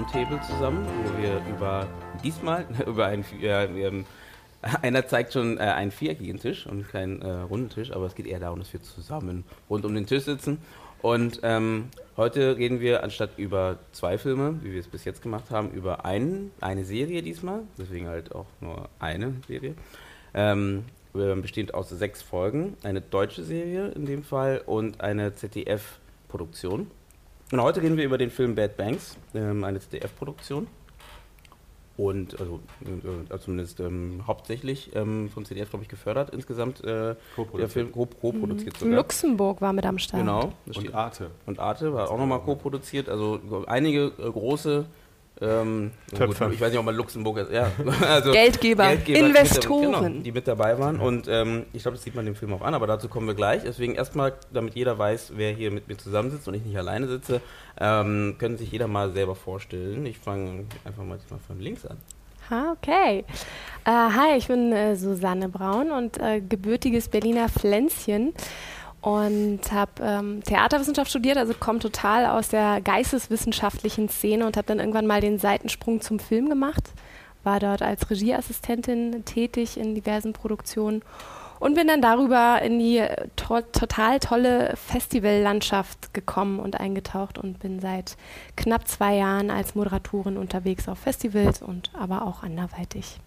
Roundtable zusammen, wo wir über diesmal über einen äh, einer zeigt schon äh, einen viereckigen Tisch und keinen äh, runden Tisch, aber es geht eher darum, dass wir zusammen rund um den Tisch sitzen. Und ähm, heute reden wir anstatt über zwei Filme, wie wir es bis jetzt gemacht haben, über einen, eine Serie diesmal, deswegen halt auch nur eine Serie. Ähm, äh, bestehend aus sechs Folgen, eine deutsche Serie in dem Fall und eine ZDF-Produktion. Und heute reden wir über den Film Bad Banks, ähm, eine ZDF-Produktion. Und also, äh, zumindest ähm, hauptsächlich ähm, vom ZDF, glaube ich, gefördert insgesamt. Äh, der Film co- co-produziert sogar. Luxemburg war mit am Start. Genau. das Und Arte. und Arte war auch nochmal co-produziert. Also einige äh, große ähm. Gut, ich weiß nicht, ob man Luxemburg ist. Ja, also Geldgeber, die Investoren. Mit, genau, die mit dabei waren. Und ähm, ich glaube, das sieht man dem Film auch an, aber dazu kommen wir gleich. Deswegen erstmal, damit jeder weiß, wer hier mit mir zusammensitzt und ich nicht alleine sitze, ähm, können sich jeder mal selber vorstellen. Ich fange einfach mal mal von links an. Ah, okay. Äh, hi, ich bin äh, Susanne Braun und äh, gebürtiges Berliner Pflänzchen und habe ähm, Theaterwissenschaft studiert, also komme total aus der geisteswissenschaftlichen Szene und habe dann irgendwann mal den Seitensprung zum Film gemacht. War dort als Regieassistentin tätig in diversen Produktionen und bin dann darüber in die äh, to total tolle Festivallandschaft gekommen und eingetaucht und bin seit knapp zwei Jahren als Moderatorin unterwegs auf Festivals und aber auch anderweitig.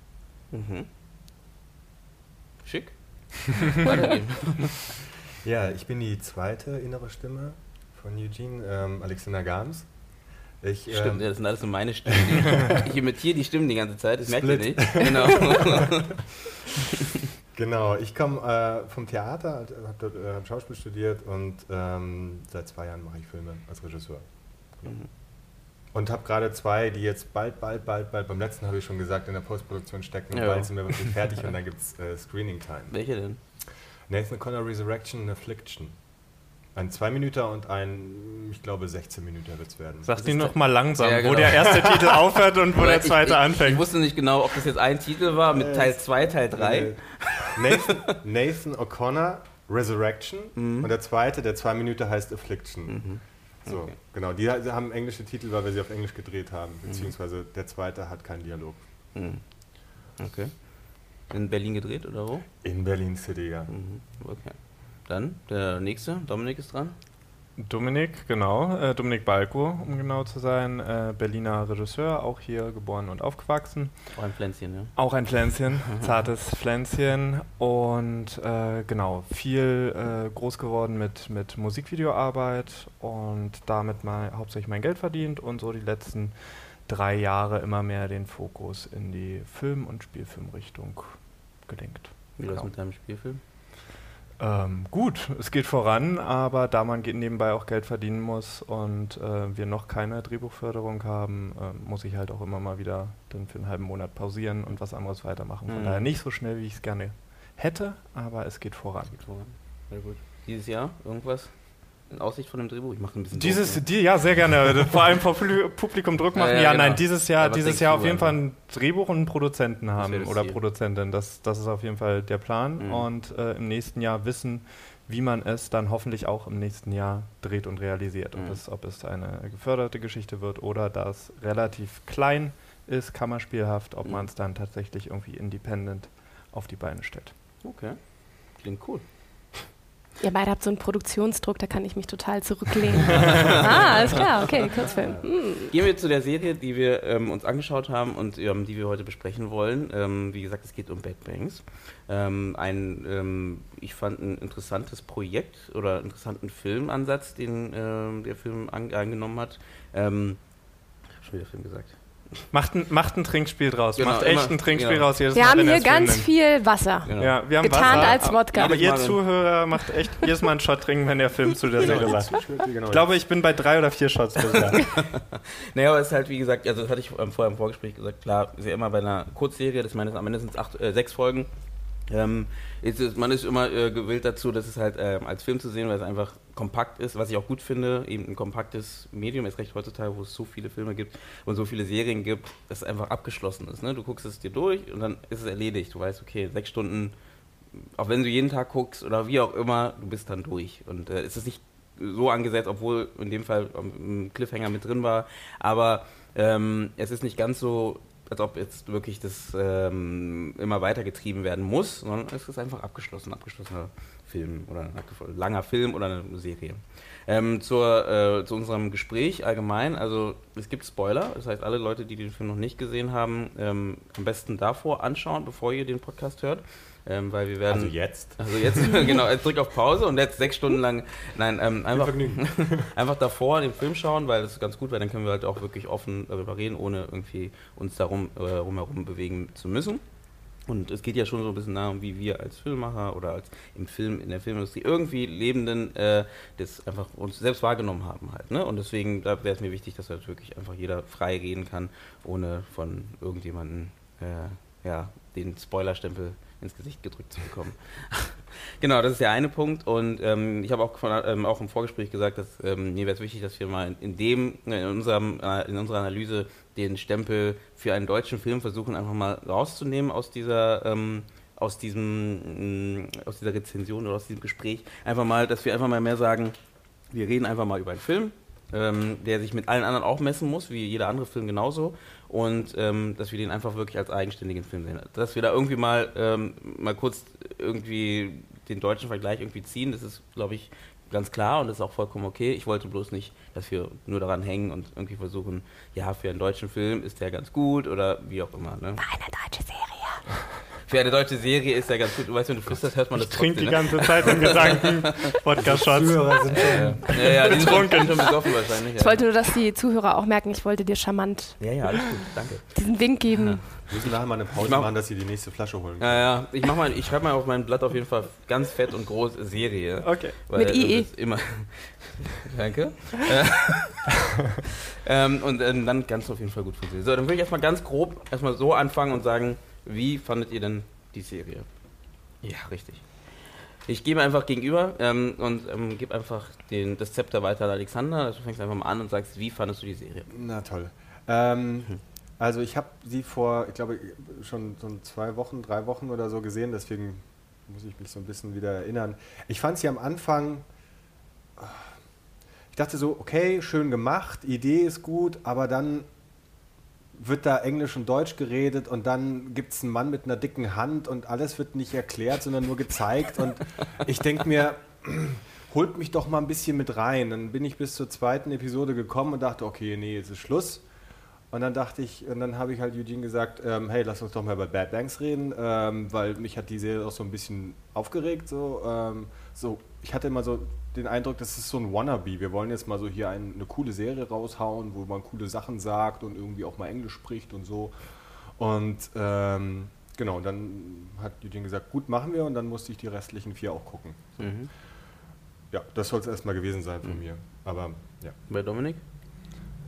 Mhm. Schick. Ja, ich bin die zweite innere Stimme von Eugene, ähm, Alexander Gams. Ich, ähm, Stimmt, das sind alles nur meine Stimmen. Ich imitiere die Stimmen die ganze Zeit, das merkt ihr nicht. Genau. Genau, ich komme äh, vom Theater, habe dort äh, hab Schauspiel studiert und ähm, seit zwei Jahren mache ich Filme als Regisseur. Mhm. Und habe gerade zwei, die jetzt bald, bald, bald, bald, beim letzten habe ich schon gesagt, in der Postproduktion stecken und Ja. bald sind wir wirklich fertig und dann gibt es äh, Screening Time. Welche denn? Nathan Connor Resurrection and Affliction. Ein 2 Minuten und ein, ich glaube, 16 Minuten wird es werden. Sag die ist noch der- mal langsam, Ja, wo genau. der erste Titel aufhört und wo Weil der zweite ich, anfängt. Ich wusste nicht genau, ob das jetzt ein Titel war mit Äh, Teil 2, Teil 3. Äh, Nathan, Nathan O'Connor, Resurrection. Mhm. Und der zweite, der zwei Minuten heißt Affliction. Mhm. So, Okay. genau. Die ha- haben englische Titel, weil wir sie auf Englisch gedreht haben. Beziehungsweise der zweite hat keinen Dialog. Mhm. Okay. In Berlin gedreht oder wo? In Berlin City, ja. Mhm. Okay. Dann der nächste, Dominik ist dran. Dominik, genau. Äh, Dominik Balko, um genau zu sein. Äh, Berliner Regisseur, auch hier geboren und aufgewachsen. Auch ein Pflänzchen, ja. Auch ein Pflänzchen, zartes Pflänzchen. Und äh, genau, viel äh, groß geworden mit, mit Musikvideoarbeit und damit mal hauptsächlich mein Geld verdient und so die letzten drei Jahre immer mehr den Fokus in die Film- und Spielfilmrichtung gelenkt. Wie Genau. mit deinem Spielfilm? Ähm, gut, es geht voran, aber da man nebenbei auch Geld verdienen muss und äh, wir noch keine Drehbuchförderung haben, äh, muss ich halt auch immer mal wieder dann für einen halben Monat pausieren und was anderes weitermachen. Von Mhm. daher nicht so schnell, wie ich es gerne hätte, aber es geht voran. Geht voran. Sehr gut. Dieses Jahr irgendwas in Aussicht von dem Drehbuch? Ich mache ein bisschen Dieses, doof, die, ja, sehr gerne. Vor allem vor Publi- Publikum Druck machen. Ja, Ja, ja, genau. nein, dieses Jahr, Ja, dieses Jahr auf jeden? Fall ein Drehbuch und einen Produzenten haben oder Ziel. Produzentin. Das, das ist auf jeden Fall der Plan. Mhm. Und äh, im nächsten Jahr wissen, wie man es dann hoffentlich auch im nächsten Jahr dreht und realisiert. Ob, Mhm. es, ob es eine geförderte Geschichte wird oder das relativ klein ist, kammerspielhaft, ob Mhm. man es dann tatsächlich irgendwie independent auf die Beine stellt. Okay. Klingt cool. Ihr beide habt so einen Produktionsdruck, da kann ich mich total zurücklehnen. ah, alles klar, okay, Kurzfilm. Hm. Gehen wir zu der Serie, die wir ähm, uns angeschaut haben und ähm, die wir heute besprechen wollen. Ähm, wie gesagt, es geht um Bad Banks. Ähm, ein, ähm, ich fand ein interessantes Projekt oder interessanten Filmansatz, den ähm, der Film an, angenommen hat. Ähm, ich habe schon wieder Film gesagt. Macht ein, macht ein Trinkspiel draus. Genau, macht echt immer- ein Trinkspiel genau. raus jedes Wir Mal, haben er hier ganz nennt. viel Wasser. Genau. Ja, wir haben Getarnt Wasser, als aber- Wodka. Aber ihr Zuhörer macht echt jedes Mal einen Shot trinken, wenn der Film zu der Serie sagt. Genau. Ich glaube, ich bin bei drei oder vier Shots bisher. Naja, aber es ist halt, wie gesagt, also das hatte ich ähm, vorher im Vorgespräch gesagt, klar, ist ja immer bei einer Kurzserie, das meine, am Ende sind es acht, äh, sechs Folgen. Ähm, ist man ist immer äh, gewillt dazu, das ist halt ähm, als Film zu sehen, weil es einfach kompakt ist, was ich auch gut finde, eben ein kompaktes Medium, ist recht heutzutage, wo es so viele Filme gibt und so viele Serien gibt, dass es einfach abgeschlossen ist. Ne? Du guckst es dir durch und dann ist es erledigt. Du weißt, okay, sechs Stunden, auch wenn du jeden Tag guckst oder wie auch immer, du bist dann durch. Und äh, es ist nicht so angesetzt, obwohl in dem Fall ein Cliffhanger mit drin war, aber ähm, es ist nicht ganz so, als ob jetzt wirklich das ähm, immer weitergetrieben werden muss, sondern es ist einfach abgeschlossen, abgeschlossener Film oder langer Film oder eine Serie. Ähm, zur, äh, zu unserem Gespräch allgemein, also es gibt Spoiler, das heißt, alle Leute, die den Film noch nicht gesehen haben, ähm, am besten davor anschauen, bevor ihr den Podcast hört, ähm, weil wir werden... Also jetzt. Also jetzt, genau, jetzt drück auf Pause und jetzt sechs Stunden lang, nein, ähm, einfach, einfach davor den Film schauen, weil das ist ganz gut, weil dann können wir halt auch wirklich offen darüber reden, ohne irgendwie uns darum äh, rumherum bewegen zu müssen. Und es geht ja schon so ein bisschen darum, wie wir als Filmemacher oder als im Film, in der Filmindustrie irgendwie Lebenden äh, das einfach uns selbst wahrgenommen haben halt. Ne? Und deswegen wäre es mir wichtig, dass halt wirklich einfach jeder frei reden kann, ohne von irgendjemandem äh, ja, den Spoilerstempel ins Gesicht gedrückt zu bekommen. genau, das ist der eine Punkt. Und ähm, ich habe auch, ähm, auch im Vorgespräch gesagt, dass ähm, mir wäre es wichtig, dass wir mal in dem, in, unserem, äh, in unserer Analyse den Stempel für einen deutschen Film versuchen, einfach mal rauszunehmen aus dieser, ähm, aus diesem, mh, aus dieser Rezension oder aus diesem Gespräch. Einfach mal, dass wir einfach mal mehr sagen, wir reden einfach mal über einen Film, ähm, der sich mit allen anderen auch messen muss, wie jeder andere Film genauso. Und ähm, dass wir den einfach wirklich als eigenständigen Film sehen. Dass wir da irgendwie mal, ähm, mal kurz irgendwie den deutschen Vergleich irgendwie ziehen, das ist, glaube ich, ganz klar und das ist auch vollkommen okay. Ich wollte bloß nicht, dass wir nur daran hängen und irgendwie versuchen, ja, für einen deutschen Film ist der ganz gut oder wie auch immer. Ne? War eine deutsche Serie. Für eine deutsche Serie ist der ganz gut. Du weißt, wenn du flüsterst, hört man Ich das trinke die trotzdem, ne? ganze Zeit in Gedanken Wodka-Shots. Zuhörer sind schon. Ja, ja, die sind schon, schon besoffen wahrscheinlich. Ich Ja. wollte nur, dass die Zuhörer auch merken, ich wollte dir charmant ja, ja, alles gut, danke. diesen Wink geben. Wir müssen nachher mal eine Pause mach- machen, dass sie die nächste Flasche holen Ja, ja, ich mach mal, ich schreibe mal auf mein Blatt auf jeden Fall ganz fett und groß Serie. Okay. Weil Mit das IE. ist Immer. Danke. Äh, ähm, und ähm, dann ganz auf jeden Fall gut funktioniert. So, dann würde ich erstmal ganz grob erstmal so anfangen und sagen, wie fandet ihr denn die Serie? Ja, richtig. Ich gebe einfach gegenüber ähm, und ähm, gebe einfach den, das Zepter weiter an Alexander. Du fängst einfach mal an und sagst, wie fandest du die Serie? Na toll. Ähm, also ich habe sie vor, ich glaube, schon so zwei Wochen, drei Wochen oder so gesehen, deswegen muss ich mich so ein bisschen wieder erinnern. Ich fand sie am Anfang, ich dachte so, okay, schön gemacht, Idee ist gut, aber dann wird da Englisch und Deutsch geredet und dann gibt es einen Mann mit einer dicken Hand und alles wird nicht erklärt, sondern nur gezeigt. Und ich denke mir, holt mich doch mal ein bisschen mit rein. Dann bin ich bis zur zweiten Episode gekommen und dachte, okay, nee, jetzt ist Schluss. Und dann dachte ich, und dann habe ich halt Eugene gesagt, ähm, hey, lass uns doch mal über Bad Banks reden, ähm, weil mich hat die Serie auch so ein bisschen aufgeregt. So, ähm, so, ich hatte immer so den Eindruck, das ist so ein Wannabe. Wir wollen jetzt mal so hier ein, eine coole Serie raushauen, wo man coole Sachen sagt und irgendwie auch mal Englisch spricht und so. Und ähm, genau, dann hat Eugene gesagt, gut, machen wir und dann musste ich die restlichen vier auch gucken. Mhm. Ja, das soll es erstmal gewesen sein von mir. Aber ja. Bei Dominik?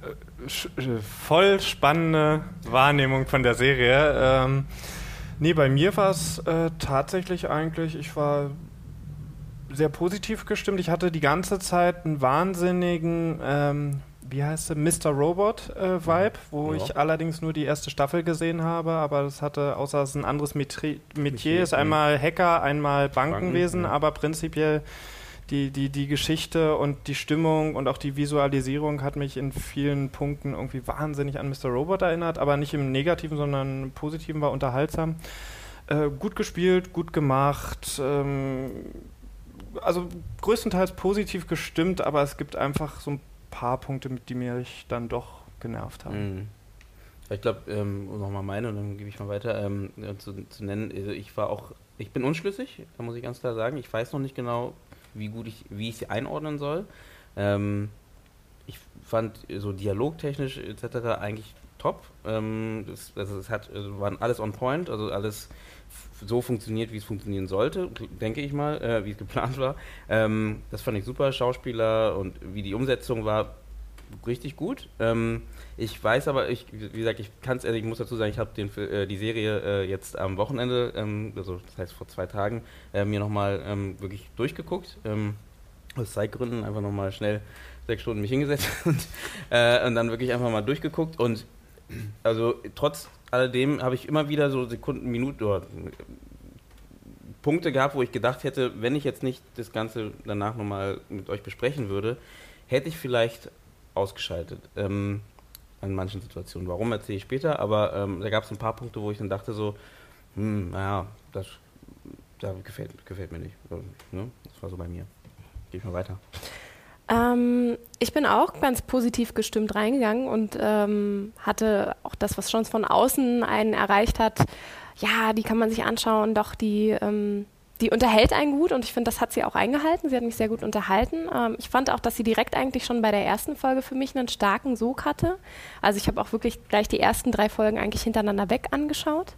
Äh, voll spannende Wahrnehmung von der Serie. Ähm, nee, bei mir war es äh, tatsächlich eigentlich, ich war sehr positiv gestimmt. Ich hatte die ganze Zeit einen wahnsinnigen, ähm, wie heißt es, Mr. Robot-Vibe, wo Ja. ich allerdings nur die erste Staffel gesehen habe, aber das hatte, außer es ist ein anderes Metri Metier, Metier, ist einmal Hacker, einmal Bankenwesen, Banken, ja. aber prinzipiell die, die, die Geschichte und die Stimmung und auch die Visualisierung hat mich in vielen Punkten irgendwie wahnsinnig an Mr. Robot erinnert, aber nicht im Negativen, sondern im Positiven war unterhaltsam. Äh, gut gespielt, gut gemacht, ähm, also größtenteils positiv gestimmt, aber es gibt einfach so ein paar Punkte, die mich dann doch genervt haben. Mhm. Ich glaube, ähm, nochmal meine und dann gebe ich mal weiter ähm, zu, zu nennen. Also ich war auch, ich bin unschlüssig, da muss ich ganz klar sagen. Ich weiß noch nicht genau, wie gut ich, wie ich sie einordnen soll. Ähm, ich fand so dialogtechnisch etc. eigentlich top. Ähm, das, also es hat, also waren alles on point, also alles so funktioniert, wie es funktionieren sollte, denke ich mal, äh, wie es geplant war. Ähm, das fand ich super, Schauspieler und wie die Umsetzung war, richtig gut. Ähm, ich weiß aber, ich, wie gesagt, ich kann es, ich muss dazu sagen, ich habe äh, die Serie äh, jetzt am Wochenende, ähm, also das heißt vor zwei Tagen, äh, mir nochmal ähm, wirklich durchgeguckt. Ähm, aus Zeitgründen einfach nochmal schnell sechs Stunden mich hingesetzt und, äh, und dann wirklich einfach mal durchgeguckt und also trotz alledem habe ich immer wieder so Sekunden, Minuten oder Punkte gehabt, wo ich gedacht hätte, wenn ich jetzt nicht das Ganze danach nochmal mit euch besprechen würde, hätte ich vielleicht ausgeschaltet. Ähm, in manchen Situationen. Warum erzähle ich später, aber ähm, da gab es ein paar Punkte, wo ich dann dachte so, hm, naja, das, das gefällt, gefällt mir nicht. Ne? Das war so bei mir. Gehe ich mal weiter. Ähm, ich bin auch ganz positiv gestimmt reingegangen und ähm, hatte auch das, was schon von außen einen erreicht hat. Ja, die kann man sich anschauen, doch die, ähm, die unterhält einen gut und ich finde, das hat sie auch eingehalten. Sie hat mich sehr gut unterhalten. Ähm, ich fand auch, dass sie direkt eigentlich schon bei der ersten Folge für mich einen starken Sog hatte. Also ich habe auch wirklich gleich die ersten drei Folgen eigentlich hintereinander weg angeschaut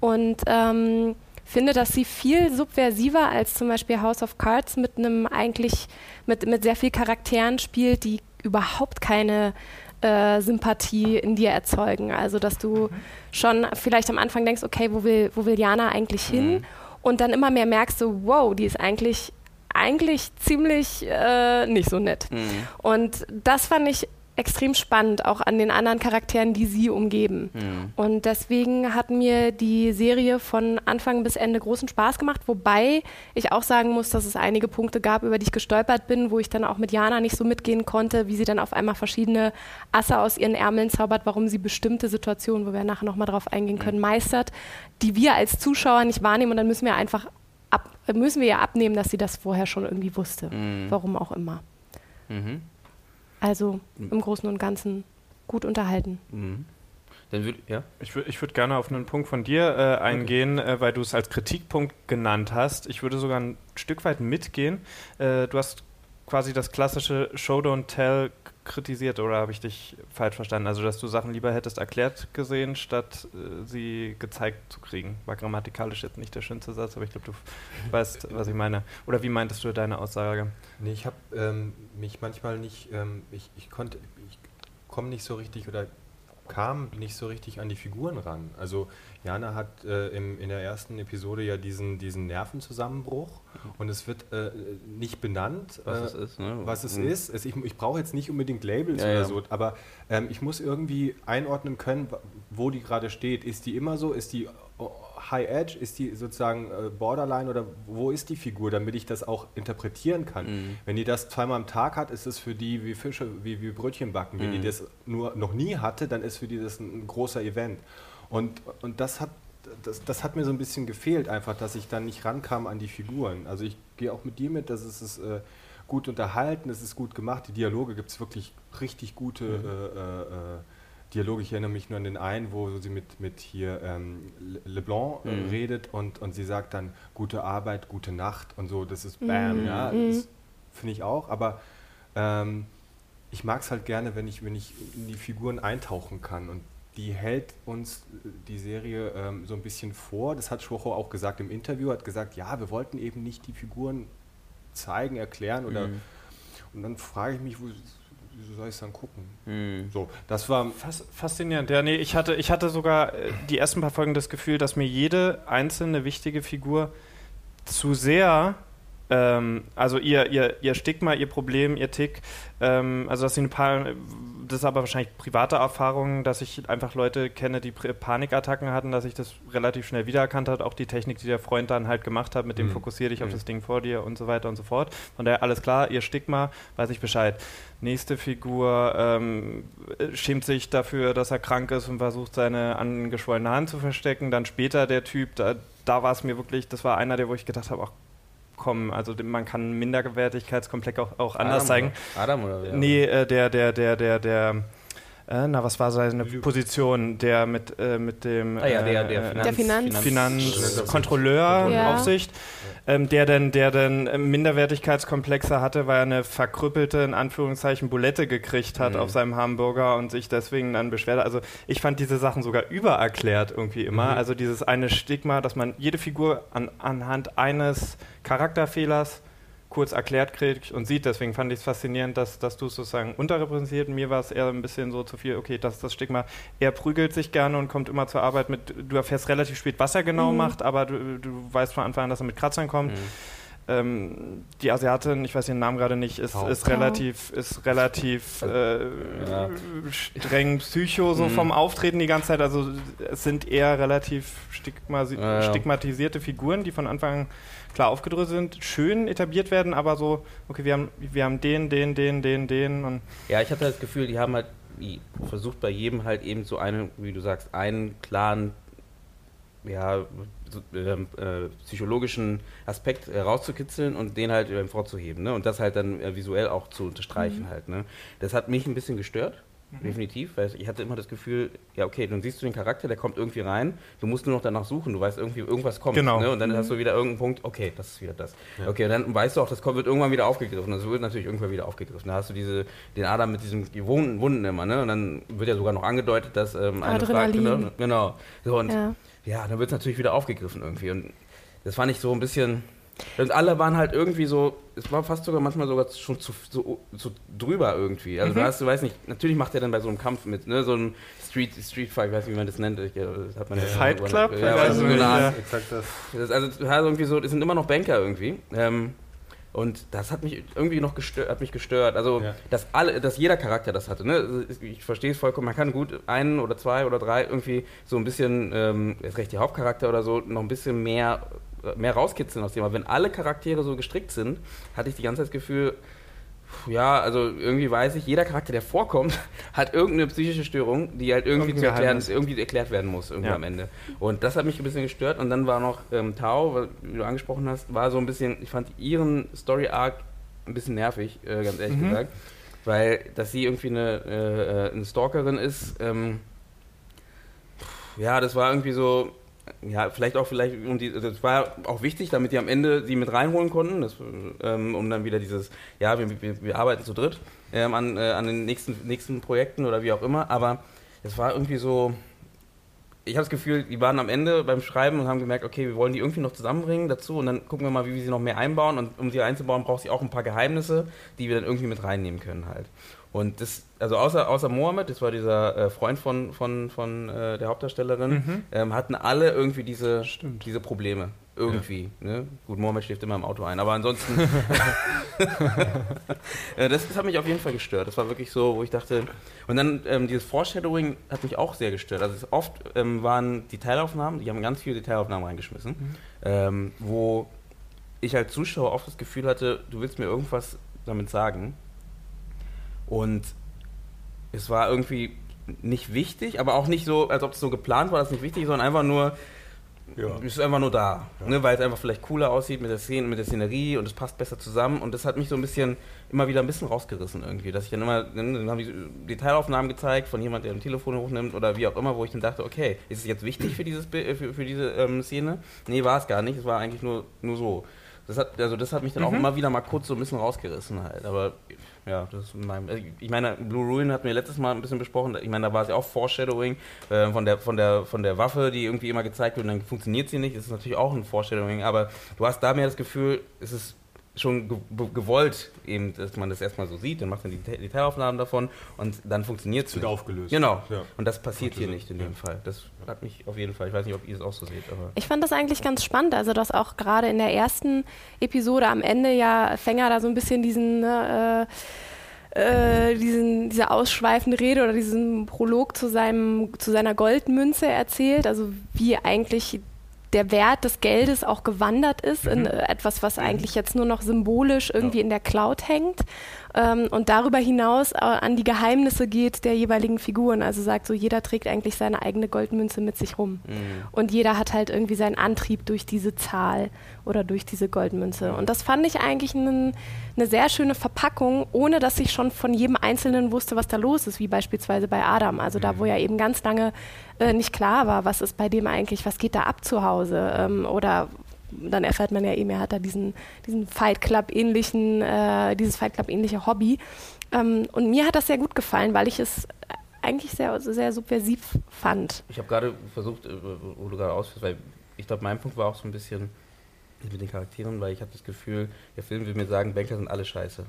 und ähm, finde, dass sie viel subversiver als zum Beispiel House of Cards mit einem eigentlich, mit, mit sehr viel Charakteren spielt, die überhaupt keine äh, Sympathie in dir erzeugen. Also, dass du schon vielleicht am Anfang denkst, okay, wo will, wo will Jana eigentlich hin? Mhm. Und dann immer mehr merkst du, wow, die ist eigentlich, eigentlich ziemlich äh, nicht so nett. Mhm. Und das fand ich extrem spannend, auch an den anderen Charakteren, die sie umgeben. Mhm. Und deswegen hat mir die Serie von Anfang bis Ende großen Spaß gemacht, wobei ich auch sagen muss, dass es einige Punkte gab, über die ich gestolpert bin, wo ich dann auch mit Jana nicht so mitgehen konnte, wie sie dann auf einmal verschiedene Asse aus ihren Ärmeln zaubert, warum sie bestimmte Situationen, wo wir nachher nochmal drauf eingehen können, meistert, die wir als Zuschauer nicht wahrnehmen und dann müssen wir einfach ab, müssen wir ja abnehmen, dass sie das vorher schon irgendwie wusste. Mhm. Warum auch immer. Mhm. Also im Großen und Ganzen gut unterhalten. Mhm. Dann würd, ja? Ich würde ich würd gerne auf einen Punkt von dir äh, eingehen, okay. äh, weil du es als Kritikpunkt genannt hast. Ich würde sogar ein Stück weit mitgehen. Äh, du hast quasi das klassische Show Don't Tell kritisiert oder habe ich dich falsch verstanden? Also, dass du Sachen lieber hättest erklärt gesehen, statt äh, sie gezeigt zu kriegen. War grammatikalisch jetzt nicht der schönste Satz, aber ich glaube, du weißt, was ich meine. Oder wie meintest du deine Aussage? Nee, ich habe ähm, mich manchmal nicht, ähm, ich, ich konnte, ich komme nicht so richtig oder kam nicht so richtig an die Figuren ran. Also Jana hat äh, im, in der ersten Episode ja diesen, diesen Nervenzusammenbruch und es wird äh, nicht benannt, was äh, es ist. Ne? Was es mhm. ist. Ich, ich brauche jetzt nicht unbedingt Labels ja, oder ja. so, aber ähm, ich muss irgendwie einordnen können, wo die gerade steht. Ist die immer so? Ist die High Edge? Ist die sozusagen äh, Borderline oder wo ist die Figur, damit ich das auch interpretieren kann? Mhm. Wenn die das zweimal am Tag hat, ist es für die wie Fische, wie, wie Brötchen backen. Wenn mhm. die das nur noch nie hatte, dann ist für die das ein, ein großer Event. Und, und das hat das, das, hat mir so ein bisschen gefehlt, einfach, dass ich dann nicht rankam an die Figuren. Also ich gehe auch mit dir mit, dass es ist äh, gut unterhalten, es ist gut gemacht, die Dialoge gibt es wirklich richtig gute mhm. äh, äh, Dialoge. Ich erinnere mich nur an den einen, wo sie mit, mit hier ähm, LeBlanc äh, mhm. redet und, und sie sagt dann gute Arbeit, gute Nacht und so. Das ist Bam, mhm. ja. Mhm. Das finde ich auch. Aber ähm, ich mag es halt gerne, wenn ich, wenn ich in die Figuren eintauchen kann. Und die hält uns äh, die Serie ähm, so ein bisschen vor. Das hat Schwocho auch gesagt im Interview, hat gesagt, ja, wir wollten eben nicht die Figuren zeigen, erklären oder mhm. und dann frage ich mich, wo, wieso soll ich es dann gucken? Mhm. So, das war Fas faszinierend. Ja, nee, ich hatte, ich hatte sogar äh, die ersten paar Folgen das Gefühl, dass mir jede einzelne wichtige Figur zu sehr ähm, also ihr, ihr, ihr Stigma, ihr Problem, ihr Tick, ähm, also dass sie ein paar, das ist aber wahrscheinlich private Erfahrungen, dass ich einfach Leute kenne, die Panikattacken hatten, dass ich das relativ schnell wiedererkannt habe, auch die Technik, die der Freund dann halt gemacht hat, mit dem mhm. fokussier dich mhm. auf das Ding vor dir und so weiter und so fort. Von daher alles klar, ihr Stigma, weiß ich Bescheid. Nächste Figur ähm, schämt sich dafür, dass er krank ist und versucht, seine angeschwollene Hand zu verstecken. Dann später der Typ, da, da war es mir wirklich, das war einer, der, wo ich gedacht habe, ach kommen. Also man kann Minderwertigkeitskomplex auch, auch anders Adam zeigen. Adam oder wer? Nee, äh, der, der, der, der, der äh, na, was war seine Position? Der mit, äh, mit dem Ah ja, der- der äh, Finanz- Der Finanz- Finanzkontrolleur Ja. Aufsicht, ähm, der dann, der dann äh, Minderwertigkeitskomplexe hatte, weil er eine verkrüppelte, in Anführungszeichen, Bulette gekriegt hat Mhm. auf seinem Hamburger und sich deswegen dann beschwert. hat. Also ich fand diese Sachen sogar übererklärt irgendwie immer. Mhm. Also dieses eine Stigma, dass man jede Figur an, anhand eines Charakterfehlers kurz erklärt kriegt und sieht. Deswegen fand ich es faszinierend, dass, dass du es sozusagen unterrepräsentiert. Mir war es eher ein bisschen so zu viel, okay, das ist das Stigma. Er prügelt sich gerne und kommt immer zur Arbeit mit, du erfährst relativ spät, was er genau Mhm. macht, aber du, du weißt von Anfang an, dass er mit Kratzern kommt. Mhm. Ähm, die Asiatin, ich weiß den Namen gerade nicht, ist, ist relativ, ist relativ äh, Ja. streng psycho so Mhm. vom Auftreten die ganze Zeit. Also es sind eher relativ stigmasi Ja, ja. stigmatisierte Figuren, die von Anfang an klar aufgedröselt sind, schön etabliert werden, aber so, okay, wir haben, wir haben den, den, den, den, den und Ja, ich hatte das Gefühl, die haben halt wie versucht bei jedem halt eben so einen, wie du sagst, einen klaren, ja, so, ähm, äh, psychologischen Aspekt äh, rauszukitzeln und den halt äh, vorzuheben, ne? Und das halt dann äh, visuell auch zu unterstreichen halt, ne? Das hat mich ein bisschen gestört. Definitiv, weil ich hatte immer das Gefühl, ja okay, dann siehst du den Charakter, der kommt irgendwie rein, du musst nur noch danach suchen, du weißt irgendwie, irgendwas kommt. Genau. Ne? Und dann hast du wieder irgendeinen Punkt, okay, das ist wieder das. Okay, und dann weißt du auch, das kommt, wird irgendwann wieder aufgegriffen. Das wird natürlich irgendwann wieder aufgegriffen. Da hast du diese, den Adam mit diesen gewohnten Wunden immer, ne? Und dann wird ja sogar noch angedeutet, dass ähm, eine. Frage, ne? Genau. So, und ja, Ja. dann wird es natürlich wieder aufgegriffen irgendwie. Und das fand ich so ein bisschen. Und alle waren halt irgendwie so, es war fast sogar manchmal sogar schon zu, so, zu drüber irgendwie. Also du hast, du weißt nicht, natürlich macht er dann bei so einem Kampf mit, ne, so einem Street, Street Fight, ich weiß nicht, wie man das nennt. Ich, äh, das hat man ja, Fight Club? Ja, Ja, also so eine ja. Art, Exakt das. das, also du hast irgendwie so, es sind immer noch Banker irgendwie. Ähm, und das hat mich irgendwie noch gestört, hat mich gestört. Also, Ja. dass alle, dass jeder Charakter das hatte. Ne? Also, Ich verstehe es vollkommen. Man kann gut einen oder zwei oder drei irgendwie so ein bisschen, ähm, erst recht der Hauptcharakter oder so, noch ein bisschen mehr, mehr rauskitzeln aus dem. Aber wenn alle Charaktere so gestrickt sind, hatte ich die ganze Zeit das Gefühl, ja, also irgendwie weiß ich, jeder Charakter, der vorkommt, hat irgendeine psychische Störung, die halt irgendwie zu erklären, Geheimnis. irgendwie erklärt werden muss irgendwie Ja. am Ende. Und das hat mich ein bisschen gestört. Und dann war noch ähm, Tao, was- wie du angesprochen hast, war so ein bisschen, ich fand ihren Story Arc ein bisschen nervig, äh, ganz ehrlich Mhm. gesagt. Weil, dass sie irgendwie eine, äh, äh, eine Stalkerin ist, ähm, ja, das war irgendwie so, ja, vielleicht auch vielleicht, um die, das war auch wichtig, damit die am Ende sie mit reinholen konnten, das, ähm, um dann wieder dieses, ja, wir, wir, wir arbeiten zu dritt ähm, an, äh, an den nächsten, nächsten Projekten oder wie auch immer, aber es war irgendwie so, ich habe das Gefühl, die waren am Ende beim Schreiben und haben gemerkt, okay, wir wollen die irgendwie noch zusammenbringen dazu und dann gucken wir mal, wie wir sie noch mehr einbauen. Und um sie einzubauen, braucht sie auch ein paar Geheimnisse, die wir dann irgendwie mit reinnehmen können halt. Und das, also außer, außer Mohammed, das war dieser äh, Freund von, von, von äh, der Hauptdarstellerin, Mhm. ähm, hatten alle irgendwie diese, Stimmt. diese Probleme. Irgendwie. Ne? Gut, Mohammed schläft immer im Auto ein, aber ansonsten. Das, das hat mich auf jeden Fall gestört. Das war wirklich so, wo ich dachte. Und dann ähm, dieses Foreshadowing hat mich auch sehr gestört. Also es oft ähm, waren Detailaufnahmen, die haben ganz viele Detailaufnahmen reingeschmissen, Mhm. ähm, wo ich als Zuschauer oft das Gefühl hatte, du willst mir irgendwas damit sagen. Und es war irgendwie nicht wichtig, aber auch nicht so, als ob es so geplant war, dass es nicht wichtig ist, sondern einfach nur, Ja. es ist einfach nur da, Ja. ne, weil es einfach vielleicht cooler aussieht mit der Szene, mit der Szenerie und es passt besser zusammen und das hat mich so ein bisschen immer wieder ein bisschen rausgerissen irgendwie, dass ich dann immer dann, haben die Detailaufnahmen gezeigt von jemand, der ein Telefon hochnimmt oder wie auch immer, wo ich dann dachte, okay, ist es jetzt wichtig für dieses für, für diese ähm, Szene? Nee, war es gar nicht, es war eigentlich nur nur so. Das hat also das hat mich dann auch Mhm. immer wieder mal kurz so ein bisschen rausgerissen halt, aber ja, das ist in also Ich meine, Blue Ruin hatten wir letztes Mal ein bisschen besprochen. Ich meine, da war es ja auch Foreshadowing äh, von, der, von, der, von der Waffe, die irgendwie immer gezeigt wird und dann funktioniert sie nicht. Das ist natürlich auch ein Foreshadowing, aber du hast da mehr das Gefühl, es ist schon ge ge- gewollt, eben, dass man das erstmal so sieht, dann macht man die Deta- Detailaufnahmen davon und dann funktioniert es Wird aufgelöst. Genau. Ja. Und das passiert hier nicht in dem Ja. Fall. Das hat mich auf jeden Fall, ich weiß nicht, ob ihr es auch so seht, aber. Ich fand das eigentlich ganz spannend, also dass auch gerade in der ersten Episode am Ende ja Fänger da so ein bisschen diesen, ne, äh, äh, diesen diese ausschweifende Rede oder diesen Prolog zu seinem zu seiner Goldmünze erzählt, also wie eigentlich der Wert des Geldes auch gewandert ist in äh, etwas, was eigentlich jetzt nur noch symbolisch irgendwie in der Cloud hängt ähm, und darüber hinaus äh, an die Geheimnisse geht der jeweiligen Figuren. Also sagt so, jeder trägt eigentlich seine eigene Goldmünze mit sich rum. Mhm. Und jeder hat halt irgendwie seinen Antrieb durch diese Zahl. oder durch diese Goldmünze. Und das fand ich eigentlich eine sehr schöne Verpackung, ohne dass ich schon von jedem Einzelnen wusste, was da los ist, wie beispielsweise bei Adam. Also da, wo ja eben ganz lange äh, nicht klar war, was ist bei dem eigentlich, was geht da ab zu Hause ähm, oder dann erfährt man ja eben, er hat da diesen, diesen Fight Club ähnlichen, äh, dieses Fight Club ähnliche Hobby. Ähm, und mir hat das sehr gut gefallen, weil ich es eigentlich sehr, sehr subversiv fand. Ich habe gerade versucht, äh, wo du gerade ausführst, weil ich glaube, mein Punkt war auch so ein bisschen mit den Charakteren, weil ich habe das Gefühl, der Film will mir sagen, Banker sind alle scheiße.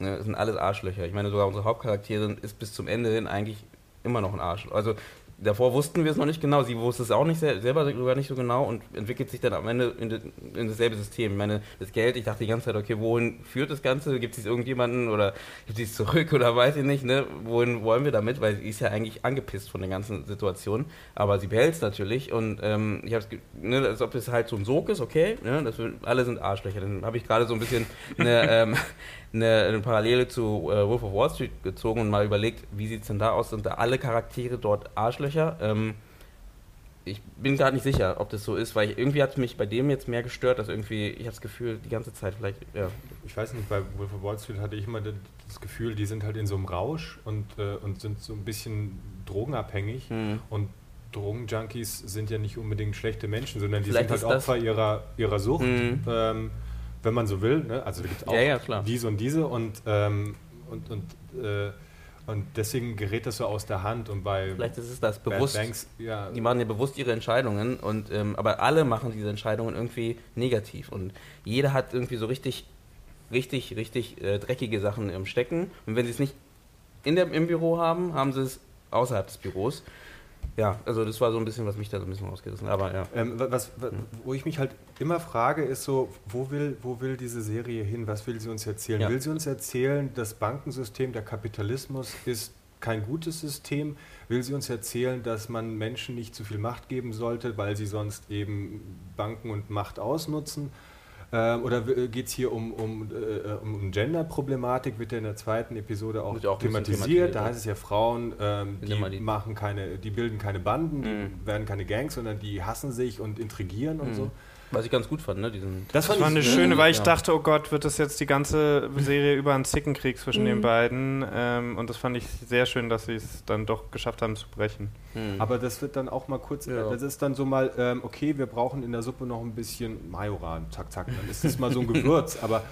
Ne, das sind alles Arschlöcher. Ich meine, sogar unsere Hauptcharakterin ist bis zum Ende hin eigentlich immer noch ein Arschloch. Also davor wussten wir es noch nicht genau, sie wusste es auch nicht selber sogar nicht so genau und entwickelt sich dann am Ende in, in, dasselbe System. Ich meine, das Geld, ich dachte die ganze Zeit, okay, wohin führt das Ganze? Gibt es irgendjemanden oder gibt es zurück oder weiß ich nicht, ne? Wohin wollen wir damit? Weil sie ist ja eigentlich angepisst von der ganzen Situation, aber sie behält es natürlich und ähm, ich habe es, ne, als ob es halt so ein Sog ist, okay, ne? Das, alle sind Arschlöcher. Dann habe ich gerade so ein bisschen eine, ähm, eine, eine Parallele zu äh, Wolf of Wall Street gezogen und mal überlegt, wie sieht es denn da aus? Sind da alle Charaktere dort Arschlöcher? Ähm, ich bin gerade nicht sicher, ob das so ist, weil ich, irgendwie hat es mich bei dem jetzt mehr gestört, dass irgendwie, ich habe das Gefühl, die ganze Zeit vielleicht, ja. Ich weiß nicht, bei Wolf of Wall Street hatte ich immer das Gefühl, die sind halt in so einem Rausch und, äh, und sind so ein bisschen drogenabhängig mhm. und Drogenjunkies sind ja nicht unbedingt schlechte Menschen, sondern die vielleicht sind halt Opfer ihrer, ihrer Sucht. Mhm. Ähm, wenn man so will. Ne? Also es gibt auch ja, ja, diese und diese und, ähm, und, und, äh, und deswegen gerät das so aus der Hand und bei Vielleicht ist es das bewusst. Banks, ja. Die machen ja bewusst ihre Entscheidungen und ähm, aber alle machen diese Entscheidungen irgendwie negativ und jeder hat irgendwie so richtig, richtig, richtig äh, dreckige Sachen im Stecken und wenn sie es nicht in der, im Büro haben, haben sie es außerhalb des Büros. Ja, also das war so ein bisschen, was mich da so ein bisschen ausgerissen hat. Aber ja. Ähm, was, was, wo ich mich halt immer frage, ist so, wo will, wo will diese Serie hin? Was will sie uns erzählen? Ja. Will sie uns erzählen, das Bankensystem, der Kapitalismus ist kein gutes System? Will sie uns erzählen, dass man Menschen nicht zu viel Macht geben sollte, weil sie sonst eben Banken und Macht ausnutzen? Ähm, oder geht es hier um, um, äh, um Gender-Problematik, wird ja in der zweiten Episode auch, auch thematisiert. Da heißt es ja, Frauen, ähm, die, machen keine, die bilden keine Banden, mhm. die werden keine Gangs, sondern die hassen sich und intrigieren und mhm. so. Was ich ganz gut fand, ne? Diesen das, das war eine schöne, weil ich ja. dachte, oh Gott, wird das jetzt die ganze Serie über einen Zickenkrieg zwischen mhm. den beiden. Ähm, und das fand ich sehr schön, dass sie es dann doch geschafft haben zu brechen. Mhm. Aber das wird dann auch mal kurz, ja. das ist dann so mal, ähm, okay, wir brauchen in der Suppe noch ein bisschen Majoran, zack, zack, dann ist das mal so ein Gewürz. Aber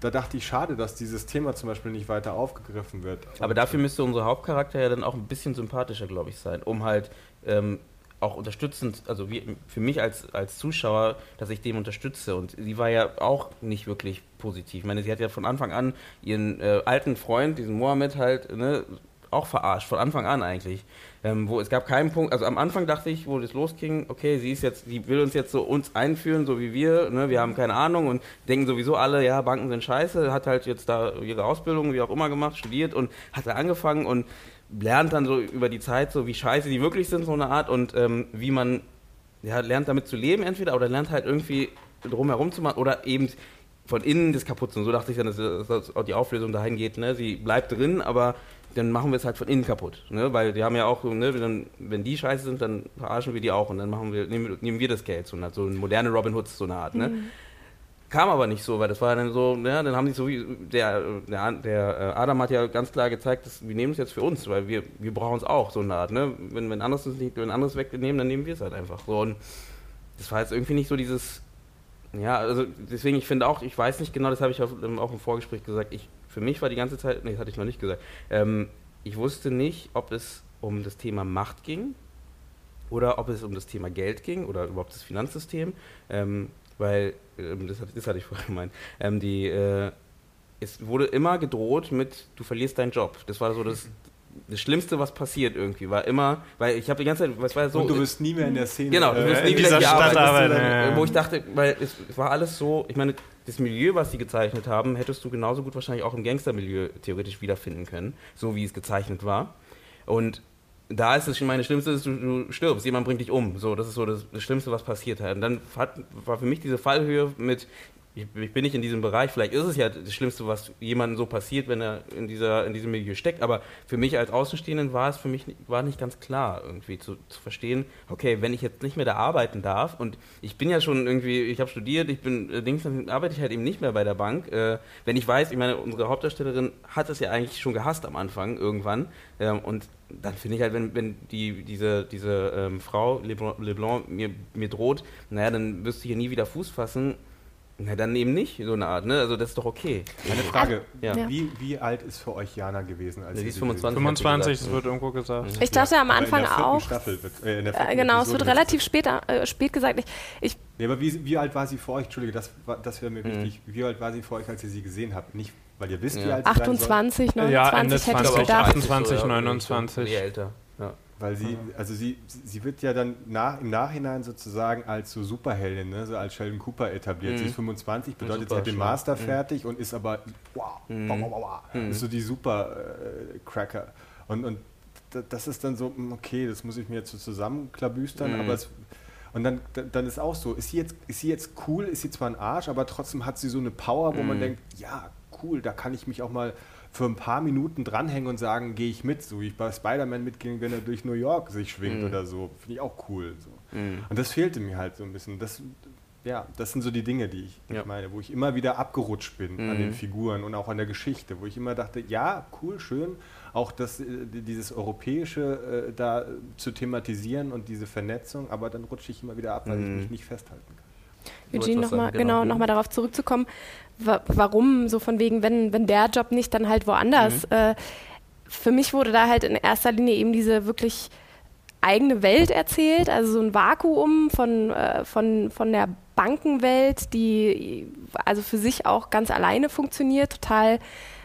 da dachte ich, schade, dass dieses Thema zum Beispiel nicht weiter aufgegriffen wird. Aber dafür müsste unser Hauptcharakter ja dann auch ein bisschen sympathischer, glaube ich, sein, um halt ähm, auch unterstützend, also wie, für mich als, als Zuschauer, dass ich dem unterstütze. Und sie war ja auch nicht wirklich positiv. Ich meine, sie hat ja von Anfang an ihren äh, alten Freund, diesen Mohammed, halt ne, auch verarscht, von Anfang an eigentlich. Ähm, wo es gab keinen Punkt, also am Anfang dachte ich, wo das losging, okay, sie ist jetzt, sie will uns jetzt so uns einführen, so wie wir, ne, wir haben keine Ahnung und denken sowieso alle, ja, Banken sind scheiße, hat halt jetzt da ihre Ausbildung, wie auch immer gemacht, studiert und hat da angefangen und lernt dann so über die Zeit so, wie scheiße die wirklich sind, so eine Art, und ähm, wie man ja, lernt damit zu leben entweder oder lernt halt irgendwie drumherum zu machen oder eben von innen das kaputt zu machen. So dachte ich dann, dass, dass auch die Auflösung dahin geht. Ne? Sie bleibt drin, aber dann machen wir es halt von innen kaputt. Ne? Weil die haben ja auch, ne, wenn, wenn die scheiße sind, dann verarschen wir die auch und dann machen wir, nehmen, nehmen wir das Geld. So eine, so eine moderne Robin Hood, so eine Art. Ne? Mhm. Kam aber nicht so, weil das war dann so, ja, dann haben die so, der, der, der äh, Adam hat ja ganz klar gezeigt, dass wir nehmen es jetzt für uns, weil wir, wir brauchen es auch, so eine Art, ne? Wenn, wenn anderes nicht, wenn anderes wegnehmen, dann nehmen wir es halt einfach. So, und das war jetzt irgendwie nicht so dieses, ja, also deswegen, ich finde auch, ich weiß nicht genau, das habe ich auch, auch im Vorgespräch gesagt, ich, für mich war die ganze Zeit, nee, das hatte ich noch nicht gesagt, ähm, ich wusste nicht, ob es um das Thema Macht ging oder ob es um das Thema Geld ging oder überhaupt das Finanzsystem. Ähm, weil, ähm, das, das, hatte ich vorher gemeint, ähm, die, äh, es wurde immer gedroht mit, du verlierst deinen Job. Das war so das, das Schlimmste, was passiert irgendwie, war immer, weil ich habe die ganze Zeit, was war so. Und du wirst nie mehr in der Szene. Genau, du wirst äh, nie wieder hier arbeiten. Dann, wo ich dachte, weil es war alles so, ich meine, das Milieu, was sie gezeichnet haben, hättest du genauso gut wahrscheinlich auch im Gangstermilieu theoretisch wiederfinden können, so wie es gezeichnet war. Und da ist es schon meine Schlimmste, ist, du, du, stirbst, jemand bringt dich um. So, das ist so das, das Schlimmste, was passiert hat. Und dann hat, war für mich diese Fallhöhe mit, ich, ich, bin nicht in diesem Bereich, vielleicht ist es ja das Schlimmste, was jemandem so passiert, wenn er in, dieser, in diesem Milieu steckt, aber für mich als Außenstehenden war es für mich war nicht ganz klar, irgendwie zu, zu verstehen, okay, wenn ich jetzt nicht mehr da arbeiten darf und ich bin ja schon irgendwie, ich habe studiert, ich bin äh, dann arbeite ich halt eben nicht mehr bei der Bank. Äh, wenn ich weiß, ich meine, unsere Hauptdarstellerin hat es ja eigentlich schon gehasst am Anfang irgendwann ähm, und dann finde ich halt, wenn, wenn die, diese, diese ähm, Frau Leblanc, Leblanc mir, mir droht, naja, dann wirst du hier nie wieder Fuß fassen na, dann eben nicht, so eine Art, ne? Also das ist doch okay. Eine Frage, ja. wie, wie alt ist für euch Jana gewesen? Als sie ist 25. 25, das wird irgendwo gesagt. Ich dachte ja, am Anfang auch. Staffel wird, äh, in der äh, genau, es wird relativ spät, äh, spät gesagt. Ich, ich nee, aber wie, wie alt war sie für euch? Entschuldige, das, das wäre mir mhm. wichtig. Wie alt war sie für euch, als ihr sie gesehen habt? Nicht, weil ihr wisst, ja. wie alt sie 28, 29 ja, Ende hätte 20, ich gedacht. 28, 29. Nee, älter. Weil sie, also sie, sie wird ja dann nach, im Nachhinein sozusagen als so Superheldin, ne, so als Sheldon Cooper etabliert. Mhm. Sie ist 25, bedeutet, sie hat den Master mhm. fertig und ist aber, wow, mhm. wow, wow, wow, mhm. ist so die Super-Cracker. Äh, und, und das ist dann so, hm, okay, das muss ich mir jetzt so zusammenklabüstern, mhm. aber es, und dann, dann ist auch so, ist sie, jetzt, ist sie jetzt cool, ist sie zwar ein Arsch, aber trotzdem hat sie so eine Power, wo man mhm. denkt, ja, cool, da kann ich mich auch mal für ein paar Minuten dranhängen und sagen, gehe ich mit, so wie ich bei Spider-Man mitging, wenn er durch New York sich schwingt mhm. oder so. Finde ich auch cool. So. Mhm. Und das fehlte mir halt so ein bisschen. Das, ja, das sind so die Dinge, die ich, ja. ich meine, wo ich immer wieder abgerutscht bin mhm. an den mhm. Figuren und auch an der Geschichte, wo ich immer dachte, ja, cool, schön, auch das, äh, dieses Europäische äh, da zu thematisieren und diese Vernetzung, aber dann rutsche ich immer wieder ab, weil ich mhm. mich nicht festhalten kann. Eugene, nochmal genau, genau noch darauf zurückzukommen, warum so von wegen, wenn, wenn der Job nicht, dann halt woanders. Mhm. Äh, für mich wurde da halt in erster Linie eben diese wirklich eigene Welt erzählt, also so ein Vakuum von, äh, von, von der Bankenwelt, die also für sich auch ganz alleine funktioniert, total,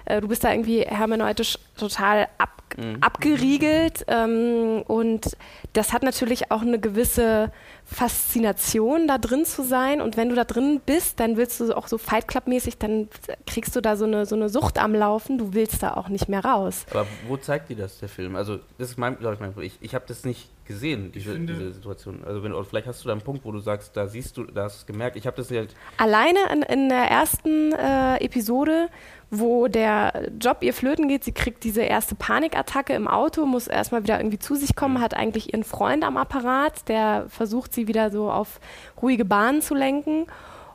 äh, du bist da irgendwie hermeneutisch total ab, mhm. abgeriegelt ähm, und das hat natürlich auch eine gewisse Faszination, da drin zu sein. Und wenn du da drin bist, dann willst du auch so Fight Club-mäßig, dann kriegst du da so eine, so eine Sucht am Laufen. Du willst da auch nicht mehr raus. Aber wo zeigt dir das, der Film? Also, das ist mein, glaube ich, mein Ich, ich habe das nicht gesehen, diese, diese Situation. Also, wenn, vielleicht hast du da einen Punkt, wo du sagst, da siehst du, da hast du es gemerkt. Ich habe das halt. Alleine in, in der ersten äh, Episode wo der Job ihr flöten geht. Sie kriegt diese erste Panikattacke im Auto, muss erstmal wieder irgendwie zu sich kommen, hat eigentlich ihren Freund am Apparat, der versucht, sie wieder so auf ruhige Bahnen zu lenken.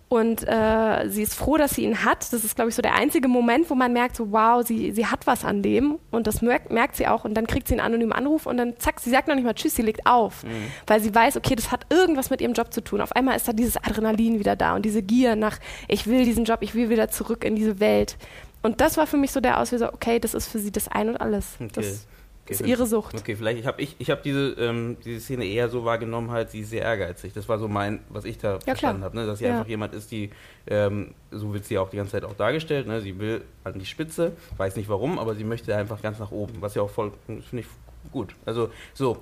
Und äh, sie ist froh, dass sie ihn hat. Das ist, glaube ich, so der einzige Moment, wo man merkt, so wow, sie, sie hat was an dem. Und das merkt, merkt sie auch. Und dann kriegt sie einen anonymen Anruf und dann zack, sie sagt noch nicht mal Tschüss, sie legt auf. Mhm. Weil sie weiß, okay, das hat irgendwas mit ihrem Job zu tun. Auf einmal ist da dieses Adrenalin wieder da und diese Gier nach, ich will diesen Job, ich will wieder zurück in diese Welt. Und das war für mich so der Auslöser, okay, das ist für sie das Ein und Alles. Okay. Das okay, ist ihre Sucht. Okay, vielleicht habe ich, ich habe diese, ähm, diese Szene eher so wahrgenommen, halt, sie ist sehr ehrgeizig. Das war so mein, was ich da ja, verstanden habe, ne? dass sie ja. einfach jemand ist, die, ähm, so wird sie auch die ganze Zeit auch dargestellt, ne? sie will an die Spitze, weiß nicht warum, aber sie möchte einfach ganz nach oben, was ja auch voll, finde ich gut. Also so,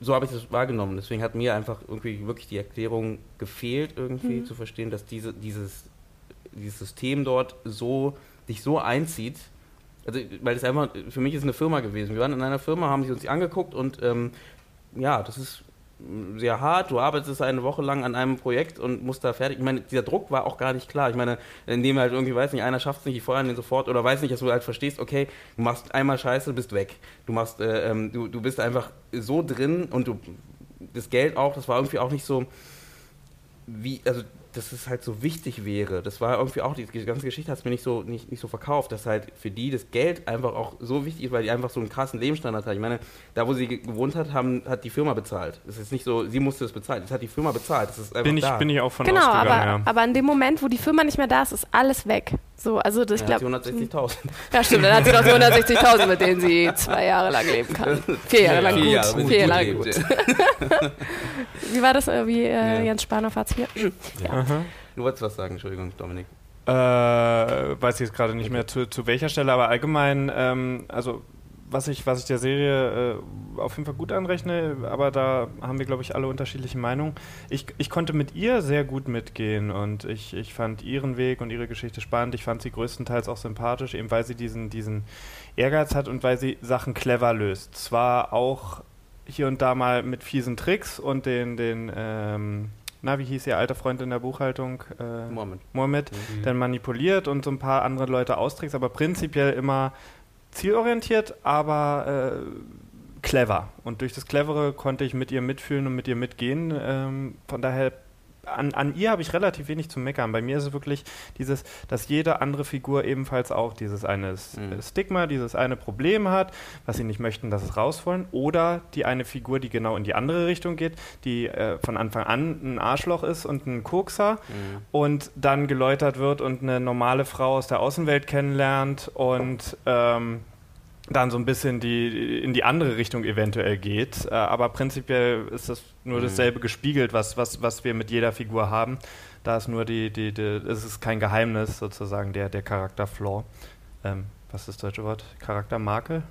so habe ich das wahrgenommen. Deswegen hat mir einfach irgendwie wirklich die Erklärung gefehlt, irgendwie mhm. zu verstehen, dass diese, dieses, dieses System dort so dich so einzieht, also weil es einfach, für mich ist eine Firma gewesen. Wir waren in einer Firma, haben sie uns die angeguckt und ähm, ja, das ist sehr hart. Du arbeitest eine Woche lang an einem Projekt und musst da fertig. Ich meine, dieser Druck war auch gar nicht klar. Ich meine, indem halt irgendwie, weiß nicht, einer schafft es nicht, ich feuere den sofort oder weiß nicht, dass du halt verstehst, okay, du machst einmal Scheiße, bist weg. Du machst, äh, ähm, du, du bist einfach so drin und du, das Geld auch, das war irgendwie auch nicht so, wie, also dass es halt so wichtig wäre. Das war irgendwie auch, die, ganze Geschichte hat es mir nicht so, nicht, nicht so verkauft, dass halt für die das Geld einfach auch so wichtig ist, weil die einfach so einen krassen Lebensstandard hat. Ich meine, da wo sie gewohnt hat, haben, hat die Firma bezahlt. Es ist nicht so, sie musste das bezahlen, das hat die Firma bezahlt. Das ist einfach bin, ich, da. bin ich auch von genau, ausgegangen, aber, ja. aber in dem Moment, wo die Firma nicht mehr da ist, ist alles weg. So, also das, ich glaube. 160.000. Ja, stimmt, dann hat sie noch 160.000, mit denen sie zwei Jahre lang leben kann. Vier Jahre lang gut. Jahre, Vier Jahre lang gut. Wie war das, äh, wie äh, ja. Jens Spahn auf Hartz IV? Ja. Du wolltest was sagen, Entschuldigung, Dominik. Äh, weiß ich jetzt gerade nicht mehr zu, zu welcher Stelle, aber allgemein, ähm, also was ich, was ich der Serie äh, auf jeden Fall gut anrechne, aber da haben wir, glaube ich, alle unterschiedliche Meinungen. Ich, ich konnte mit ihr sehr gut mitgehen und ich, ich fand ihren Weg und ihre Geschichte spannend. Ich fand sie größtenteils auch sympathisch, eben weil sie diesen, diesen Ehrgeiz hat und weil sie Sachen clever löst. Zwar auch hier und da mal mit fiesen Tricks und den, den ähm, na, wie hieß ihr alter Freund in der Buchhaltung? Äh, Mohammed. Mohammed, mhm. dann manipuliert und so ein paar andere Leute austrickst, aber prinzipiell immer zielorientiert, aber äh, clever. Und durch das Clevere konnte ich mit ihr mitfühlen und mit ihr mitgehen. Ähm, von daher an, an ihr habe ich relativ wenig zu meckern. Bei mir ist es wirklich dieses, dass jede andere Figur ebenfalls auch dieses eine mhm. Stigma, dieses eine Problem hat, was sie nicht möchten, dass es raus wollen. Oder die eine Figur, die genau in die andere Richtung geht, die äh, von Anfang an ein Arschloch ist und ein Kokser mhm. und dann geläutert wird und eine normale Frau aus der Außenwelt kennenlernt und ähm, dann so ein bisschen die, in die andere Richtung eventuell geht. Äh, aber prinzipiell ist das nur mhm. dasselbe gespiegelt, was, was, was wir mit jeder Figur haben. Da ist nur die, die, die es ist kein Geheimnis sozusagen, der, der Charakterflaw. Ähm, was ist das deutsche Wort? Charaktermarke?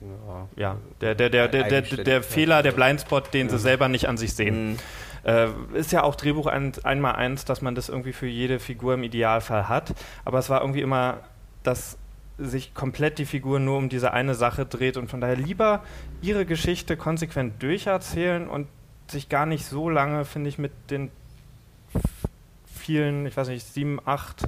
Ja, ja. der, der, der, der, der, der, der Fehler, der Blindspot, den mhm. sie selber nicht an sich sehen. Mhm. Äh, ist ja auch Drehbuch ein, einmal eins, dass man das irgendwie für jede Figur im Idealfall hat. Aber es war irgendwie immer das sich komplett die Figur nur um diese eine Sache dreht und von daher lieber ihre Geschichte konsequent durcherzählen und sich gar nicht so lange, finde ich, mit den vielen, ich weiß nicht, sieben, acht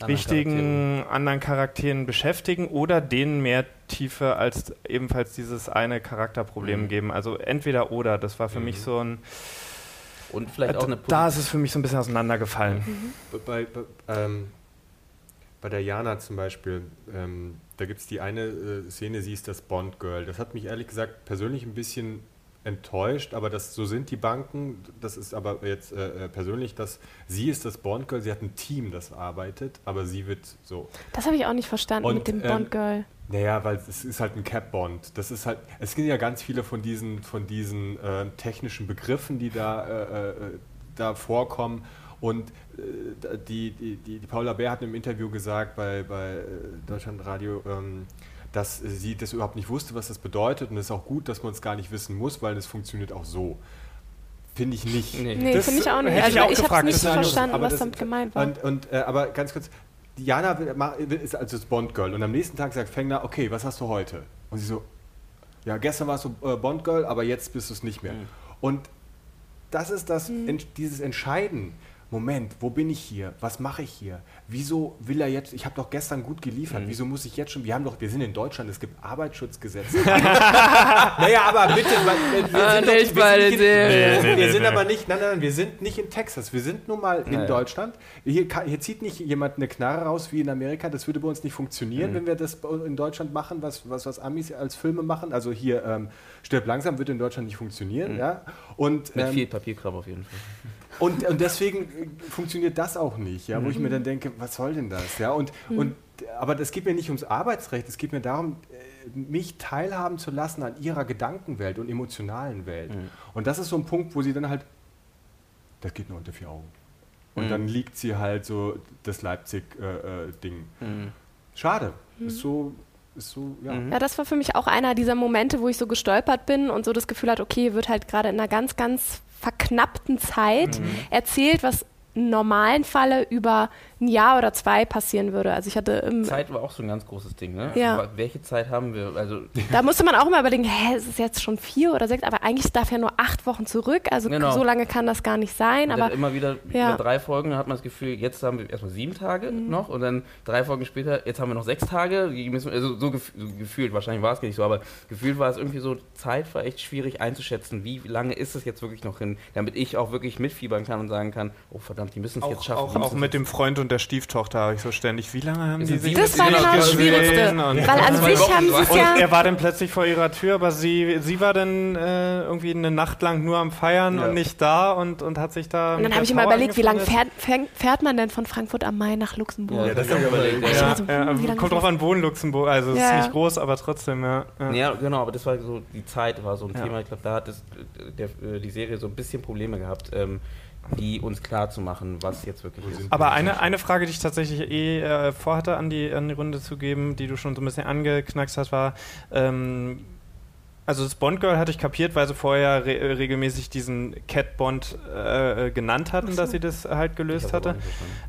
anderen wichtigen Charakteren. anderen Charakteren beschäftigen oder denen mehr Tiefe als ebenfalls dieses eine Charakterproblem mhm. geben. Also entweder oder, das war für mhm. mich so ein und vielleicht auch eine Da ist es für mich so ein bisschen auseinandergefallen. Mhm. Bei, bei, ähm, bei der Jana zum Beispiel, ähm, da gibt es die eine äh, Szene, sie ist das Bond-Girl. Das hat mich ehrlich gesagt persönlich ein bisschen enttäuscht, aber das, so sind die Banken. Das ist aber jetzt äh, äh persönlich, dass sie ist das Bond-Girl, sie hat ein Team, das arbeitet, aber sie wird so. Das habe ich auch nicht verstanden Und, mit dem ähm, Bond-Girl. Naja, weil es ist halt ein Cap-Bond. Das ist halt, es gibt ja ganz viele von diesen, von diesen äh, technischen Begriffen, die da, äh, äh, da vorkommen. Und äh, die, die, die, die, Paula Bär hat im Interview gesagt bei, bei äh, Deutschlandradio, ähm, dass sie das überhaupt nicht wusste, was das bedeutet. Und es ist auch gut, dass man es gar nicht wissen muss, weil es funktioniert auch so. Finde ich nicht. Nee, nee finde ich auch nicht. Also ich, ich habe nicht verstanden, was damit gemeint war. Und, und äh, aber ganz kurz, Diana ist also das Bond-Girl und am nächsten Tag sagt Fengner, okay, was hast du heute? Und sie so, ja, gestern warst du äh, Bond-Girl, aber jetzt bist du es nicht mehr. Mhm. Und das ist das, mhm. dieses Entscheiden. Moment, wo bin ich hier? Was mache ich hier? Wieso will er jetzt, ich habe doch gestern gut geliefert, mhm. wieso muss ich jetzt schon, wir haben doch, wir sind in Deutschland, es gibt Arbeitsschutzgesetze. naja, aber bitte, wir, wir ah, sind, doch, nicht wir sind, in, nee, wir sind aber nicht, nein, nein, nein, wir sind nicht in Texas, wir sind nun mal in Deutschland. Hier, hier, zieht nicht jemand eine Knarre raus wie in Amerika, das würde bei uns nicht funktionieren, mhm. wenn wir das in Deutschland machen, was, was, was Amis als Filme machen. Also hier, ähm, Stirb langsam wird in Deutschland nicht funktionieren. Mhm. Ja? Und, Mit ähm, viel Papierkram auf jeden Fall. Und, und deswegen funktioniert das auch nicht, ja, wo ich mir dann denke, was soll denn das? Ja? Und, mhm. und, aber es geht mir nicht ums Arbeitsrecht, es geht mir darum, äh, mich teilhaben zu lassen an ihrer Gedankenwelt und emotionalen Welt. Mhm. Und das ist so ein Punkt, wo sie dann halt, das geht nur unter vier Augen. Und mhm. dann liegt sie halt so das Leipzig-Ding. Äh, äh, Schade. Ist so, so, ja. ja, das war für mich auch einer dieser Momente, wo ich so gestolpert bin und so das Gefühl hatte, okay, wird halt gerade in einer ganz, ganz verknappten Zeit mhm. erzählt, was normalen Falle über ein Jahr oder zwei passieren würde. Also ich hatte Zeit war auch so ein ganz großes Ding, ne? Ja. welche Zeit haben wir? Also da musste man auch immer überlegen, hä, es ist jetzt schon vier oder sechs, aber eigentlich darf ja nur acht Wochen zurück. Also genau. so lange kann das gar nicht sein. Und aber immer wieder ja. über drei Folgen hat man das Gefühl, jetzt haben wir erstmal sieben Tage mhm. noch und dann drei Folgen später, jetzt haben wir noch sechs Tage. Also so, gef so gefühlt, wahrscheinlich war es gar nicht so, aber gefühlt war es irgendwie so, Zeit war echt schwierig einzuschätzen. Wie lange ist es jetzt wirklich noch hin, damit ich auch wirklich mitfiebern kann und sagen kann, oh verdammt, die müssen es jetzt schaffen. Auch, auch mit dem Freund und der Stieftochter habe ich so ständig. Wie lange haben die sich Das war genau das Schwierigste. Weil an sich haben sie es ja... er war dann plötzlich vor ihrer Tür, aber sie, sie war dann äh, irgendwie eine Nacht lang nur am Feiern ja. und nicht da und, und hat sich da... Und dann habe ich immer überlegt, wie lange fährt, fährt man denn von Frankfurt am Main nach Luxemburg? Ja, das habe ich überlegt. Ja, so, ja, kommt drauf an, wo in Luxemburg. Also es ist nicht groß, aber trotzdem, ja. Ja, genau, aber das war so, die Zeit war so ein Thema. Ich glaube, da hat das, der, äh, die Serie so ein bisschen Probleme gehabt. Ähm, die uns klar zu machen, was jetzt wirklich ist. Aber eine, eine Frage, die ich tatsächlich eh äh, vorhatte, an die, an die Runde zu geben, die du schon so ein bisschen angeknackst hast, war, ähm, Also das Bond Girl hatte ich kapiert, weil sie vorher re äh, regelmäßig diesen Cat Bond äh, genannt hatten, so. dass sie das halt gelöst hatte.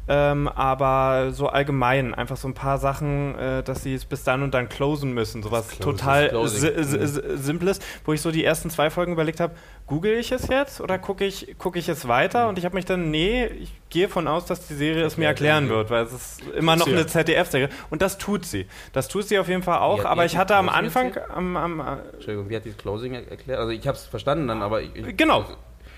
Ähm, aber so allgemein einfach so ein paar Sachen, äh, dass sie es bis dann und dann closen müssen, sowas total si si simples, wo ich so die ersten zwei Folgen überlegt habe, google ich es jetzt oder gucke ich, guck ich es weiter? Mhm. Und ich habe mich dann, nee, ich gehe von aus, dass die Serie es mir erklären wird, weil es ist immer noch eine ZDF-Serie. Und das tut sie. Das tut sie auf jeden Fall auch. aber ich hatte am Anfang. Am, am, Entschuldigung, wie hat die Closing erklärt? Also ich habe es verstanden dann, aber. Ich, genau.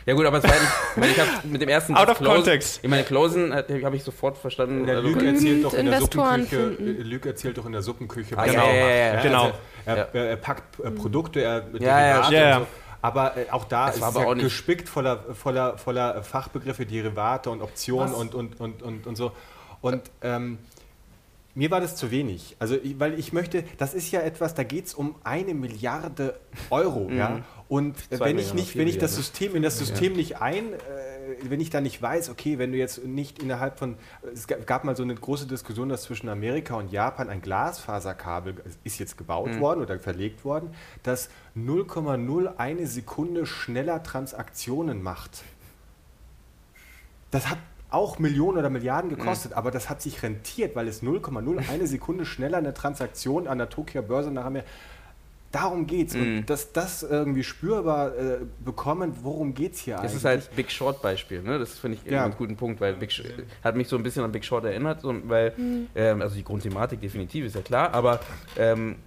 Ja gut, aber es war nicht, ich, meine, ich habe mit dem ersten Out of context. Ich meine, Closen habe ich sofort verstanden. Der also, Lüge erzählt doch in der Suppenküche. Lüge erzählt doch in der Suppenküche. Ah, genau. Ja, ja, ja, genau. Also, er, er, packt äh, Produkte, er ja, ja, ja. So. Aber äh, auch da es ist es ja gespickt voller, voller, voller Fachbegriffe, Derivate und Optionen und, und, und, und, und so. Und ähm, mir war das zu wenig. Also, weil ich möchte, das ist ja etwas, da geht es um eine Milliarde Euro. mhm. ja? Und wenn ich nicht, wenn ich das System, in das System ja. nicht ein, äh, wenn ich da nicht weiß, okay, wenn du jetzt nicht innerhalb von, es gab mal so eine große Diskussion, dass zwischen Amerika und Japan ein Glasfaserkabel ist jetzt gebaut mhm. worden oder verlegt worden, das 0,01 Sekunde schneller Transaktionen macht. Das hat auch Millionen oder Milliarden gekostet, mhm. aber das hat sich rentiert, weil es 0,01 Sekunde schneller eine Transaktion an der Tokio Börse nach Amerika Darum geht's. Mm. Und mhm. dass das irgendwie spürbar äh, bekommen, worum geht's hier das eigentlich? Das ist halt Big Short Beispiel, ne? Das finde ich ja. einen guten Punkt, weil Big Short, hat mich so ein bisschen an Big Short erinnert, so, weil, mm. ähm, also die Grundthematik definitiv ist ja klar, aber ähm,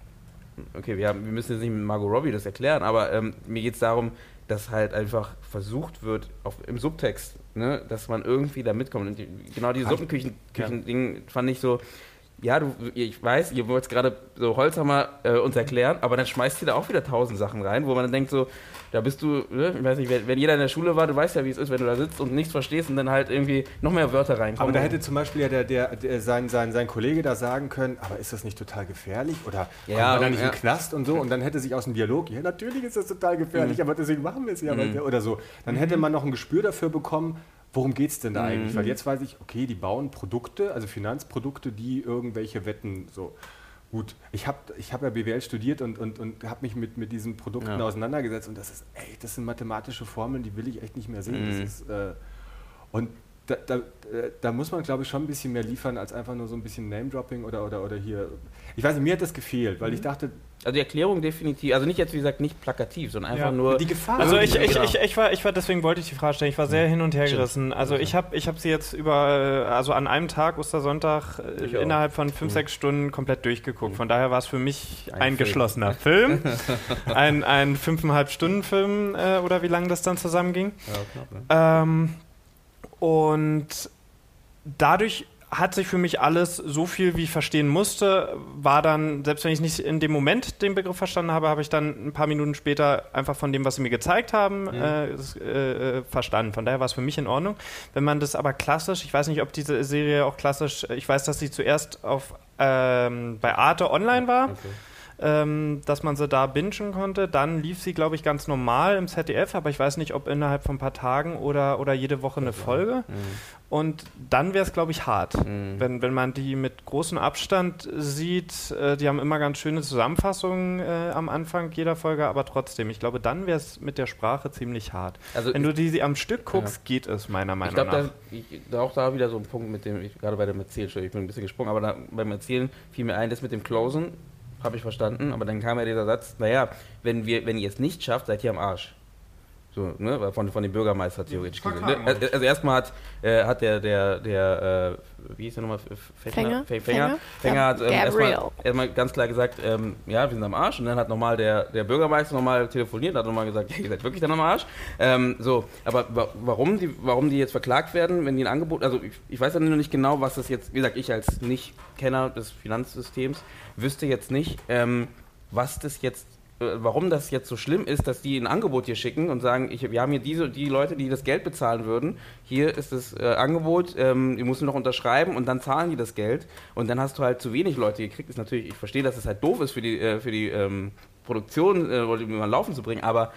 okay, wir, haben, wir müssen jetzt nicht mit Margot Robbie das erklären, aber ähm, mir geht es darum, dass halt einfach versucht wird, auf, im Subtext, ne, dass man irgendwie da mitkommt. Und die, genau diese Suppenküchen-Ding ja. fand ich so, ja, du, ich weiß, ihr wollt gerade so Holzhammer äh, uns erklären, aber dann schmeißt ihr da auch wieder tausend Sachen rein, wo man dann denkt so, da bist du, ne, ich weiß nicht, wenn, wenn, jeder in der Schule war, du weißt ja, wie es ist, wenn du da sitzt und nichts verstehst und dann halt irgendwie noch mehr Wörter reinkommen. Aber da hätte zum Beispiel ja der, der, der sein, sein, sein Kollege da sagen können, aber ist das nicht total gefährlich? Oder ja, kommt man da nicht ja. im Knast und so? Und dann hätte sich aus dem Dialog, ja, natürlich ist das total gefährlich, mhm. aber deswegen machen wir es ja, mhm. oder so. Dann hätte mhm. man noch ein Gespür dafür bekommen, worum geht es denn da mhm. eigentlich? Weil jetzt weiß ich, okay, die bauen Produkte, also Finanzprodukte, die irgendwelche Wetten so. Gut, ich habe ich hab ja BWL studiert und, und, und habe mich mit, mit diesen Produkten ja. auseinandergesetzt und das ist, ey, das sind mathematische Formeln, die will ich echt nicht mehr sehen. Mhm. Ist, äh, und da, da, äh, da, muss man, glaube ich, schon ein bisschen mehr liefern, als einfach nur so ein bisschen Name-Dropping oder, oder, oder hier. Ich weiß nicht, mir hat das gefehlt, weil mhm. ich dachte, also die Erklärung definitiv, also nicht jetzt wie gesagt nicht plakativ, sondern einfach ja. nur die Gefahr. Also ich, ich, ich, ich, war, ich war, deswegen wollte ich die Frage stellen. Ich war sehr hin und her gerissen. Also ich habe, ich habe sie jetzt über, also an einem Tag Ostersonntag ich innerhalb von fünf, mhm. sechs Stunden komplett durchgeguckt. Mhm. Von daher war es für mich ein, ein geschlossener Film, ein, ein fünfeinhalb Stunden Film äh, oder wie lange das dann zusammenging. Ja, knapp, ne? ähm, und dadurch hat sich für mich alles so viel, wie ich verstehen musste, war dann, selbst wenn ich nicht in dem Moment den Begriff verstanden habe, habe ich dann ein paar Minuten später einfach von dem, was sie mir gezeigt haben, mhm. äh, äh, verstanden. Von daher war es für mich in Ordnung. Wenn man das aber klassisch, ich weiß nicht, ob diese Serie auch klassisch, ich weiß, dass sie zuerst auf, ähm, bei Arte online war. Okay ähm, dass man sie da bingen konnte. Dann lief sie, glaube ich, ganz normal im ZDF, aber ich weiß nicht, ob innerhalb von ein paar Tagen oder, oder jede Woche eine Folge. Mhm. Und dann wäre es, glaube ich, hart, mhm. wenn, wenn man die mit großem Abstand sieht. Äh, die haben immer ganz schöne Zusammenfassungen äh, am Anfang jeder Folge, aber trotzdem, ich glaube, dann wäre es mit der Sprache ziemlich hart. Also wenn du die am Stück guckst, ja. geht es meiner Meinung ich glaub, nach. Ich glaube, auch da wieder so ein Punkt mit dem, ich, gerade bei dem Erzählen, ich bin ein bisschen gesprungen, aber da, beim Erzählen fiel mir ein, das mit dem Closen habe ich verstanden, aber dann kam ja dieser Satz, naja, wenn, wir, wenn ihr es nicht schafft, seid ihr am Arsch. So, ne, von, von dem Bürgermeister theoretisch gesehen. Ne? Also erstmal hat, äh, hat der, der, der äh, wie hieß der nochmal? Fänger? Fänger, Fänger, Fänger hat ähm, erstmal, erstmal ganz klar gesagt, ähm, ja, wir sind am Arsch. Und dann hat nochmal der, der Bürgermeister nochmal telefoniert, hat nochmal gesagt, ja, ihr seid wirklich dann am Arsch. Ähm, so, aber warum die, warum die jetzt verklagt werden, wenn die ein Angebot, also ich, ich weiß ja nur nicht genau, was das jetzt, wie gesagt, ich als Nicht-Kenner des Finanzsystems wüsste jetzt nicht, ähm, was das jetzt warum das jetzt so schlimm ist, dass die ein Angebot hier schicken und sagen, ich, wir haben hier diese die Leute, die das Geld bezahlen würden. Hier ist das äh, Angebot, ähm, die müssen noch unterschreiben und dann zahlen die das Geld und dann hast du halt zu wenig Leute gekriegt. Ist natürlich, ich verstehe, dass es halt doof ist für die äh, für die ähm, Produktion, äh, mal laufen zu bringen, aber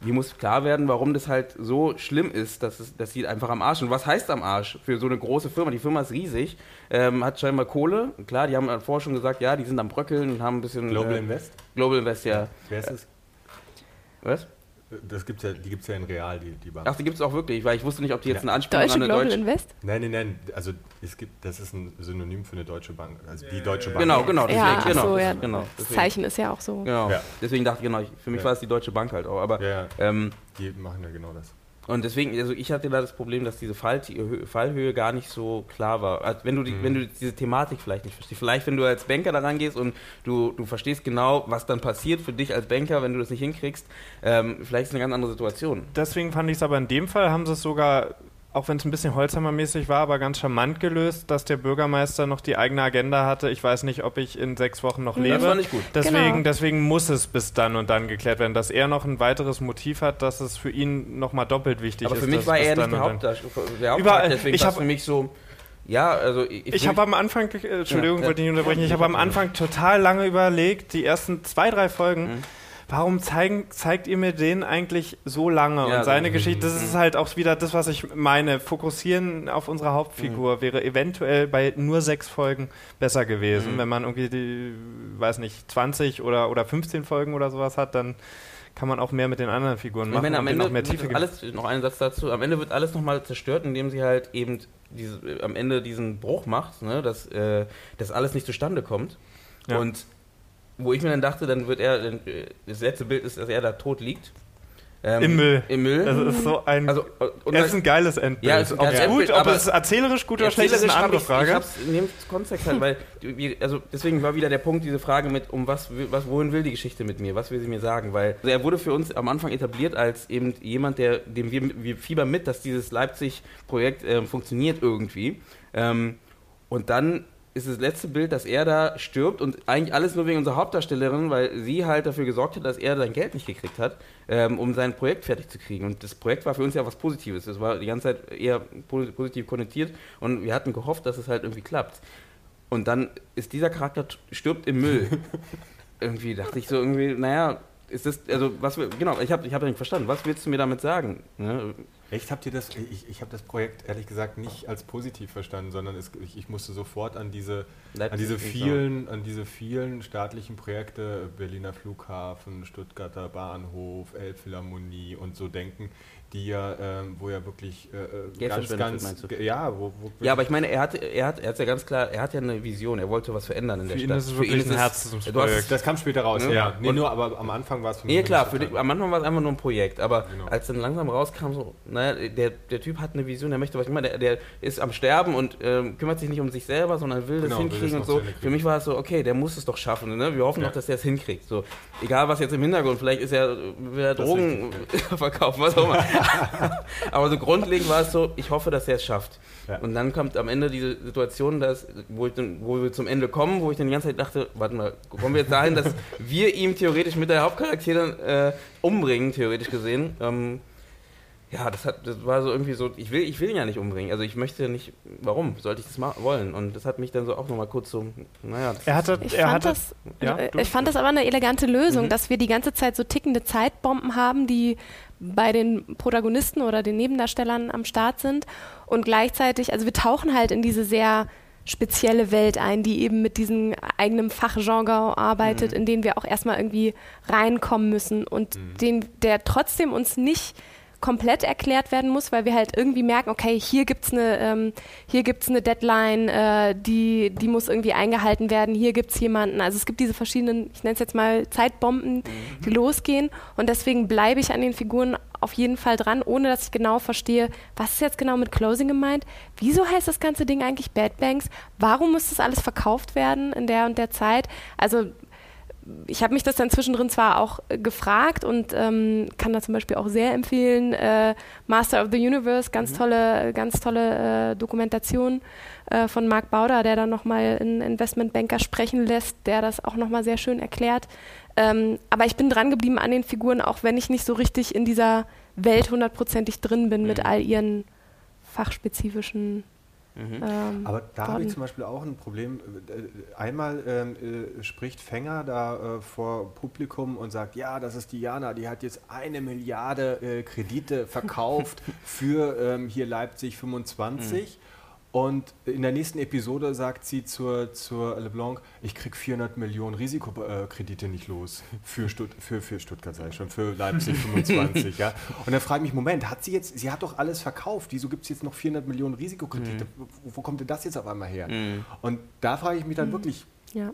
mir muss klar werden, warum das halt so schlimm ist, dass, es, dass sie einfach am Arsch sind. Was heißt am Arsch für so eine große Firma? Die Firma ist riesig, ähm, hat scheinbar Kohle. Klar, die haben vorher schon gesagt, ja, die sind am Bröckeln und haben ein bisschen. Global äh, Invest? Global Invest, ja. Wer ist es? Was? Das gibt's ja, die gibt es ja in Real, die, die Bank. Ach, die gibt es auch wirklich, weil ich wusste nicht, ob die jetzt Ja. eine Anspielung Deutsche an eine Global deutsche... Invest? Nein, nein, nein. Also es gibt, das ist ein Synonym für eine deutsche Bank. Also die Deutsche Bank. Genau, genau, deswegen, Ja, ach genau, so, ja. genau. Das Deswegen, Zeichen ist ja auch so. Genau, Ja. deswegen dachte ich, genau, für mich Ja. war es die Deutsche Bank halt auch, aber... Ja, ja. Ähm, Die machen ja genau das. Und deswegen, also ich hatte da das Problem, dass diese Fall, Fallhöhe gar nicht so klar war. Also wenn du, die, Mhm. wenn du diese Thematik vielleicht nicht verstehst. Vielleicht, wenn du als Banker da rangehst und du, du verstehst genau, was dann passiert für dich als Banker, wenn du das nicht hinkriegst, ähm, vielleicht ist es eine ganz andere Situation. Deswegen fand ich es aber in dem Fall, haben sie es sogar, auch wenn es ein bisschen Holzhammermäßig war, aber ganz charmant gelöst, dass der Bürgermeister noch die eigene Agenda hatte. Ich weiß nicht, ob ich in sechs Wochen noch Das lebe. Das fand ich gut. Deswegen, Genau. deswegen muss es bis dann und dann geklärt werden, dass er noch ein weiteres Motiv hat, dass es für ihn nochmal doppelt wichtig Aber ist. für mich war er nicht der Hauptdarsteller. Überall. Deswegen Ich war es hab- für mich so, ja, also ich, Ich habe am Anfang, äh, Entschuldigung, Ja, wollte ich nicht unterbrechen, ich habe am. Anfang total lange überlegt, die ersten zwei, drei Folgen, Mhm. Warum zeigen, zeigt ihr mir den eigentlich so lange? Ja, und seine Geschichte, das ist halt auch wieder das, was ich meine. Fokussieren auf unsere Hauptfigur Mhm. wäre eventuell bei nur sechs Folgen besser gewesen. Mhm. Wenn man irgendwie, die, weiß nicht, 20 oder, oder 15 Folgen oder sowas hat, dann kann man auch mehr mit den anderen Figuren Ich machen. meine, am Ende auch mehr Tiefe alles, noch einen Satz dazu, am Ende wird alles nochmal zerstört, indem sie halt eben diese, am Ende diesen Bruch macht, ne, dass äh, das alles nicht zustande kommt. Ja. Und wo ich mir dann dachte, dann wird er, äh, das letzte Bild ist, dass er da tot liegt. Ähm, Im Müll. Im Müll. Das ist so ein. also, äh, und es ist ein geiles Endbild. Ja, es ist ein ob geiles es gut, Endbild, ob aber- es erzählerisch gut oder schlecht ist, eine andere hab Frage. Ich, ich hab's in dem Kontext halt, weil, also deswegen war wieder der Punkt, diese Frage mit, um was, was, wohin will die Geschichte mit mir, was will sie mir sagen, weil also er wurde für uns am Anfang etabliert als eben jemand, der, dem wir, wir fiebern mit, dass dieses Leipzig-Projekt ähm, funktioniert irgendwie. Ähm, und dann ist das letzte Bild, dass er da stirbt und eigentlich alles nur wegen unserer Hauptdarstellerin, weil sie halt dafür gesorgt hat, dass er sein Geld nicht gekriegt hat, ähm, um sein Projekt fertig zu kriegen. Und das Projekt war für uns ja was Positives. Es war die ganze Zeit eher po- positiv konnotiert und wir hatten gehofft, dass es halt irgendwie klappt. Und dann ist dieser Charakter stirbt im Müll. irgendwie dachte ich so irgendwie, naja, ist das, also was wir, genau, ich habe ich hab nicht verstanden, was willst du mir damit sagen? Ne? Echt, habt ihr das? Ich, ich habe das Projekt ehrlich gesagt nicht als positiv verstanden, sondern es, ich, ich musste sofort an diese, Leipzig an diese nicht so. vielen, an diese vielen staatlichen Projekte, Berliner Flughafen, Stuttgarter Bahnhof, Elbphilharmonie und so denken, die ja, ähm, wo ja wirklich äh, Geld ganz, ganz, ja, wo, wo Ja, aber ich meine, er hat, er hat, er hat ja ganz klar, er hat ja eine Vision, er wollte was verändern in Für der ihn Stadt. ist es wirklich ein es- Herzensprojekt. du hast- das kam später raus, Ja. ja. Nee, Und- nur, aber am Anfang war es für mich Nee, klar, für die, am Anfang war es einfach nur ein Projekt, aber Genau. als dann langsam rauskam, so, naja, der, der Typ hat eine Vision, der möchte was immer, der, der ist am Sterben und ähm, kümmert sich nicht um sich selber, sondern will Genau, das will hinkriegen das und so. Für mich war es so, okay, der muss es doch schaffen, ne? wir hoffen Ja. doch, dass der es hinkriegt. So, egal was jetzt im Hintergrund, vielleicht ist er, will er Drogen verkaufen, was auch immer. aber so grundlegend war es so, ich hoffe, dass er es schafft. Ja. Und dann kommt am Ende diese Situation, dass, wo, ich dann, wo wir zum Ende kommen, wo ich dann die ganze Zeit dachte, warte mal, kommen wir jetzt dahin, dass wir ihm theoretisch mit der Hauptcharakterin äh, umbringen, theoretisch gesehen. Ähm, ja, das, hat, das war so irgendwie so, ich will, ich will ihn ja nicht umbringen. Also ich möchte nicht, warum sollte ich das mal wollen? Und das hat mich dann so auch nochmal kurz so, naja. das Er hatte, Ich er fand, hatte, das, ja, äh, ich fand das aber eine elegante Lösung, Mhm. dass wir die ganze Zeit so tickende Zeitbomben haben, die bei den Protagonisten oder den Nebendarstellern am Start sind und gleichzeitig, also wir tauchen halt in diese sehr spezielle Welt ein, die eben mit diesem eigenen Fachgenre arbeitet, Mhm. in den wir auch erstmal irgendwie reinkommen müssen und Mhm. den, der trotzdem uns nicht komplett erklärt werden muss, weil wir halt irgendwie merken, okay, hier gibt's eine, ähm, hier gibt's eine Deadline, äh, die, die muss irgendwie eingehalten werden, hier gibt's jemanden. Also es gibt diese verschiedenen, ich nenne es jetzt mal Zeitbomben, die losgehen und deswegen bleibe ich an den Figuren auf jeden Fall dran, ohne dass ich genau verstehe, was ist jetzt genau mit Closing gemeint? Wieso heißt das ganze Ding eigentlich Bad Banks? Warum muss das alles verkauft werden in der und der Zeit? Also ich habe mich das dann zwischendrin zwar auch äh, gefragt und ähm, kann da zum Beispiel auch sehr empfehlen, äh, Master of the Universe, ganz tolle, ganz tolle äh, Dokumentation äh, von Mark Bauder, der dann nochmal einen Investmentbanker sprechen lässt, der das auch nochmal sehr schön erklärt. Ähm, aber ich bin dran geblieben an den Figuren, auch wenn ich nicht so richtig in dieser Welt hundertprozentig drin bin mit Mhm. all ihren fachspezifischen Mhm. ähm, Aber da habe ich zum Beispiel auch ein Problem. Äh, Einmal ähm, äh, spricht Fänger da äh, vor Publikum und sagt, ja, das ist Diana, die hat jetzt eine Milliarde äh, Kredite verkauft für ähm, hier Leipzig 25. Und in der nächsten Episode sagt sie zur, zur LeBlanc, ich krieg 400 Millionen Risikokredite nicht los für, Stutt für, für Stuttgart, ich schon, für Leipzig 25. ja. Und dann frage ich mich, Moment, hat sie jetzt, sie hat doch alles verkauft, wieso gibt es jetzt noch 400 Millionen Risikokredite? Mhm. Wo, wo kommt denn das jetzt auf einmal her? Mhm. Und da frage ich mich dann wirklich, Ja.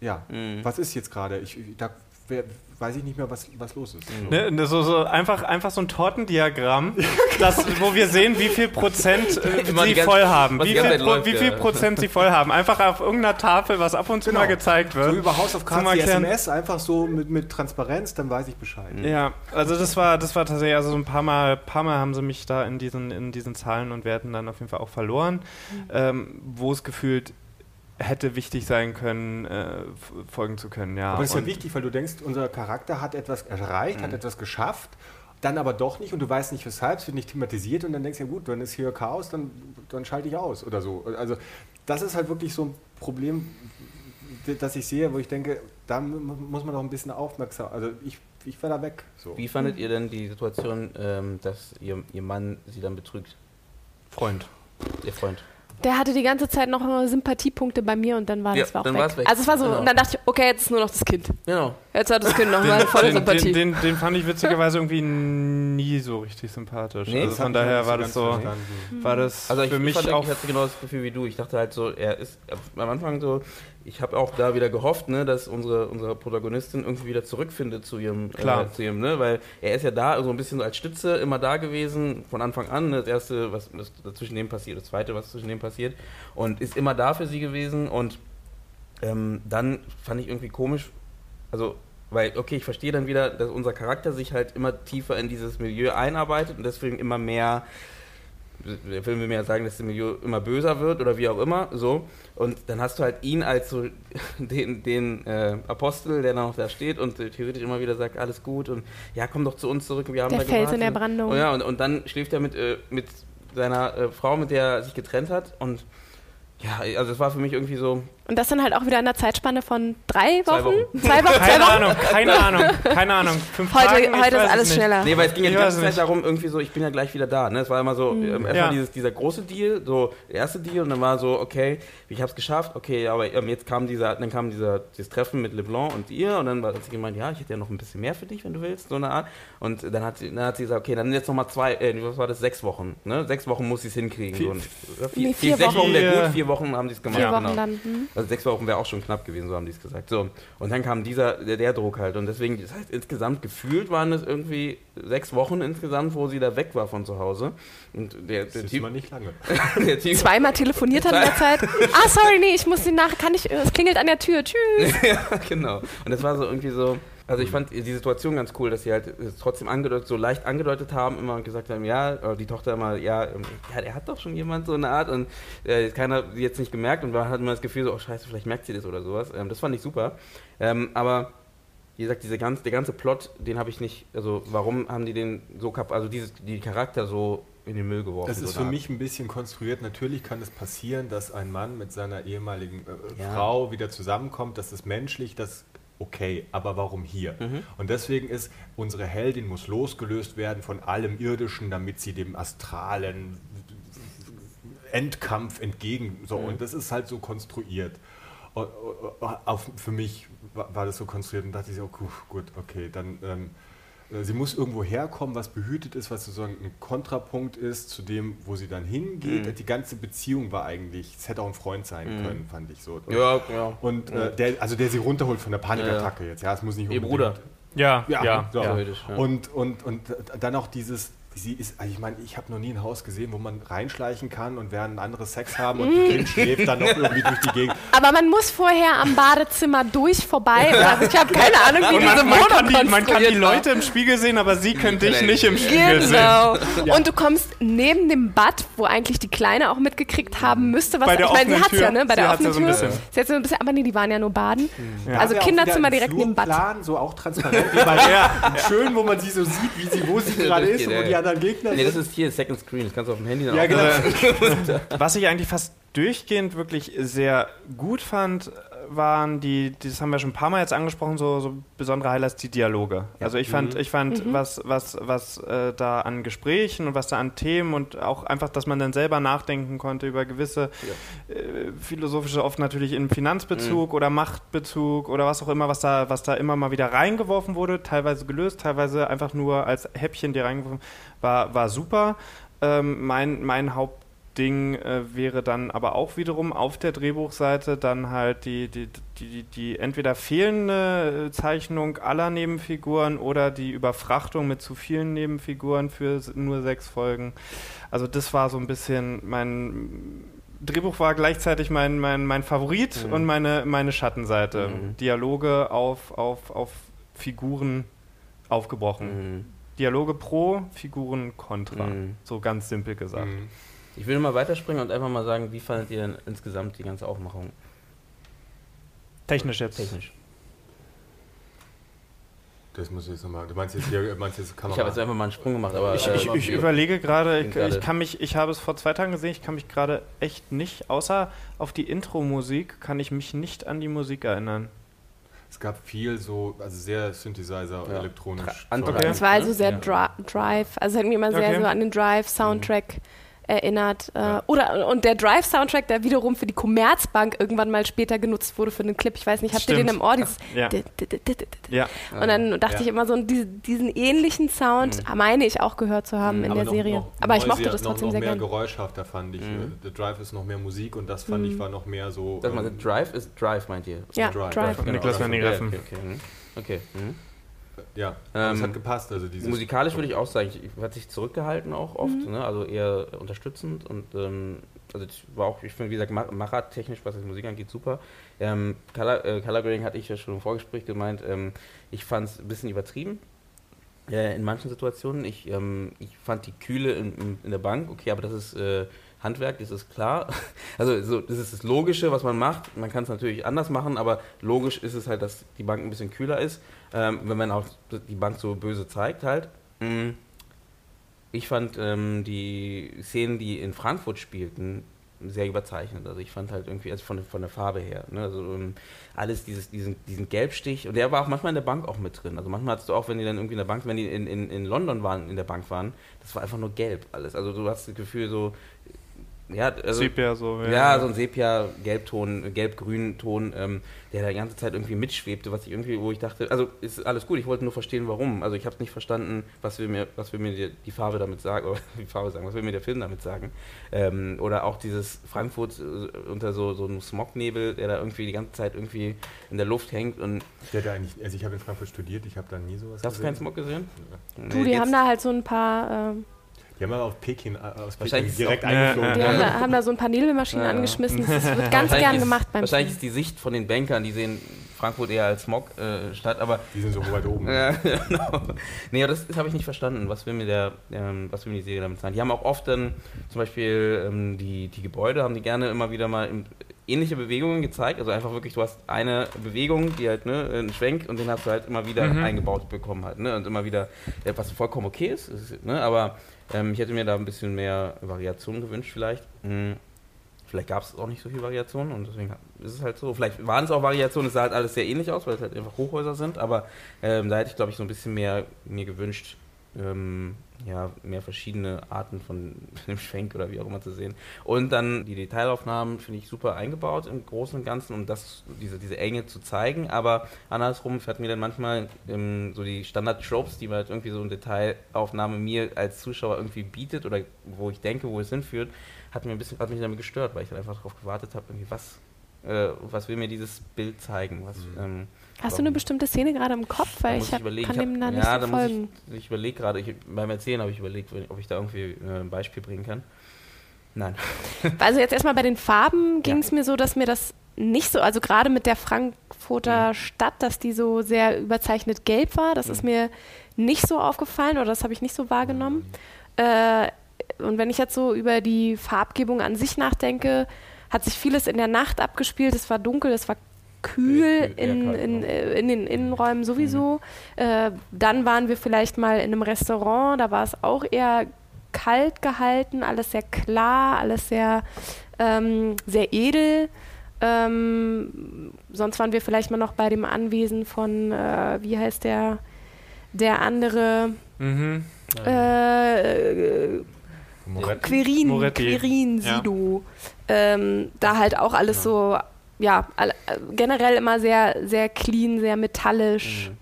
ja, Mhm. was ist jetzt gerade? Ich, ich- da wer, weiß ich nicht mehr, was, was los ist. Ne, ne, so, so einfach, einfach so ein Tortendiagramm, das, wo wir sehen, wie viel Prozent äh, sie ganze- voll haben. Wie viel, läuft, wie viel ja. Prozent sie voll haben. Einfach auf irgendeiner Tafel, was ab und zu mal gezeigt wird. So die Erklären. SMS, einfach so mit, mit Transparenz, dann weiß ich Bescheid. Ja, also das war, das war tatsächlich, also so ein paar Mal, paar Mal haben sie mich da in diesen, in diesen Zahlen und Werten dann auf jeden Fall auch verloren, ähm, wo es gefühlt hätte wichtig sein können, äh, folgen zu können. Ja, Aber das ist ja wichtig, weil du denkst, unser Charakter hat etwas erreicht, hat etwas geschafft, dann aber doch nicht und du weißt nicht weshalb, es wird nicht thematisiert und dann denkst du, ja gut, dann ist hier Chaos, dann, dann schalte ich aus oder so. Also das ist halt wirklich so ein Problem, das ich sehe, wo ich denke, da muss man doch ein bisschen aufmerksam, also ich, ich war da weg. So. Wie fandet ihr denn die Situation, ähm, dass ihr, ihr Mann sie dann betrügt? Freund. Ihr Freund. Der hatte die ganze Zeit noch Sympathiepunkte bei mir und dann war Ja, das auch dann weg. war's weg. Also es war so, Genau. und dann dachte ich, okay, jetzt ist nur noch das Kind. Genau. Jetzt hat das Kind nochmal volle Den, Sympathie. den, den, den fand ich witzigerweise irgendwie nie so richtig sympathisch. Nee, also das von daher war nicht das so verstanden. war das Also ich, für mich fand, auch ich hatte genau das Gefühl wie du. Ich dachte halt so, er ist am Anfang so, ich habe auch da wieder gehofft, ne, dass unsere, unsere Protagonistin irgendwie wieder zurückfindet zu ihrem, Klar. Äh, zu ihrem, ne, weil er ist ja da, so ein bisschen so als Stütze immer da gewesen, von Anfang an, ne, das erste, was zwischen dem passiert, das zweite, was zwischen dem passiert und ist immer da für sie gewesen und ähm, dann fand ich irgendwie komisch, also weil, okay, ich verstehe dann wieder, dass unser Charakter sich halt immer tiefer in dieses Milieu einarbeitet und deswegen immer mehr der Film will mir ja sagen, dass das Milieu immer böser wird oder wie auch immer, so. Und dann hast du halt ihn als so den, den äh, Apostel, der noch da steht und theoretisch immer wieder sagt, alles gut und ja, komm doch zu uns zurück, wir haben Der da Fels in der Brandung. Und, ja, und, und dann schläft er mit, äh, mit seiner äh, Frau, mit der er sich getrennt hat und ja, also es war für mich irgendwie so, Und das dann halt auch wieder in der Zeitspanne von drei Zwei Wochen? Wochen. Zwei Wochen? Zwei keine Wochen? Ahnung, keine Ahnung, keine Ahnung. Fünf Heute, Tagen, heute ist es alles schneller. Nee, weil es ging ja die ganze Zeit nicht. darum, irgendwie so, ich bin ja gleich wieder da. Ne? Es war immer so, ähm, erstmal Ja. dieses, dieser große Deal, so der erste Deal und dann war so, okay, ich hab's geschafft, okay, aber ähm, jetzt kam dieser, dann kam dieser, dieses Treffen mit LeBlanc und ihr und dann hat sie gemeint, ja, ich hätte ja noch ein bisschen mehr für dich, wenn du willst, so eine Art. Und dann hat sie, dann hat sie gesagt, okay, dann jetzt nochmal zwei, äh, was war das, sechs Wochen, ne? Sechs Wochen muss sie es hinkriegen. Vier- so. Vier, Nee, vier, vier sechs Wochen wäre Wochen. gut, vier Wochen haben sie es gemacht. Vier Wochen genau. dann. Hm? Also sechs Wochen wäre auch schon knapp gewesen, so haben die es gesagt. So. Und dann kam dieser, der, der Druck halt. Und deswegen, das heißt, insgesamt gefühlt waren es irgendwie sechs Wochen insgesamt, wo sie da weg war von zu Hause. Und der, Das der ist Typ, immer nicht lange. der Typ Zweimal telefoniert hat in der Zeit. Ah, sorry, nee, ich muss sie nach. Kann ich. Es klingelt an der Tür. Tschüss. ja, genau. Und das war so irgendwie so. Also ich fand die Situation ganz cool, dass sie halt trotzdem angedeutet, so leicht angedeutet haben, immer und gesagt haben, ja, die Tochter immer, ja, ähm, ja, der hat doch schon jemand so eine Art und äh, keiner sie jetzt nicht gemerkt und man hat immer das Gefühl so, oh scheiße, vielleicht merkt sie das oder sowas. Ähm, das fand ich super. Ähm, aber wie gesagt, diese ganz, der ganze Plot, den habe ich nicht, also warum haben die den so kap also dieses, die Charakter so in den Müll geworfen? Das ist so für mich ein bisschen konstruiert. Natürlich kann es passieren, dass ein Mann mit seiner ehemaligen äh, Ja. Frau wieder zusammenkommt. Das ist menschlich, das okay. Aber warum hier? Mhm. Und deswegen ist unsere Heldin muss losgelöst werden von allem Irdischen, damit sie dem astralen Endkampf entgegen. So Mhm. und das ist halt so konstruiert. Auf, für mich war, das so konstruiert und dachte ich okay, gut, okay, dann ähm, äh, sie muss irgendwo herkommen, was behütet ist, was sozusagen ein Kontrapunkt ist zu dem, wo sie dann hingeht. Mhm. Die ganze Beziehung war eigentlich, es hätte auch ein Freund sein Mhm. können, fand ich so. Und, Ja, ja. und äh, der, also der sie runterholt von der Panikattacke jetzt. Ja, es muss nicht Ihr unbedingt- Bruder. Ja, Ja, ja. ja. Und, und, und dann auch dieses, sie ist, also ich meine, ich habe noch nie ein Haus gesehen, wo man reinschleichen kann und während ein anderes Sex haben und die Kind schläft dann noch irgendwie durch die Gegend. Aber man muss vorher am Badezimmer durch vorbei. Also ich habe keine Ahnung, wie Und diese man, man, kann die, man kann die. Leute im Spiegel sehen, aber sie können dich Genau. nicht im Spiegel sehen. Genau. Und du kommst neben dem Bad, wo eigentlich die Kleine auch mitgekriegt haben müsste. Was, Bei der ich meine, sie hat's ja, Tür. ne? Bei Sie der offenen ja so ein Tür. bisschen. Sie hat's so ein bisschen, aber nee, die waren ja nur baden. Da Also auch Kinderzimmer direkt neben Bad. Flurplan, so auch transparent wie bei der. Schön, wo man sie so sieht, wie sie, wo sie gerade ist und wo die anderen Gegner Nee, das sind. ist hier Second Screen, das kannst du auf dem Handy dann Ja, auch genau. Was ich eigentlich fast durchgehend wirklich sehr gut fand, waren die, das haben wir schon ein paar Mal jetzt angesprochen, so, so besondere Highlights, die Dialoge. Ja. Also ich fand, Mhm. ich fand, Mhm. was, was, was äh, da an Gesprächen und was da an Themen und auch einfach, dass man dann selber nachdenken konnte über gewisse äh, philosophische, oft natürlich in Finanzbezug oder Machtbezug oder was auch immer, was da, was da immer mal wieder reingeworfen wurde, teilweise gelöst, teilweise einfach nur als Häppchen, die reingeworfen, war, war super. Ähm, mein, mein Hauptding äh, wäre dann aber auch wiederum auf der Drehbuchseite dann halt die, die, die, die, die entweder fehlende äh, Zeichnung aller Nebenfiguren oder die Überfrachtung mit zu vielen Nebenfiguren für nur sechs Folgen. Also das war so ein bisschen mein Drehbuch war gleichzeitig mein, mein, mein Favorit Mhm. und meine, meine Schattenseite. Mhm. Dialoge auf, auf, auf Figuren aufgebrochen. Mhm. Dialoge pro, Figuren kontra. Mhm. So ganz simpel gesagt. Mhm. Ich will mal weiterspringen und einfach mal sagen, wie fandet ihr denn insgesamt die ganze Aufmachung Technisch jetzt. technisch? Das muss ich jetzt nochmal. Du meinst jetzt hier, meinst jetzt Ich Kamera? habe jetzt einfach mal einen Sprung gemacht, aber Ich, äh, ich, ich überlege gerade, ich, ich kann mich, ich habe es vor zwei Tagen gesehen, ich kann mich gerade echt nicht, außer auf die Intro-Musik, kann ich mich nicht an die Musik erinnern. es gab viel so, also sehr Synthesizer, Ja. elektronisch. Antreiben. Es war also ne? sehr Ja. Dri Drive, also hat mich immer sehr Okay. so an den Drive-Soundtrack erinnert. Äh, Ja. Oder und der Drive-Soundtrack, der wiederum für die Commerzbank irgendwann mal später genutzt wurde für einen Clip. Ich weiß nicht, habt ihr den im Ohr? Dieses Ja. Ja. Und dann dachte Ja. ich immer so, diese, diesen ähnlichen Sound Mhm. meine ich auch gehört zu haben Mhm. in Aber der noch- Serie. noch Aber ich mochte das trotzdem noch, sehr noch mehr gerne. geräuschhafter fand ich. Mhm. The Drive ist noch mehr Musik und das fand Mhm. ich war noch mehr so. Sag mal, ähm, Drive ist Drive, meint ihr? Ja, Drive. Drive. Genau, Niklas Van den Ja, Greffen. Okay, okay. mhm. okay. Ja, Ähm, das hat gepasst. Also dieses Musikalisch würde ich auch sagen, ich, ich hat sich zurückgehalten auch oft, Mhm. ne? also eher unterstützend und ähm, also das war auch, ich finde, wie gesagt, Ma- Macher-technisch, was die Musik angeht, super. Ähm, Color, äh, Color Grading hatte ich ja schon im Vorgespräch gemeint, ähm, ich fand es ein bisschen übertrieben. Äh, in manchen Situationen. Ich, ähm, ich fand die Kühle in, in, in der Bank, okay, aber das ist äh, Handwerk, das ist klar. Also so, das ist das Logische, was man macht. Man kann es natürlich anders machen, aber logisch ist es halt, dass die Bank ein bisschen kühler ist, ähm, wenn man auch die Bank so böse zeigt halt. Mm. Ich fand ähm, die Szenen, die in Frankfurt spielten, sehr überzeichnet. Also ich fand halt irgendwie, also von, von der Farbe her, ne? also ähm, alles dieses, diesen, diesen Gelbstich und der war auch manchmal in der Bank auch mit drin. Also manchmal hattest du auch, wenn die dann irgendwie in der Bank, wenn die in, in, in London waren, in der Bank waren, das war einfach nur gelb alles. Also du hast das Gefühl so, ja, also, Sepia so. ja, so ein Sepia-Gelbton, Gelb-Grün-Ton, ähm, der da die ganze Zeit irgendwie mitschwebte, was ich irgendwie, wo ich dachte, also ist alles gut, ich wollte nur verstehen, warum. Also ich habe nicht verstanden, was will mir, was will mir die, die Farbe damit sagen, oder die Farbe sagen, was will mir der Film damit sagen. Ähm, oder auch dieses Frankfurt äh, unter so, so einem Smognebel, der da irgendwie die ganze Zeit irgendwie in der Luft hängt und Ich hätte eigentlich, also ich habe in Frankfurt studiert, ich habe da nie sowas hast du gesehen. keinen Smog gesehen? Du, die haben da halt so ein paar, ähm, Die haben aber auf Peking, äh, aus Peking direkt eingeflogen. die haben da, haben da so ein paar Nebelmaschinen angeschmissen. Das wird ganz Wahrscheinlich gern ist- gemacht beim Wahrscheinlich ist die Sicht von den Bankern, die sehen Frankfurt eher als Smog-Stadt, aber Die sind so weit oben. Ja, genau. Nee, aber das, das habe ich nicht verstanden. Was will mir der, ähm, was will mir die Serie damit sagen? Die haben auch oft dann zum Beispiel ähm, die, die Gebäude haben die gerne immer wieder mal in, ähnliche Bewegungen gezeigt. Also einfach wirklich, du hast eine Bewegung, die halt, ne, einen Schwenk und den hast du halt immer wieder Mhm. eingebaut bekommen halt, ne? Und immer wieder, äh, was vollkommen okay ist, ist ne? Aber ähm, ich hätte mir da ein bisschen mehr Variation gewünscht vielleicht. Hm. Vielleicht gab es auch nicht so viel Variationen und deswegen ist es halt so. Vielleicht waren es auch Variationen, es sah halt alles sehr ähnlich aus, weil es halt einfach Hochhäuser sind, aber ähm, da hätte ich, glaube ich, so ein bisschen mehr mir gewünscht, ähm, ja, mehr verschiedene Arten von dem Schwenk oder wie auch immer zu sehen. Und dann die Detailaufnahmen finde ich super eingebaut im Großen und Ganzen, um das, diese, diese Enge zu zeigen, aber andersrum hat mir dann manchmal ähm, so die Standard-Tropes, die man halt irgendwie so eine Detailaufnahme mir als Zuschauer irgendwie bietet oder wo ich denke, wo es hinführt, hat, mir ein bisschen, hat mich damit gestört, weil ich dann einfach darauf gewartet habe, irgendwie was, äh, was will mir dieses Bild zeigen. Was, Mhm. ähm, Hast du eine bestimmte Szene gerade im Kopf? Weil ich hab, überlegen. kann Ich dem da nicht ja, so folgen. ich, ich überlege gerade, ich, beim Erzählen habe ich überlegt, ob ich da irgendwie äh, ein Beispiel bringen kann. Nein. Also jetzt erstmal bei den Farben ging Ja. es mir so, dass mir das nicht so, also gerade mit der Frankfurter Mhm. Stadt, dass die so sehr überzeichnet gelb war, das ist Mhm. mir nicht so aufgefallen oder das habe ich nicht so wahrgenommen. Äh, und wenn ich jetzt so über die Farbgebung an sich nachdenke, hat sich vieles in der Nacht abgespielt. Es war dunkel, es war kühl in, in, ja. äh, in den Innenräumen sowieso. Äh, dann waren wir vielleicht mal in einem Restaurant, da war es auch eher kalt gehalten, alles sehr klar, alles sehr, ähm, sehr edel. Ähm, sonst waren wir vielleicht mal noch bei dem Anwesen von, äh, wie heißt der, der andere, Mhm. äh, Moretti. Querin, Moretti. Querin, Ja. Sido. Ähm, da halt auch alles so, ja, all, äh, generell immer sehr, sehr clean, sehr metallisch. Mhm.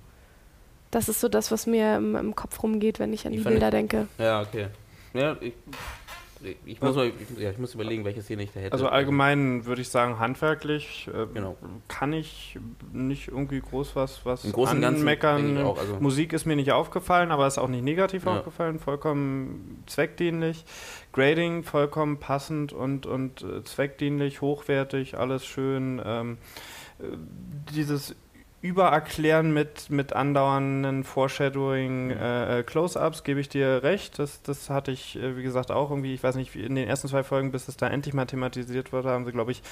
Das ist so das, was mir im, im Kopf rumgeht, wenn ich an Die die Bilder denke. Ja, okay. Ja, ich, ich, muss, mal, ich, ja, ich muss überlegen, welche Szene ich da hätte. Also allgemein würde ich sagen, handwerklich äh, Genau. kann ich nicht irgendwie groß was, was Im Großen anmeckern. auch, also- Musik ist mir nicht aufgefallen, aber ist auch nicht negativ Ja. aufgefallen, vollkommen zweckdienlich. Grading vollkommen passend und, und äh, zweckdienlich, hochwertig, alles schön. Ähm, äh, dieses Übererklären mit, mit andauernden Foreshadowing, äh, äh, Close-Ups, gebe ich dir recht. Das, das hatte ich, äh, wie gesagt, auch irgendwie, ich weiß nicht, in den ersten zwei Folgen, bis es da endlich mal thematisiert wurde, haben sie, glaube ich,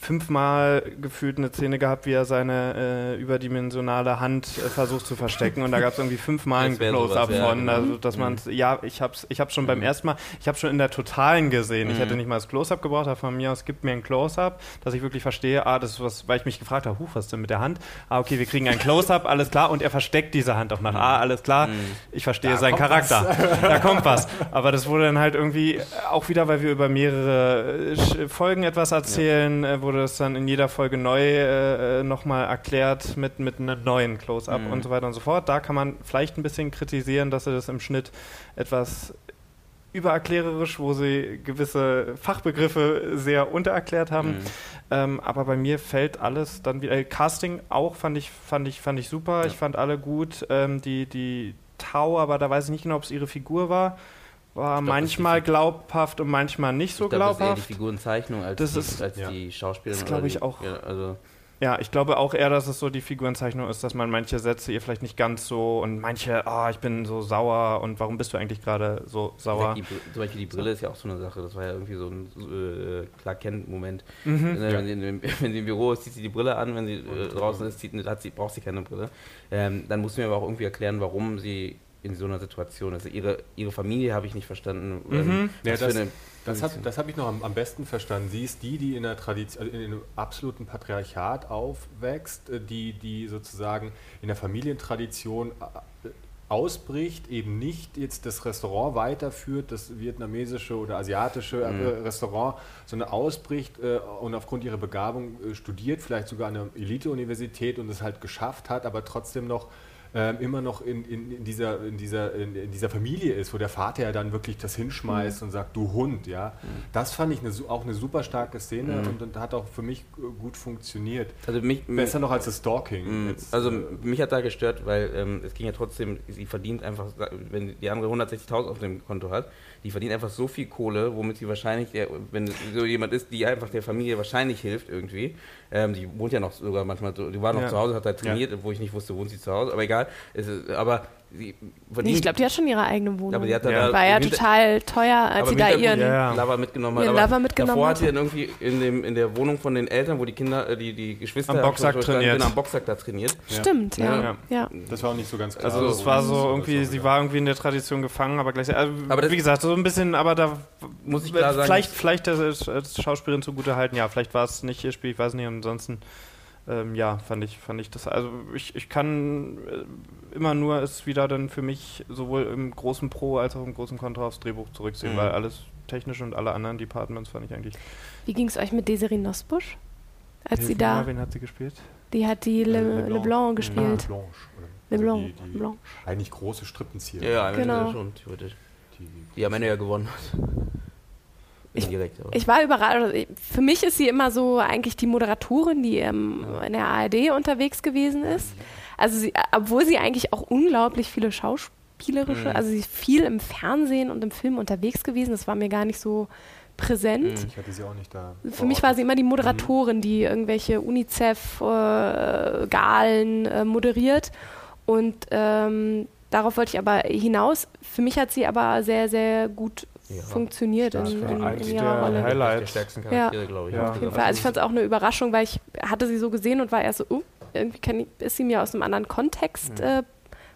fünfmal gefühlt eine Szene gehabt, wie er seine äh, überdimensionale Hand äh, versucht zu verstecken und da gab es irgendwie fünfmal ein Close-Up sowas, ja, von, genau. also dass man ja, ich hab's, ich hab's schon beim Mhm. ersten Mal, ich habe schon in der Totalen gesehen, ich Mhm. hätte nicht mal das Close-Up gebraucht, aber von mir aus gibt mir ein Close-Up, dass ich wirklich verstehe, ah, das ist was, weil ich mich gefragt habe, huch, was ist denn mit der Hand? Ah, okay, wir kriegen ein Close-Up, alles klar, und er versteckt diese Hand auch nach, ah, alles klar, Mhm. ich verstehe Da seinen Charakter, da kommt was, aber das wurde dann halt irgendwie, auch wieder, weil wir über mehrere äh, Folgen etwas erzählen, äh, wurde das dann in jeder Folge neu äh, nochmal erklärt mit, mit einem neuen Close-Up Mhm. und so weiter und so fort. Da kann man vielleicht ein bisschen kritisieren, dass sie das im Schnitt etwas übererklärerisch, wo sie gewisse Fachbegriffe sehr untererklärt haben. Mhm. Ähm, aber bei mir fällt alles dann wieder. Äh, Casting auch fand ich, fand ich, fand ich super. Ja. Ich fand alle gut. Ähm, die, die Tau, aber da weiß ich nicht genau, ob es ihre Figur war. War glaub, manchmal glaubhaft und manchmal nicht so ich glaube, das ist eher die glaubhaft. Figurenzeichnung als, Das die, ist- als ja. die Schauspielerin. Das glaube ich auch. Ja, also, Ja, ich glaube auch eher, dass es so die Figurenzeichnung ist, dass man manche Sätze ihr vielleicht nicht ganz so und manche, ah, ich bin so sauer und warum bist du eigentlich gerade so sauer? Die, zum Beispiel die Brille ist ja auch so eine Sache. Das war ja irgendwie so ein äh, Clark Kent-Moment. Mhm. Wenn, sie in- wenn sie im Büro ist, zieht sie die Brille an. Wenn sie äh, draußen ist, zieht, hat sie, braucht sie keine Brille. Ähm, dann muss sie mir aber auch irgendwie erklären, warum sie in so einer Situation ist. Ihre, ihre Familie habe ich nicht verstanden. Mhm. Ähm, Ja, was das- Das, hab- das habe ich noch am, am besten verstanden. Sie ist die, die in, der Tradition, also in einem absoluten Patriarchat aufwächst, äh, die, die sozusagen in der Familientradition äh, ausbricht, eben nicht jetzt das Restaurant weiterführt, das vietnamesische oder asiatische äh, Mhm. Restaurant, sondern ausbricht äh, und aufgrund ihrer Begabung äh, studiert, vielleicht sogar an einer Elite-Universität und es halt geschafft hat, aber trotzdem noch ähm, immer noch in, in, in, dieser, in, dieser, in, dieser Familie ist, wo der Vater ja dann wirklich das hinschmeißt und sagt, du Hund, ja. Das fand ich eine, auch eine super starke Szene Mhm. und, und hat auch für mich äh, gut funktioniert. Also mich, Besser noch als das Stalking. Mm, Jetzt, Also äh, mich hat da gestört, weil ähm, es ging ja trotzdem, sie verdient einfach, wenn die andere 160.000 auf dem Konto hat, die verdient einfach so viel Kohle, womit sie wahrscheinlich, der, wenn so jemand ist, die einfach der Familie wahrscheinlich hilft irgendwie, ähm, die wohnt ja noch sogar manchmal, die war noch Ja. zu Hause, hat da trainiert, wo ich nicht wusste, wohnt sie zu Hause, aber egal, es aber Nee, ich glaube, die hat schon ihre eigene Wohnung. aber die hat da Ja. da War ja total teuer, als sie da ihren. Ja. Lover mitgenommen hat. Ihren Lover mitgenommen davor hat. sie dann irgendwie in, dem, in der Wohnung von den Eltern, wo die Kinder, äh, die, die Geschwister Am Boxsack trainiert. Genau, am Boxsack da trainiert. Stimmt, ja. Ja. ja. das war auch nicht so ganz klar. Also es Also, war das so irgendwie, so sie war irgendwie in der Tradition gefangen, aber gleichzeitig, also Aber das- wie gesagt, so ein bisschen, aber da Muss ich klar sagen, vielleicht, vielleicht der Schauspielerin zugute halten, ja, vielleicht war es nicht ihr Spiel, ich weiß nicht, ansonsten, ähm, ja, fand ich, fand ich das, also ich, ich kann äh, immer nur es wieder dann für mich sowohl im großen Pro als auch im großen Kontra aufs Drehbuch zurückziehen, Mhm. weil alles technisch und alle anderen Departments fand ich eigentlich. Wie ging es euch mit Desiree Nosbusch? Als sie Hilf da, mal, Wen hat sie gespielt? die hat die Le, Leblanc. Leblanc gespielt. Blanche. oder- Leblanc, Also die, die Blanc. Eigentlich große Strippenzieher. Ja, ja, Genau. schon, theoretisch. Die, Die am Ende ja gewonnen hat. Ich- Indirekt, aber. Ich war überrascht. Also, Für mich ist sie immer so eigentlich die Moderatorin, die ähm, in der ARD unterwegs gewesen ist. Also sie, obwohl sie eigentlich auch unglaublich viele schauspielerische, Mhm. also sie ist viel im Fernsehen und im Film unterwegs gewesen. Das war mir gar nicht so präsent. Mhm. Ich hatte sie auch nicht da. Für mich war sie immer die Moderatorin, die irgendwelche UNICEF-Galen äh, moderiert. Und ähm, darauf wollte ich aber hinaus. Für mich hat sie aber sehr, sehr gut Ja, funktioniert in, stark. in, in Eigentlich ihrer der Rolle. Highlight. der stärksten Charaktere, glaube ich. Ja. Auf jeden Fall. Also ich fand es auch eine Überraschung, weil ich hatte sie so gesehen und war erst so, uh, irgendwie ist sie mir aus einem anderen Kontext Mhm. äh,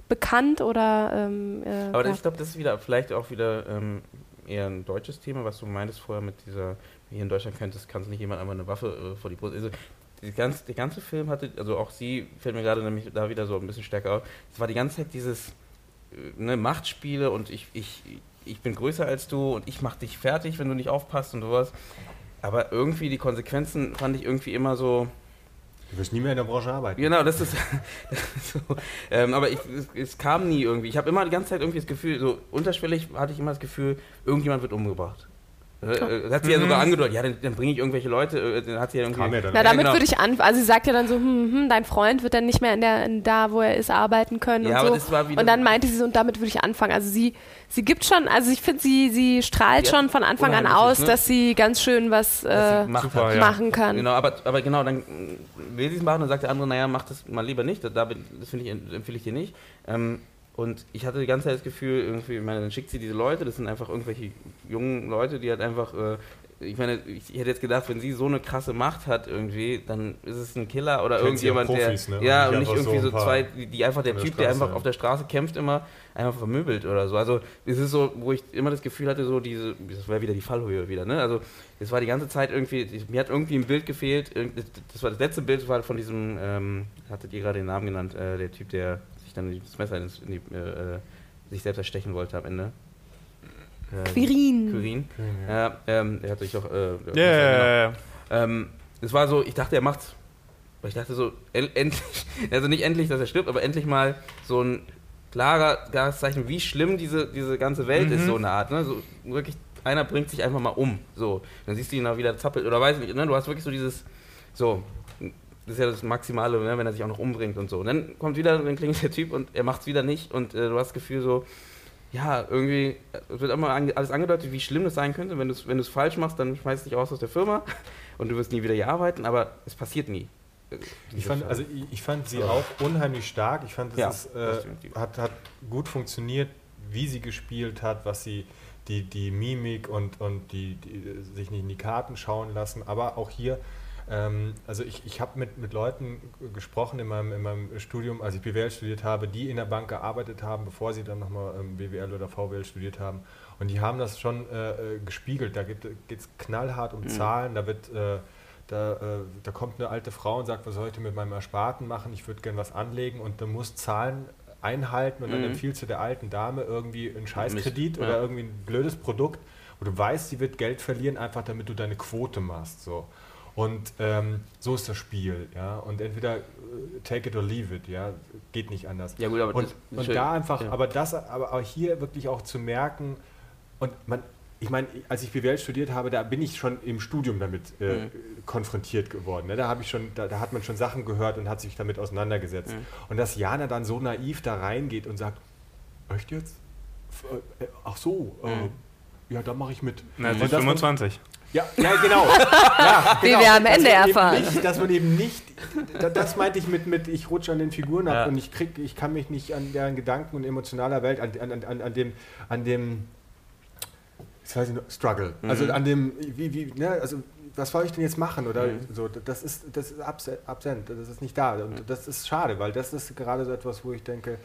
bekannt oder ähm, äh, Aber ja. ich glaube, das ist wieder vielleicht auch wieder ähm, eher ein deutsches Thema, was du meintest vorher mit dieser, hier in Deutschland könntest, kannst nicht jemand einmal eine Waffe äh, vor die Brust. Also, die ganze, der ganze Film hatte, also auch sie fällt mir gerade nämlich da wieder so ein bisschen stärker auf. Es war die ganze Zeit dieses äh, ne, Machtspiele und ich, ich, ich bin größer als du und ich mach dich fertig, wenn du nicht aufpasst und sowas. Aber irgendwie die Konsequenzen fand ich irgendwie immer so. Du wirst nie mehr in der Branche arbeiten. Genau, das ist. so, ähm, aber ich, es, es, kam nie irgendwie. Ich habe immer die ganze Zeit irgendwie das Gefühl, so unterschwellig hatte ich immer das Gefühl, irgendjemand wird umgebracht. Das äh, hat sie ja sogar mhm. angedeutet, ja, dann, dann bringe ich irgendwelche Leute, äh, dann hat sie ja irgendwie... Ja Na, damit genau. würde ich an, also sie sagt ja dann so, hm, hm, dein Freund wird dann nicht mehr in der, in da, wo er ist, arbeiten können ja, und so. Das war wieder und dann meinte sie so, und damit würde ich anfangen. Also sie, sie gibt schon, also ich finde, sie, sie strahlt schon von Anfang an aus, ne? dass sie ganz schön was äh, Super, machen ja. kann. Genau, aber, aber genau, dann will sie es machen, dann sagt der andere, naja, mach das mal lieber nicht, das, das ich, empfehle ich dir nicht. Ähm, und ich hatte die ganze Zeit das Gefühl, irgendwie, ich meine, dann schickt sie diese Leute, das sind einfach irgendwelche jungen Leute, die halt einfach, äh, ich meine, ich hätte jetzt gedacht, wenn sie so eine krasse Macht hat irgendwie, dann ist es ein Killer oder Kennt irgendjemand, Profis, der, ne? ja, und nicht irgendwie so, so zwei, die, die, einfach der Typ, der, der einfach ja. auf der Straße kämpft immer, einfach vermöbelt oder so. Also es ist so, wo ich immer das Gefühl hatte, so diese, das war wieder die Fallhöhe wieder, ne? Also es war die ganze Zeit irgendwie, mir hat irgendwie ein Bild gefehlt, das war das letzte Bild war von diesem, ähm, hattet ihr gerade den Namen genannt, äh, der Typ, der sich dann das Messer in die, äh, sich selbst erstechen wollte am Ende. Äh, Quirin. Quirin. Ja, ähm, er hat sich auch. Äh, ja, ja, ja. Ähm, es war so, ich dachte, er macht's. Weil ich dachte so, endlich, also nicht endlich, dass er stirbt, aber endlich mal so ein klarer, klares Zeichen, wie schlimm diese, diese ganze Welt mhm. ist, so eine Art. Ne? So wirklich, einer bringt sich einfach mal um. So, dann siehst du ihn auch wieder zappelt oder weiß nicht, ne? du hast wirklich so dieses, so, das ist ja das Maximale, ne, wenn er sich auch noch umbringt und so. Und dann kommt wieder, dann klingt der Typ und er macht es wieder nicht und äh, du hast das Gefühl so, ja, irgendwie, es wird immer alles angedeutet, wie schlimm das sein könnte. Wenn du es wenn falsch machst, dann schmeißt dich raus aus der Firma und du wirst nie wieder hier arbeiten, aber es passiert nie. Ich fand, also ich, ich fand sie auch unheimlich stark. Ich fand, es ja, äh, hat, hat gut funktioniert, wie sie gespielt hat, was sie, die, die Mimik und, und die, die sich nicht in die Karten schauen lassen. Aber auch hier also ich, ich habe mit, mit Leuten gesprochen in meinem, in meinem Studium, als ich BWL studiert habe, die in der Bank gearbeitet haben, bevor sie dann nochmal ähm, BWL oder VWL studiert haben. Und die haben das schon äh, äh gespiegelt. Da geht es knallhart um mhm. Zahlen, da wird... Äh, da, äh, da, kommt eine alte Frau und sagt, was soll ich denn mit meinem Ersparten machen? Ich würde gerne was anlegen und du musst Zahlen einhalten und mhm. dann empfiehlst du der alten Dame irgendwie einen Scheißkredit ja. oder irgendwie ein blödes Produkt, wo du weißt, sie wird Geld verlieren, einfach damit du deine Quote machst. So. Und ähm, so ist das Spiel, ja. Und entweder äh, take it or leave it, ja, geht nicht anders. Ja gut, aber und, und da einfach, ja. aber das, aber auch hier wirklich auch zu merken und man, ich meine, als ich BWL studiert habe, da bin ich schon im Studium damit äh, mhm. konfrontiert geworden. Ne? Da habe ich schon, da, da, hat man schon Sachen gehört und hat sich damit auseinandergesetzt. Mhm. Und dass Jana dann so naiv da reingeht und sagt, echt jetzt? Äh, ach so, äh, mhm. ja, da mache ich mit. Na, sie ist 25. Ja, ja genau. Ja, genau. Wie wir am Ende erfahren. Nicht, dass man eben nicht, das meinte ich mit, mit ich rutsche an den Figuren ab ja. und ich krieg, ich kann mich nicht an deren Gedanken und emotionaler Welt, an, an, an, an dem, an dem, ich weiß nicht, Struggle. Mhm. Also an dem, wie, wie, ne, also was soll ich denn jetzt machen? Oder mhm. so, das ist, das ist absent, das ist nicht da. Und das ist schade, weil das ist gerade so etwas, wo ich denke,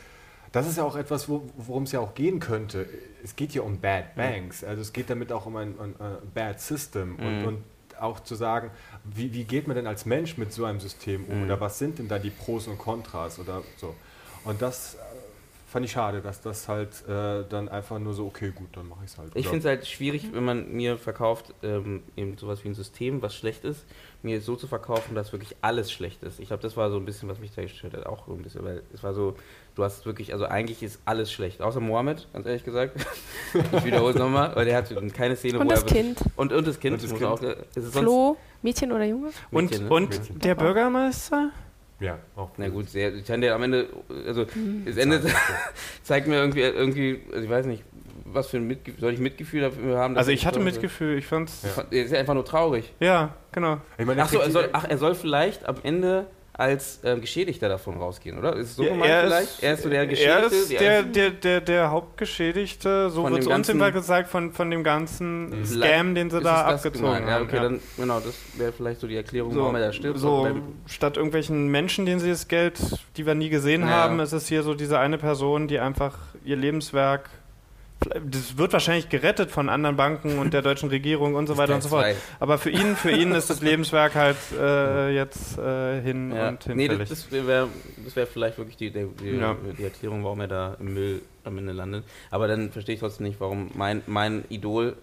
das ist ja auch etwas, worum es ja auch gehen könnte. Es geht hier um Bad Banks, also es geht damit auch um ein, ein, ein Bad System und, mhm. und, auch zu sagen, wie, wie, geht man denn als Mensch mit so einem System um mhm. oder was sind denn da die Pros und Kontras oder so. Und das äh, fand ich schade, dass das halt äh, dann einfach nur so, okay, gut, dann mache ich es halt. Ich finde es halt schwierig, wenn man mir verkauft, ähm, eben sowas wie ein System, was schlecht ist, mir so zu verkaufen, dass wirklich alles schlecht ist. Ich glaube, das war so ein bisschen, was mich da gestört hat, auch so ein bisschen, weil es war so, du hast wirklich, also eigentlich ist alles schlecht, außer Mohammed, ganz ehrlich gesagt. ich wiederhole es nochmal, weil der hat keine Szene, und wo das er... Kind. Und, und das Kind. Und das kind. Auch, Flo, Mädchen oder Junge? Mädchen, und, ne? und Mädchen. der Bürgermeister? Ja, auch. Na gut, sehr, ich kann dir am Ende, also mhm. das Ende zeigt mir irgendwie, irgendwie, also ich weiß nicht, was für ein Mitgefühl, soll ich Mitgefühl dafür haben? Also ich hatte Mitgefühl, ich fand's... Ja. Er ist einfach nur traurig. Ja, genau. Ich meine, ach so, er soll, ach, er soll vielleicht am Ende als ähm, Geschädigter davon rausgehen, oder? Ist es so ja, gemeint er vielleicht? Ist, er ist so der Geschädigte? Er ist der, der, der, der Hauptgeschädigte, so wird es uns immer gesagt, von, von dem ganzen mhm. Scam, den sie da abgezogen haben. Ja, okay, ja. dann, genau, das wäre vielleicht so die Erklärung, so, warum er da stirbt. So, statt irgendwelchen Menschen, denen sie das Geld, die wir nie gesehen ja. haben, ist es hier so diese eine Person, die einfach ihr Lebenswerk das wird wahrscheinlich gerettet von anderen Banken und der deutschen Regierung und so weiter und so fort. Aber für ihn, für ihn ist das Lebenswerk halt äh, jetzt äh, hin ja. und hinfällig. Nee, das, das wäre das wär vielleicht wirklich die, die, die, ja. die, Erklärung, warum er da im Müll am Ende landet. Aber dann verstehe ich trotzdem nicht, warum mein, mein Idol,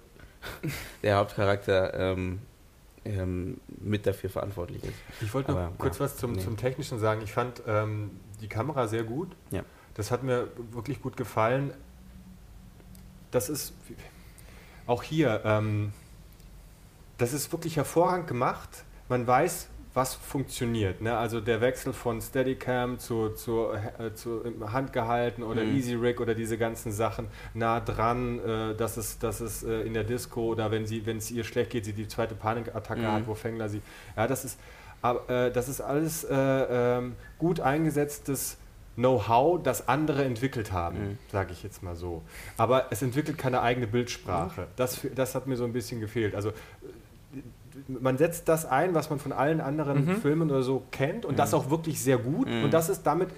der Hauptcharakter, ähm, ähm, mit dafür verantwortlich ist. Ich wollte noch kurz ja, was zum, nee. zum Technischen sagen. Ich fand ähm, die Kamera sehr gut. Ja. Das hat mir wirklich gut gefallen das ist auch hier, ähm, das ist wirklich hervorragend gemacht. Man weiß, was funktioniert. Ne? Also der Wechsel von Steadicam zu, zu, äh, zu Handgehalten oder mhm. Easy Rig oder diese ganzen Sachen nah dran, äh, dass es, dass es äh, in der Disco oder wenn sie, wenn es ihr schlecht geht, sie die zweite Panikattacke mhm. hat, wo Fängler sie. Ja, das ist, äh, das ist alles äh, ähm, gut eingesetztes Know-how, das andere entwickelt haben, mhm. sage ich jetzt mal so. Aber es entwickelt keine eigene Bildsprache. Mhm. Das, das hat mir so ein bisschen gefehlt. Also man setzt das ein, was man von allen anderen mhm. Filmen oder so kennt und mhm. das auch wirklich sehr gut mhm. und das ist damit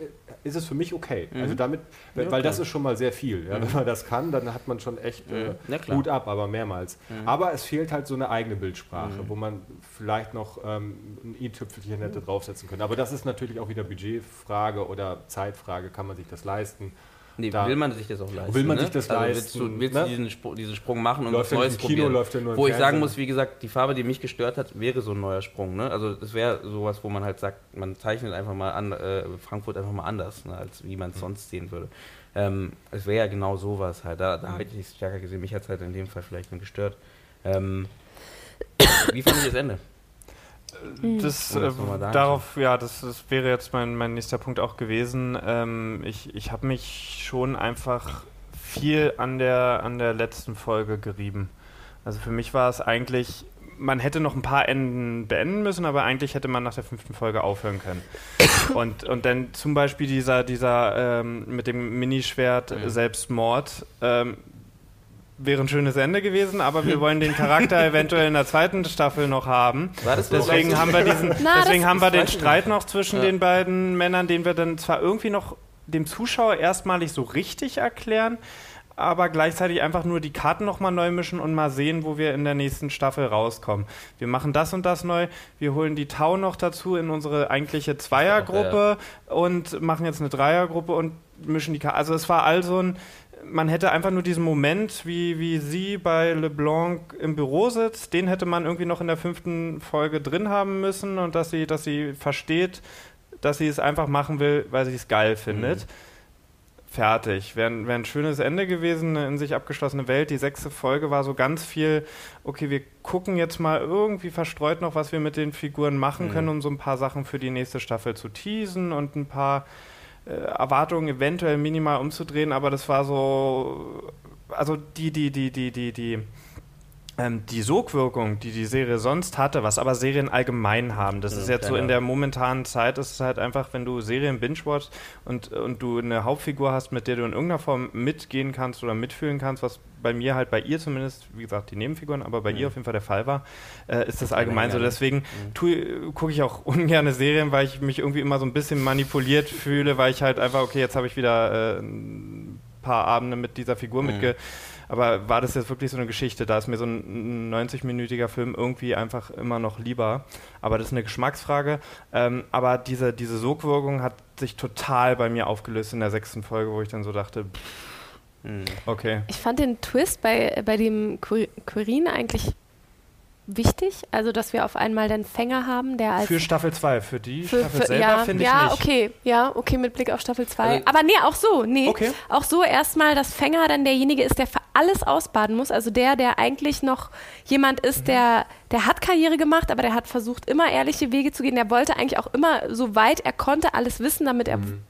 ist es für mich okay. Mhm. Also damit, weil, ja, weil das ist schon mal sehr viel. Ja, wenn man das kann, dann hat man schon echt äh, ja, gut ab, aber mehrmals. Aber es fehlt halt so eine eigene Bildsprache, wo man vielleicht noch ähm, ein i-Tüpfelchen hätte draufsetzen können. Aber das ist natürlich auch wieder Budgetfrage oder Zeitfrage, kann man sich das leisten. Nee, da will man sich das auch leisten? Will man ne? sich das also leisten? Willst du, willst ne? du diesen, Spr diesen, Sprung machen und läuft was Neues Kino, probieren? Wo ich sagen muss, wie gesagt, die Farbe, die mich gestört hat, wäre so ein neuer Sprung. Ne? Also das wäre sowas, wo man halt sagt, man zeichnet einfach mal an, äh, Frankfurt einfach mal anders, ne, als wie man es mhm. sonst sehen würde. Ähm, es wäre ja genau sowas halt. Da, da hätte ich es stärker gesehen. Mich hat es halt in dem Fall vielleicht nur gestört. Ähm, wie fand ich das Ende? Hm. Das, äh, darauf, ja, das, das, wäre jetzt mein, mein nächster Punkt auch gewesen. Ähm, ich ich habe mich schon einfach viel an der, an der letzten Folge gerieben. Also für mich war es eigentlich, man hätte noch ein paar Enden beenden müssen, aber eigentlich hätte man nach der fünften Folge aufhören können. Und, und dann zum Beispiel dieser, dieser ähm, mit dem Minischwert mhm. Selbstmord, ähm, wäre ein schönes Ende gewesen, aber wir wollen den Charakter eventuell in der zweiten Staffel noch haben. deswegen haben wir diesen, Na, deswegen haben wir den Streit noch zwischen ja. den beiden Männern, den wir dann zwar irgendwie noch dem Zuschauer erstmalig so richtig erklären, aber gleichzeitig einfach nur die Karten nochmal neu mischen und mal sehen, wo wir in der nächsten Staffel rauskommen. Wir machen das und das neu, wir holen die Tau noch dazu in unsere eigentliche Zweiergruppe ja. und machen jetzt eine Dreiergruppe und mischen die Karten. Also es war also ein man hätte einfach nur diesen Moment, wie, wie sie bei LeBlanc im Büro sitzt, den hätte man irgendwie noch in der fünften Folge drin haben müssen und dass sie, dass sie versteht, dass sie es einfach machen will, weil sie es geil findet. Mhm. Fertig. Wäre wär ein schönes Ende gewesen, eine in sich abgeschlossene Welt. Die sechste Folge war so ganz viel, okay, wir gucken jetzt mal irgendwie verstreut noch, was wir mit den Figuren machen mhm. können, um so ein paar Sachen für die nächste Staffel zu teasen und ein paar Erwartungen eventuell minimal umzudrehen, aber das war so, also die, die, die, die, die, die, die Sogwirkung, die die Serie sonst hatte, was aber Serien allgemein haben. Das ja, ist jetzt so in der momentanen Zeit, ist es halt einfach, wenn du Serien binge-watchst und, und du eine Hauptfigur hast, mit der du in irgendeiner Form mitgehen kannst oder mitfühlen kannst, was bei mir halt, bei ihr zumindest, wie gesagt, die Nebenfiguren, aber bei mhm. ihr auf jeden Fall der Fall war, äh, ist das allgemein so. Deswegen mhm. gucke ich auch ungerne Serien, weil ich mich irgendwie immer so ein bisschen manipuliert fühle, weil ich halt einfach, okay, jetzt habe ich wieder äh, ein paar Abende mit dieser Figur mhm. mitge aber war das jetzt wirklich so eine Geschichte? Da ist mir so ein 90-minütiger Film irgendwie einfach immer noch lieber. Aber das ist eine Geschmacksfrage. Ähm, aber diese, diese Sogwirkung hat sich total bei mir aufgelöst in der sechsten Folge, wo ich dann so dachte, pff, hm, okay. Ich fand den Twist bei, bei dem Quirin eigentlich wichtig, also dass wir auf einmal den Fänger haben, der als für Staffel 2, für die für, Staffel für, selber ja, finde ich ja, nicht. okay, ja, okay, mit Blick auf Staffel 2. Also, Aber nee, auch so, nee, okay. auch so erstmal, dass Fänger dann derjenige ist, der für alles ausbaden muss, also der, der eigentlich noch jemand ist, mhm. der der hat Karriere gemacht, aber der hat versucht immer ehrliche Wege zu gehen. Der wollte eigentlich auch immer so weit er konnte alles wissen, damit er mhm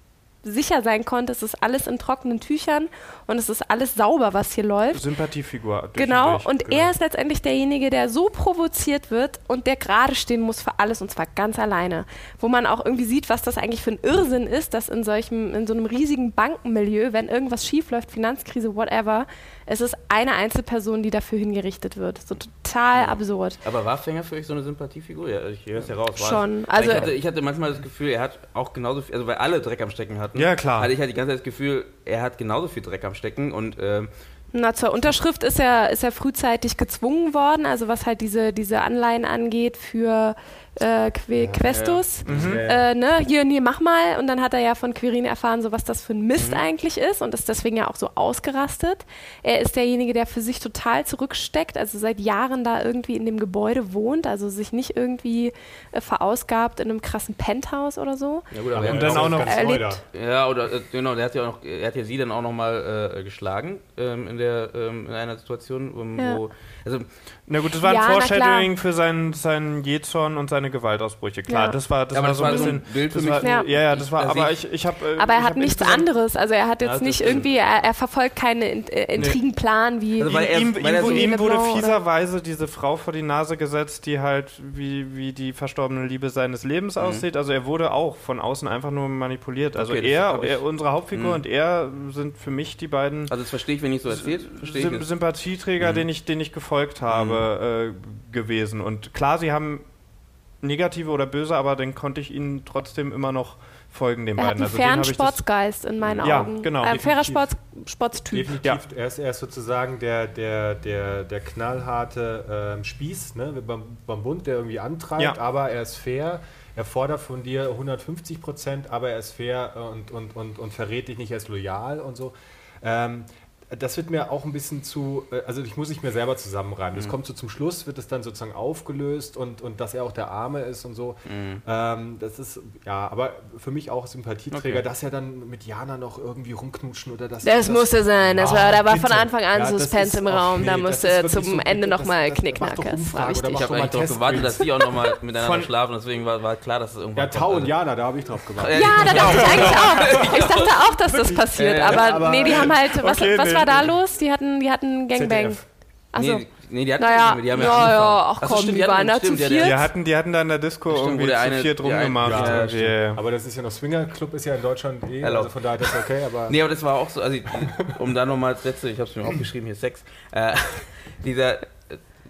sicher sein konnte, es ist alles in trockenen Tüchern und es ist alles sauber, was hier läuft. Sympathiefigur. Genau, und, und genau. er ist letztendlich derjenige, der so provoziert wird und der gerade stehen muss für alles und zwar ganz alleine. Wo man auch irgendwie sieht, was das eigentlich für ein Irrsinn ist, dass in solchem, in so einem riesigen Bankenmilieu, wenn irgendwas schiefläuft, Finanzkrise, whatever, es ist eine Einzelperson, die dafür hingerichtet wird. So total ja. absurd. Aber war Fänger für euch so eine Sympathiefigur? Ja, ich höre es ja raus. Schon. Also, ich hatte, ich, hatte, manchmal das Gefühl, er hat auch genauso viel, also weil alle Dreck am Stecken hatten, ja, klar. hatte ich halt die ganze Zeit das Gefühl, er hat genauso viel Dreck am Stecken und ähm, Na, zur Unterschrift ist er, ist er frühzeitig gezwungen worden, also was halt diese, diese Anleihen angeht für äh, Que Questus. Mhm. Äh, ne, hier, nee, mach mal. Und dann hat er ja von Quirin erfahren, so was das für ein Mist eigentlich ist und ist deswegen ja auch so ausgerastet. Er ist derjenige, der für sich total zurücksteckt, also seit Jahren da irgendwie in dem Gebäude wohnt, also sich nicht irgendwie äh, verausgabt in einem krassen Penthouse oder so. Ja, gut, aber er Und hat dann auch noch- ganz Er neu lebt- da. Ja, oder äh, genau, der hat ja auch noch, er hat ja sie dann auch nochmal äh, geschlagen ähm, in der ähm, in einer Situation, ähm, Ja. wo also Na gut, das war ein Ja, Foreshadowing für seinen, seinen Jezorn und seine Gewaltausbrüche. Klar, Ja. das war, das Aber war das so ein war so bisschen. ein Bild für das mich, war, ja, ja, das war, aber ich, ich habe. Aber er hat nichts anderes. Also er hat Ja, jetzt nicht irgendwie, er, er verfolgt keine In- äh, Intrigenplan wie. Also, weil er- ihm, weil er ihm, so- ihm wurde Blanc, oder? fieserweise diese Frau vor die Nase gesetzt, die halt wie, wie die verstorbene Liebe seines Lebens aussieht. Also er wurde auch von außen einfach nur manipuliert. Also Okay, er, er, unsere Hauptfigur Mhm. und er sind für mich die beiden also das verstehe ich, wenn ich so erzählt, verstehe. Sympathieträger, Mhm. den ich, den ich gefolgt habe, äh, gewesen. Und klar, sie haben negative oder böse, aber dann konnte ich ihnen trotzdem immer noch folgen, den er hat beiden. einen Also fairen Sportsgeist in meinen Ja, Augen. genau, Äh, Ein fairer definitiv. Sports, Sportstyp. Definitiv. Er, ist, er ist sozusagen der, der, der, der knallharte ähm, Spieß ne, beim, beim Bund, der irgendwie antreibt, Ja. aber er ist fair. Er fordert von dir 150 Prozent, aber er ist fair und, und, und, und verrät dich nicht, er ist loyal und so. Ähm, das wird mir auch ein bisschen zu, äh, also ich muss nicht mehr selber zusammenreimen. Mhm. Das kommt so zum Schluss, wird es dann sozusagen aufgelöst und, und dass er auch der Arme ist und so. Mhm. Ähm, das ist, ja, aber für mich auch Sympathieträger, Okay. dass er dann mit Jana noch irgendwie rumknutschen oder das. Das musste sein. Das war, da war von bitte. Anfang an Ja, das Suspense ist- im Raum. nee, da das musste zum so, Ende das- nochmal das- Knickknack. Das war wichtig. Ich habe eigentlich darauf gewartet, dass die auch nochmal miteinander Von- schlafen, deswegen war, war klar, dass es irgendwann Ja, Tau und Jana, da habe ich drauf gewartet. Ja, da dachte ich eigentlich auch. Ich dachte auch, dass das passiert. Aber, nee, die haben halt. Was, war da los? Die hatten, die hatten Gangbang. ZDF. Achso. Nee, nee, die hatten Naja, die haben ja, angefangen. ja, ach komm, stimmt, die hatten- waren da zu ja, viert. Die hatten, die hatten da in der Disco Stimmt, irgendwie der zu eine- viert der eine- rumgemacht. ja, stimmt. Aber das ist ja noch Swingerclub, ist ja in Deutschland eh, Erlaubt. also von daher ist das okay, aber Nee, aber das war auch so, also um da nochmal das letzte, ich habe es mir aufgeschrieben, hier Sex, äh, dieser,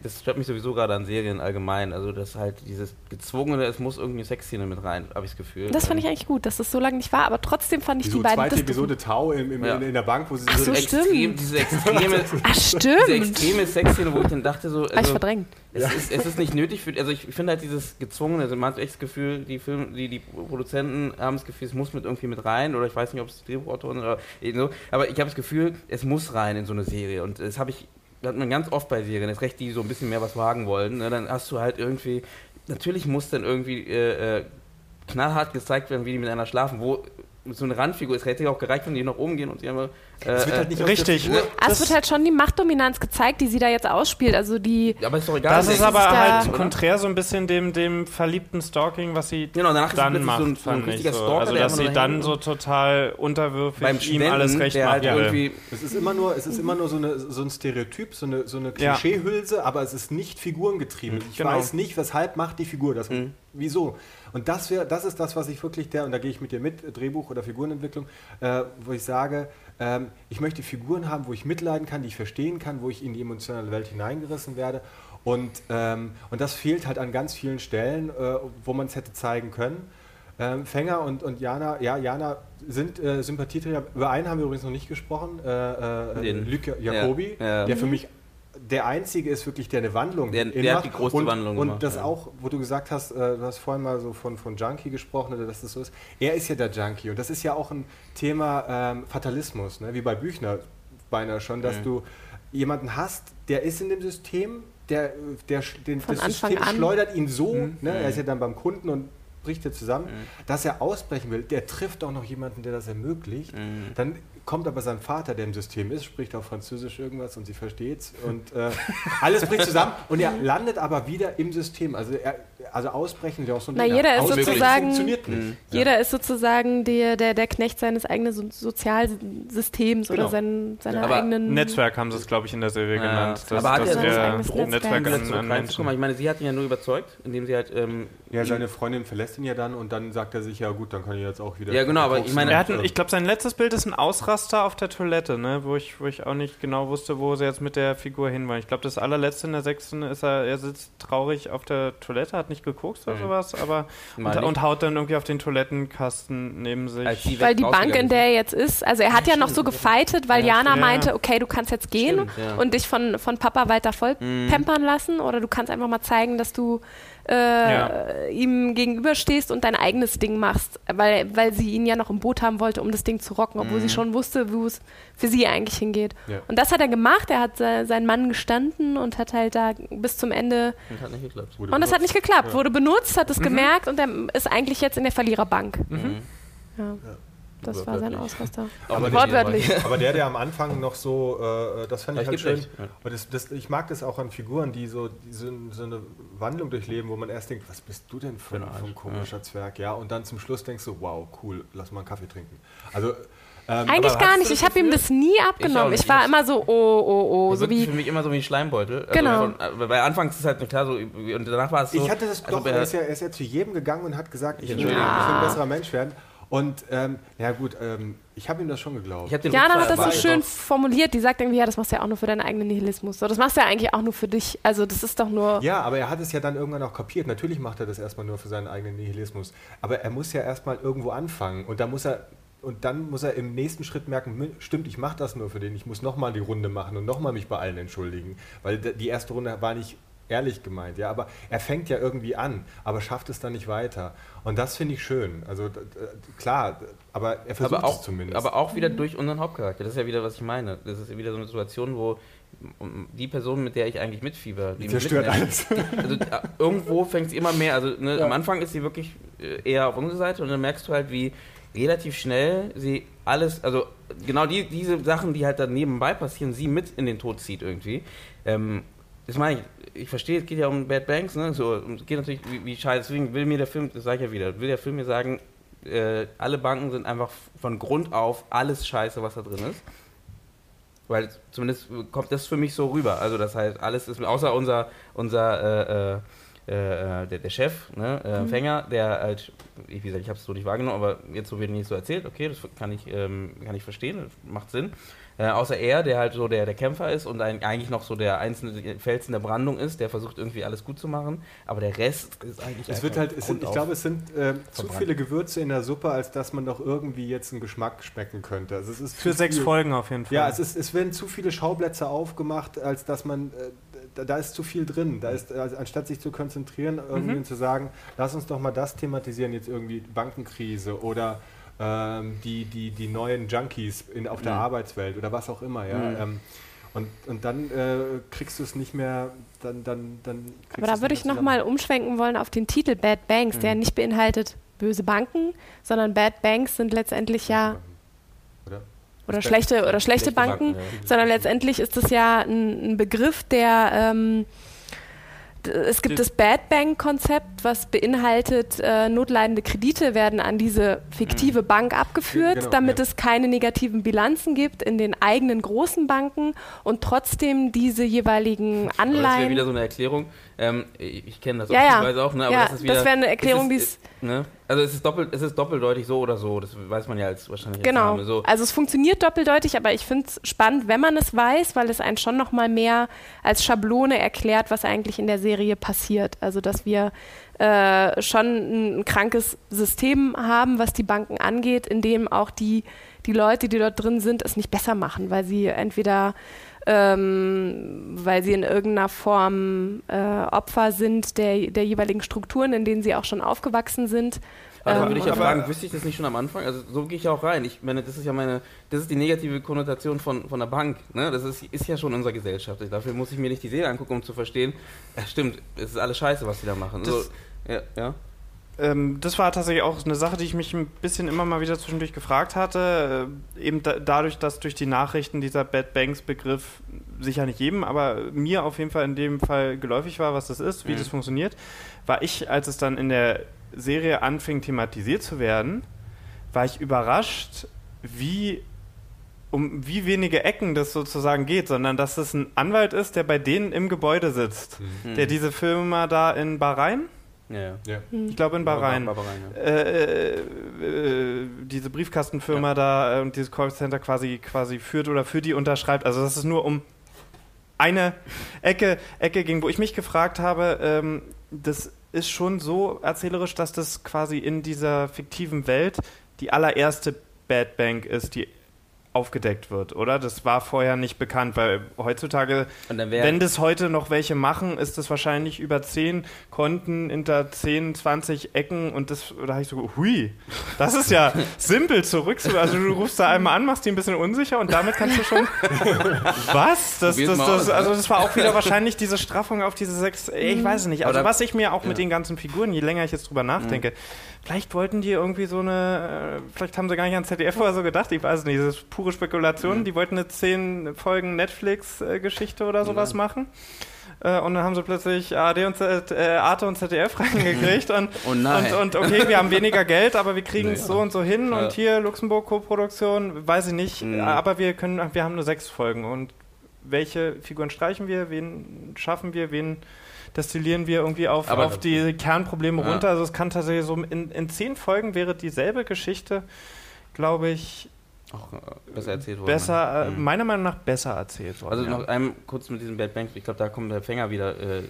das stört mich sowieso gerade an Serien allgemein, also dass halt dieses gezwungene, es muss irgendwie eine Sexszene mit rein, habe ich das Gefühl. Das fand ich eigentlich gut, dass das so lange nicht war. Aber trotzdem fand ich wieso die beiden. zweite das- Episode Tau im, im, Ja. in, in der Bank, wo sie Ach so so, extrem, stimmt. diese extreme, Ach, diese stimmt. extreme Sexszene, wo ich dann dachte so, Hab ich also, verdrängt. es, ist, es ist nicht nötig für, also ich finde halt dieses gezwungene, also man hat echt das Gefühl, die Film, die, die Produzenten haben das Gefühl, es muss mit irgendwie mit rein oder ich weiß nicht, ob es Drehbuchautoren oder so, aber ich habe das Gefühl, es muss rein in so eine Serie und das habe ich, hat man ganz oft bei Serien, ist recht, die so ein bisschen mehr was wagen wollen, ne, dann hast du halt irgendwie, natürlich muss dann irgendwie äh, äh, knallhart gezeigt werden, wie die miteinander schlafen, wo so eine Randfigur, es hätte ja auch gereicht, wenn die nach oben gehen und sie einfach äh, Es wird halt nicht aus Richtig. Ah, es Das- wird halt schon die Machtdominanz gezeigt, die sie da jetzt ausspielt. Also die. ja, aber ist doch egal. Das wer ist aber da- halt konträr so ein bisschen dem, dem verliebten Stalking, was sie Genau, danach ist dann plötzlich macht, so ein- so ein richtiger so. Stalker, Also, dass sie dann so total unterwürfig beim ihm Studenten, alles recht der macht. halt irgendwie Es ist immer nur, es ist immer nur so, eine, so ein Stereotyp, so eine, so eine Ja. Klischeehülse, aber es ist nicht figurengetrieben. Ich Genau. weiß nicht, weshalb macht die Figur das. Mhm. Wieso? Und das wäre, das ist das, was ich wirklich der, und da gehe ich mit dir mit, Drehbuch oder Figurenentwicklung, äh, wo ich sage, ähm, ich möchte Figuren haben, wo ich mitleiden kann, die ich verstehen kann, wo ich in die emotionale Welt hineingerissen werde. Und, ähm, und das fehlt halt an ganz vielen Stellen, äh, wo man es hätte zeigen können. Ähm, Fänger und, und Jana, ja, Jana sind äh, Sympathieträger. Über einen haben wir übrigens noch nicht gesprochen, äh, äh. Luc Jacobi, Ja, ja. der für mich der einzige ist wirklich, der eine Wandlung Der- der hat die größte und, Wandlung Und gemacht, das ja. auch, wo du gesagt hast, äh, du hast vorhin mal so von, von Junkie gesprochen, oder dass das so ist. Er ist ja der Junkie und das ist ja auch ein Thema ähm, Fatalismus, ne? wie bei Büchner beinahe schon, dass Mhm. du jemanden hast, der ist in dem System, der, der, den, das Anfang System an. schleudert ihn so, Mhm. ne? er ist ja dann beim Kunden und bricht er zusammen, Mhm. dass er ausbrechen will. Der trifft auch noch jemanden, der das ermöglicht. Mhm. Dann kommt aber sein Vater, der im System ist, spricht auch Französisch irgendwas und sie versteht's und äh, alles bricht zusammen und er landet aber wieder im System. Also, er, also ausbrechen ja auch so ein Na, jeder ist sozusagen- funktioniert nicht. Mhm. Jeder ist sozusagen der, der, der Knecht seines eigenen so Sozialsystems Genau. oder sein, seiner Aber eigenen. Netzwerk haben sie es, glaube ich, in der Serie Ja. genannt. Das, Aber hat das er so ein wäre eigenes Netzwerk, Netzwerk? an, an zurück reinzukommen. Menschen. Ich meine, sie hat ihn ja nur überzeugt, indem sie halt. Ähm, Ja, seine Freundin verlässt ihn ja dann und dann sagt er sich, ja gut, dann kann ich jetzt auch wieder. Ja, genau, aber ich meine- Er hat ein, ich glaube, sein letztes Bild ist ein Ausraster was da auf der Toilette, ne? wo, ich, wo ich auch nicht genau wusste, wo sie jetzt mit der Figur hin wollen. Ich glaube, das allerletzte in der sechsten ist er, er sitzt traurig auf der Toilette, hat nicht gekokst oder Mhm. sowas, aber und, und haut dann irgendwie auf den Toilettenkasten neben sich. Die Weil die Bank, in der er jetzt ist, also er hat ja noch so gefeitet, weil Ja, Jana ja. meinte, okay, du kannst jetzt gehen Stimmt, ja. und dich von, von Papa weiter voll Mhm. pampern lassen oder du kannst einfach mal zeigen, dass du äh, Ja. ihm gegenüberstehst und dein eigenes Ding machst, weil, weil sie ihn ja noch im Boot haben wollte, um das Ding zu rocken, obwohl sie schon wusste, wo es für sie eigentlich hingeht. Ja. Und das hat er gemacht, er hat se- seinen Mann gestanden und hat halt da bis zum Ende Und hat nicht geklappt. Wurde und das hat nicht geklappt, Ja. wurde benutzt, hat es gemerkt und er ist eigentlich jetzt in der Verliererbank. Mhm. Ja. Das war sein. Ausraster. Aber Wortwörtlich. Aber der, der am Anfang noch so, äh, das fand Ja, ich ich halt schön. ja. Das, das, ich mag das auch an Figuren, die so, die so, so eine Wandlung durchleben, wo man erst denkt, was bist du denn für, Für ein komischer Zwerg? Ja, und dann zum Schluss denkst du, wow, cool, lass mal einen Kaffee trinken. Also, ähm, Eigentlich gar nicht. Ich habe ihm das nie abgenommen. nicht. Ich, war immer so, oh, oh, oh. Das So wie, für mich immer so wie ein Schleimbeutel. Also Genau. Von, äh, weil anfangs ist es halt klar so, und danach war es so. ich hatte das als doch, er ist, ja, er ist ja zu jedem gegangen und hat gesagt, ich will, ich will Entschuldigung. ein besserer Mensch werden. Und, ähm, ja gut, ähm, ich habe ihm das schon geglaubt. ich Jana hat das so schön formuliert. Die sagt irgendwie, ja, das machst du ja auch nur für deinen eigenen Nihilismus. So, das machst du ja eigentlich auch nur für dich. Also das ist doch nur... Ja, aber er hat es ja dann irgendwann auch kapiert. Natürlich macht er das erstmal nur für seinen eigenen Nihilismus. Aber er muss ja erstmal irgendwo anfangen. Und da muss er. Und dann muss er im nächsten Schritt merken, "Hm, stimmt, ich mache das nur für den. Ich muss nochmal die Runde machen und nochmal mich bei allen entschuldigen. Weil die erste Runde war nicht ehrlich gemeint. Ja, aber er fängt ja irgendwie an, aber schafft es dann nicht weiter. Und das finde ich schön. Also klar, aber er versucht aber auch, es zumindest. aber auch wieder durch unseren Hauptcharakter. Das ist ja wieder, was ich meine. Das ist wieder so eine Situation, wo die Person, mit der ich eigentlich mitfieber, die zerstört alles. Also äh, irgendwo fängt es immer mehr. Also ne, Ja. am Anfang ist sie wirklich äh, eher auf unserer Seite und dann merkst du halt, wie relativ schnell sie alles, also genau die, diese Sachen, die halt dann nebenbei passieren, sie mit in den Tod zieht irgendwie. Ähm, das meine ich, ich verstehe, es geht ja um Bad Banks, ne? So, es geht natürlich, wie, wie scheiße, deswegen will mir der Film, das sage ich ja wieder, will der Film mir sagen, äh, alle Banken sind einfach von Grund auf alles scheiße, was da drin ist. Weil zumindest kommt das für mich so rüber. Also das heißt, alles ist, außer unser, unser äh, äh, äh, der, der Chef, ne, äh, Mhm. Fänger, der halt, ich, wie gesagt, ich habe es so nicht wahrgenommen, aber jetzt so wird nicht so erzählt, okay, das kann ich, ähm, kann ich verstehen, das macht Sinn. Äh, außer er, der halt so der, der Kämpfer ist und ein, eigentlich noch so der einzelne Fels in der Brandung ist, der versucht irgendwie alles gut zu machen, aber der Rest ist eigentlich Es wird halt, es sind, ich glaube, es sind äh, zu viele Gewürze in der Suppe, als dass man doch irgendwie jetzt einen Geschmack schmecken könnte. Also es ist Für sechs viel. Folgen auf jeden Fall. Ja, es, ist, es werden zu viele Schauplätze aufgemacht, als dass man, äh, da, da ist zu viel drin. Da ist, also anstatt sich zu konzentrieren, irgendwie Mhm. und zu sagen, lass uns doch mal das thematisieren, jetzt irgendwie Bankenkrise oder ähm, die, die, die neuen Junkies in, auf der Mhm. Arbeitswelt oder was auch immer, ja. Mhm. Ähm, und, und dann äh, kriegst du es nicht mehr, dann, dann, dann Aber da würde ich nochmal umschwenken wollen auf den Titel Bad Banks, der Mhm. nicht beinhaltet böse Banken, sondern Bad Banks sind letztendlich ja, Oder? schlechte, oder schlechte schlechte Banken, Banken, ja. sondern letztendlich ist es ja ein, ein Begriff, der ähm, es gibt das Bad Bank Konzept, was beinhaltet, äh, notleidende Kredite werden an diese fiktive Bank abgeführt, Genau, damit ja. es keine negativen Bilanzen gibt in den eigenen großen Banken und trotzdem diese jeweiligen Aber das wäre Anleihen. wieder so eine Erklärung. Ähm, ich kenne das Ja, ja. weiß auch, ne? Aber ja, das wieder. wäre eine Erklärung, die es ne? Also es ist doppelt, es ist doppeldeutig so oder so. Das weiß man ja als wahrscheinlich als Genau. Name. So. Also es funktioniert doppeldeutig, aber ich finde es spannend, wenn man es weiß, weil es einen schon noch mal mehr als Schablone erklärt, was eigentlich in der Serie passiert. Also dass wir äh, schon ein, ein krankes System haben, was die Banken angeht, in dem auch die, die Leute, die dort drin sind, es nicht besser machen, weil sie entweder ähm, weil sie in irgendeiner Form äh, Opfer sind der, der jeweiligen Strukturen, in denen sie auch schon aufgewachsen sind. Also Ähm, würde ich ja fragen, wüsste ich das nicht schon am Anfang? Also so gehe ich ja auch rein. Ich meine, das ist ja meine, das ist die negative Konnotation von, von der Bank. Ne? Das ist, ist ja schon unsere Gesellschaft. Dafür muss ich mir nicht die Seele angucken, um zu verstehen, ja, stimmt, es ist alles scheiße, was die da machen. Das- so, ja, ja. Ähm, das war tatsächlich auch eine Sache, die ich mich ein bisschen immer mal wieder zwischendurch gefragt hatte. Äh, eben da, dadurch, dass durch die Nachrichten dieser Bad Banks Begriff sicher nicht jedem, aber mir auf jeden Fall in dem Fall geläufig war, was das ist, wie Mhm. das funktioniert, war ich, als es dann in der Serie anfing thematisiert zu werden, war ich überrascht, wie um wie wenige Ecken das sozusagen geht, sondern dass es ein Anwalt ist, der bei denen im Gebäude sitzt, Mhm. der diese Firma da in Bahrain, Ja, ja. Ja. ich glaube in Bahrain, Bahrain ja. äh, äh, äh, diese Briefkastenfirma da äh, und dieses Callcenter quasi, quasi führt oder für die unterschreibt. Also dass es nur um eine Ecke, Ecke ging, wo ich mich gefragt habe, ähm, das ist schon so erzählerisch, dass das quasi in dieser fiktiven Welt die allererste Bad Bank ist, die aufgedeckt wird, oder? Das war vorher nicht bekannt, weil heutzutage, wenn das heute noch welche machen, ist das wahrscheinlich über zehn Konten hinter 10, 20 Ecken und das, da habe ich so, hui, das ist ja simpel zurück. Also du rufst da einmal an, machst die ein bisschen unsicher und damit kannst du schon, was? Das, das, das, also das war auch wieder wahrscheinlich diese Straffung auf diese sechs, ich weiß es nicht. Also was ich mir auch mit den ganzen Figuren, je länger ich jetzt drüber nachdenke, mhm Vielleicht wollten die irgendwie so eine, äh, vielleicht haben sie gar nicht an ZDF oder so gedacht, ich weiß nicht, das ist pure Spekulation. Mhm. Die wollten eine zehn Folgen Netflix-Geschichte oder sowas mhm. machen. Äh, und dann haben sie plötzlich AD und Z äh, Arte und ZDF reingekriegt und, oh und, und, okay, wir haben weniger Geld, aber wir kriegen es nee, so und so hin ja. und hier Luxemburg Co-Produktion, weiß ich nicht, mhm. aber wir können, wir haben nur sechs Folgen und welche Figuren streichen wir, wen schaffen wir, wen destillieren wir irgendwie auf, auf die Kernprobleme ja. runter. Also es kann tatsächlich so in, in zehn Folgen wäre dieselbe Geschichte, glaube ich, auch äh, besser erzählt worden. Besser, ne? meiner Meinung nach besser erzählt worden. Also ja. noch einmal kurz mit diesem Bad Bank, ich glaube, da kommt der Fänger wieder, äh,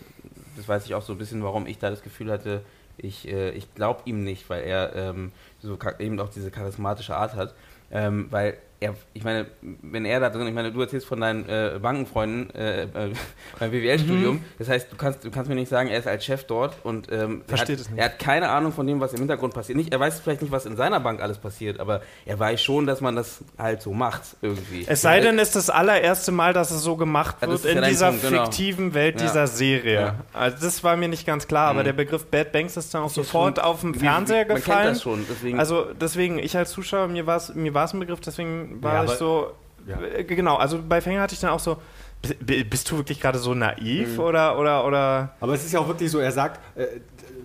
das weiß ich auch so ein bisschen, warum ich da das Gefühl hatte, ich, äh, ich glaube ihm nicht, weil er ähm, so eben auch diese charismatische Art hat. Ähm, weil er, ich meine, wenn er da drin, ich meine, du erzählst von deinen äh, Bankenfreunden äh, äh, beim BWL-Studium, mhm. das heißt, du kannst, du kannst mir nicht sagen, er ist als Chef dort und ähm, Versteht hat, er hat keine Ahnung von dem, was im Hintergrund passiert. Nicht, er weiß vielleicht nicht, was in seiner Bank alles passiert, aber er weiß schon, dass man das halt so macht irgendwie. Es sei denn, es ist das allererste Mal, dass es so gemacht wird in dieser Punkt, genau. fiktiven Welt ja. dieser Serie. Ja. Also das war mir nicht ganz klar, mhm. aber der Begriff Bad Banks ist dann auch sofort auf dem Fernseher wie, gefallen. Kennt das schon, deswegen. Also deswegen, ich als Zuschauer, mir war es mir ein Begriff, deswegen war ja, ich so ja. Äh, genau, also bei Fänger hatte ich dann auch so, bist du wirklich gerade so naiv mhm. oder, oder, oder? Aber es ist ja auch wirklich so, er sagt, äh,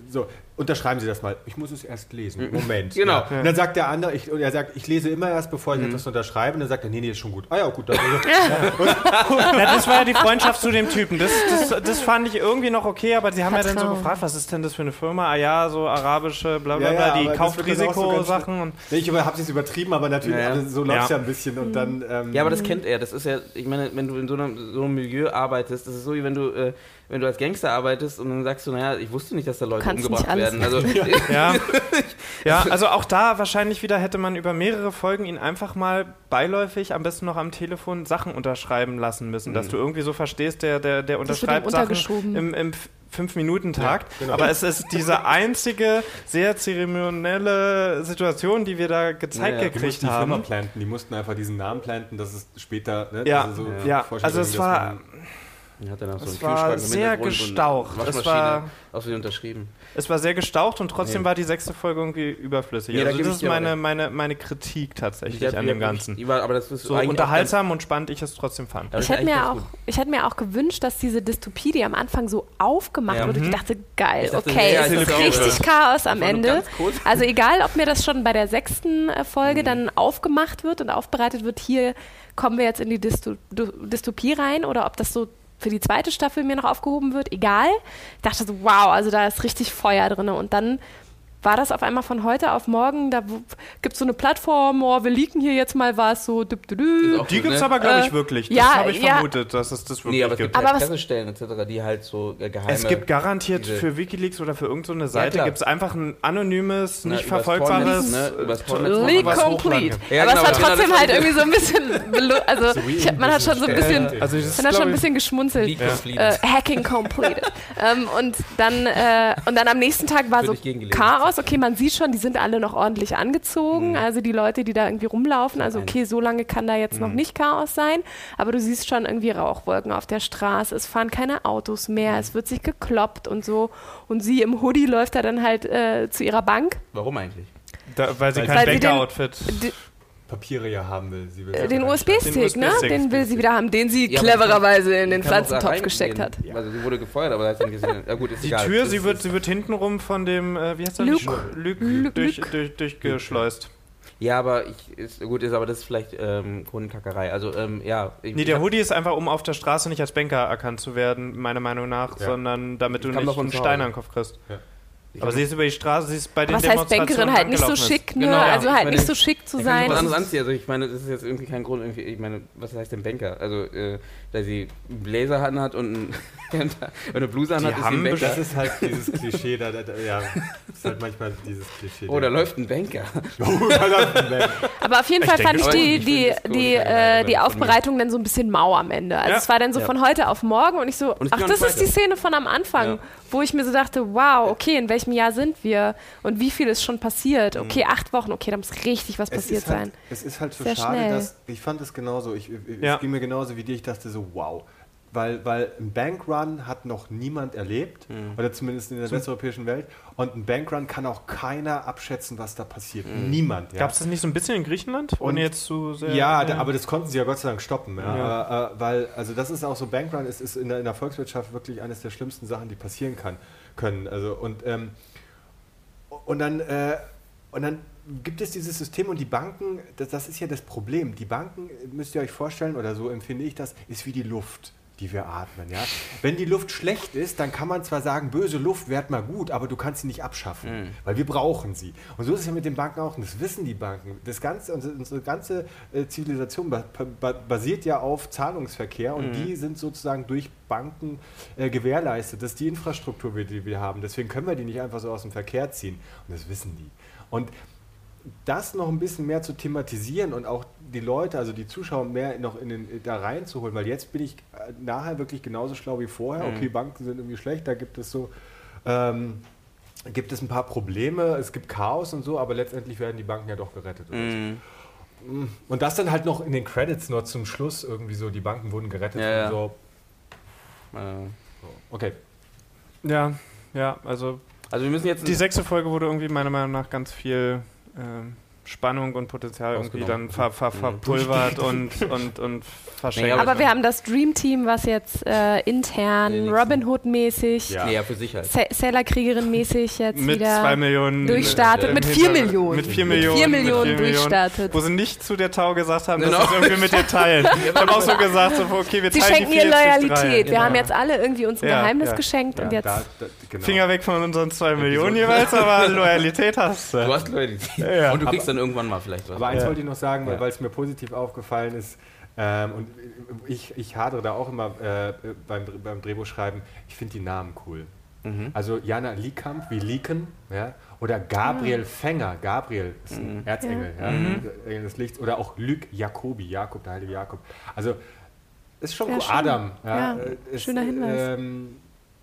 so, unterschreiben Sie das mal. Ich muss es erst lesen. Mhm. Moment. genau. Ja. Und dann sagt der andere, ich, und er sagt, ich lese immer erst, bevor ich mhm. etwas unterschreibe. Und dann sagt er, nee, nee, ist schon gut. Ah ja, gut. Dann, ja, das war ja die Freundschaft zu dem Typen. Das, das, das fand ich irgendwie noch okay, aber sie haben Vertrauen. ja dann so gefragt, was ist denn das für eine Firma? Ah ja, so arabische, bla bla bla, ja, die kauft Risikosachen. So ich habe es übertrieben, aber natürlich, also so läuft es ja. ein bisschen. Und dann, ähm, ja, aber das kennt er. Das ist ja, ich meine, wenn du in so einem, so einem Milieu arbeitest, das ist so, wie wenn du... Äh, wenn du als Gangster arbeitest und dann sagst du, naja, ich wusste nicht, dass da Leute Kannst umgebracht werden. Also, ja. ja, also auch da wahrscheinlich wieder hätte man über mehrere Folgen ihn einfach mal beiläufig, am besten noch am Telefon, Sachen unterschreiben lassen müssen, mhm. dass du irgendwie so verstehst, der, der, der unterschreibt Sachen im, im Fünf-Minuten-Takt. Ja, genau. Aber es ist diese einzige sehr zeremonielle Situation, die wir da gezeigt ja, ja. gekriegt die haben. Die Firma planten, die mussten einfach diesen Namen planten, dass es später. Ne, ja, also, so ja. also es war. Hat dann auch so es war sehr gestaucht. Es war auch wieder unterschrieben. Es war sehr gestaucht und trotzdem nee. war die sechste Folge irgendwie überflüssig. Ja, also das ist meine, meine, meine Kritik tatsächlich hab, an dem Ganzen. Ich, war, aber das ist so unterhaltsam und spannend ich es trotzdem fand. Ich hätte mir, auch, ich hätte mir auch gewünscht, dass diese Dystopie, die am Anfang so aufgemacht ja. wurde, ich mhm. dachte, geil, ich dachte, okay, es ist richtig auch, Chaos am Ende. Also egal, ob mir das schon bei der sechsten äh, Folge mhm. dann aufgemacht wird und aufbereitet wird, hier kommen wir jetzt in die Dystopie rein oder ob das so für die zweite Staffel mir noch aufgehoben wird, egal. Ich dachte so, wow, also da ist richtig Feuer drin. Und dann war das auf einmal von heute auf morgen, da gibt es so eine Plattform, oh, wir leaken hier jetzt mal was, so dü, dü, dü. Die gibt es ne? aber, glaube ich, äh, wirklich. Das ja, habe ich ja. vermutet, dass es das wirklich nee, aber es gibt. Aber halt Pressestellen etc., die halt so äh, geheime... Es gibt garantiert für Wikileaks oder für irgendeine so Seite, ja, gibt es einfach ein anonymes, Na, nicht verfolgbares... Ne? Leak complete. Ja, aber genau, es war trotzdem genau, halt irgendwie so ein bisschen... Also ich, man hat schon so ein bisschen... Also man hat schon ein bisschen geschmunzelt. Äh, hacking completed. ähm, und, dann, äh, und dann am nächsten Tag war so Chaos aus. Okay, man sieht schon, die sind alle noch ordentlich angezogen. Mhm. Also die Leute, die da irgendwie rumlaufen. Also okay, so lange kann da jetzt mhm. noch nicht Chaos sein. Aber du siehst schon irgendwie Rauchwolken auf der Straße. Es fahren keine Autos mehr. Mhm. Es wird sich gekloppt und so. Und sie im Hoodie läuft da dann halt äh, zu ihrer Bank. Warum eigentlich? Da, weil sie kein Banker-Outfit Papiere ja haben will. Sie will äh, den USB-Stick, ne? Den will sie wieder haben, den sie ja, clevererweise in den Pflanzentopf gesteckt hat. Ja. Also sie wurde gefeuert, aber da hat sie nicht gesehen. Ja gut, ist Die egal. Tür, sie wird, sie wird hintenrum von dem, äh, wie heißt das? Luke. Luke, Luke. Durch, durch, durchgeschleust. Ja, aber ich, ist, gut, ist aber das ist vielleicht ähm, Kundenkackerei. Also, ähm, ja. Ich, nee, der Hoodie ist einfach, um auf der Straße nicht als Banker erkannt zu werden, meiner Meinung nach, ja. sondern damit du nicht einen Stein an den Kopf kriegst. Ja. Aber sie ist über die Straße, sie ist bei den Was heißt Bankerin halt nicht so schick, ne? Genau, ja. also Ich halt meine, nicht so schick zu Ich sein. was anderes anziehen. Also ich meine, das ist jetzt irgendwie kein Grund. Irgendwie, ich meine, was heißt denn Banker? Also, äh, da sie einen Blazer hat und, ein, und eine Bluse Die hat, ist sie haben ein Banker. Das ist halt dieses Klischee, da, da, da ja, ist halt manchmal dieses Klischee. Oh, da läuft ein Banker. Oh, da läuft ein Bank. Aber auf jeden Ich Fall denke fand ich die, Ich die, das die, äh, die. Aufbereitung dann so ein bisschen mau am Ende. Also Ja. es war dann so Ja. von heute auf morgen und ich so, Und ach, das ist die. Szene von am Anfang, Ja. wo ich mir so dachte, wow, okay, in welchem Jahr sind wir und wie viel ist schon passiert? Okay, acht Wochen, okay, da muss richtig was Es passiert halt, sein. es ist halt so Sehr schade, schnell. dass ich fand es genauso. Ich, ich, Ja. Es ging mir genauso wie dir. Ich dachte so, wow. Weil, weil ein Bankrun hat noch niemand erlebt, Mhm. oder zumindest in der westeuropäischen Welt. Und ein Bankrun kann auch keiner abschätzen, was da passiert. Mhm. Niemand. Ja. Gab es das nicht so ein bisschen in Griechenland? Und- Ohne jetzt zu sehr. Ja, da, aber das konnten sie ja Gott sei Dank stoppen. Ja. Ja. Äh, äh, weil, also das ist auch so, Bankrun ist, ist in, der, in der Volkswirtschaft wirklich eines der schlimmsten Sachen, die passieren kann, können. Also, und, ähm, und, dann, äh, und dann gibt es dieses System und die Banken, das, das ist ja das Problem. Die Banken, müsst ihr euch vorstellen, oder so empfinde ich das, ist wie die Luft die wir atmen. Ja? Wenn die Luft schlecht ist, dann kann man zwar sagen, böse Luft wäre mal gut, aber du kannst sie nicht abschaffen, weil wir brauchen sie. Und so ist es ja mit den Banken auch, und das wissen die Banken. Das ganze, unsere, ganze äh, Zivilisation ba ba basiert ja auf Zahlungsverkehr und die sind sozusagen durch Banken äh, gewährleistet. Das ist die Infrastruktur, die wir haben. Deswegen können wir die nicht einfach so aus dem Verkehr ziehen. Und das wissen die. Und das noch ein bisschen mehr zu thematisieren und auch die Leute, also die Zuschauer mehr noch in den, da reinzuholen, weil jetzt bin ich äh, nachher wirklich genauso schlau wie vorher. Okay, Banken sind irgendwie schlecht, da gibt es so, ähm, gibt es ein paar Probleme, es gibt Chaos und so, aber letztendlich werden die Banken ja doch gerettet. so. Mhm. Und das dann halt noch in den Credits nur zum Schluss irgendwie so, die Banken wurden gerettet Ja, ja. so. Äh. Okay. Ja, ja, also Also wir müssen jetzt... die sechste Folge wurde irgendwie meiner Meinung nach ganz viel ähm, Spannung und Potenzial irgendwie dann ver, ver, Mhm. verpulvert und, und, und verschenkt. Aber wir haben das Dream Team, was jetzt äh, intern. Robin Hood-mäßig, Ja. nee, ja, für sich. Sa Sailor-Kriegerin-mäßig jetzt mit wieder zwei Millionen durchstartet. äh, mit vier Millionen. Mit vier Mit Millionen. vier mit Millionen vier durchstartet. Wo sie nicht zu der Tau gesagt haben, Genau. dass sie irgendwie mit dir teilen. Ich habe auch so gesagt, so, okay, wir Sie teilen schenken ihr Loyalität. Wir haben Genau. jetzt alle irgendwie uns ein Ja, Geheimnis ja. geschenkt und jetzt. Da, da, genau. Finger weg von unseren zwei Millionen jeweils, aber Loyalität hast Du du. hast Loyalität. Ja. Und du kriegst dann irgendwann mal vielleicht was. Aber eins Ja. wollte ich noch sagen, weil Ja. es mir positiv aufgefallen ist, ähm, und ich, ich hadere da auch immer äh, beim, beim Drehbuchschreiben, ich finde die Namen cool. Mhm. Also Jana Liekamp wie Lieken, ja, oder Gabriel Fänger, Gabriel ist ein Erzengel, ja. Engel des Lichts, oder auch Luc Jacobi, Jakob, der heilige Jakob. Also ist schon Sehr cool. schön. Adam, ja, Ja, äh, ist, schöner Hinweis. Ähm,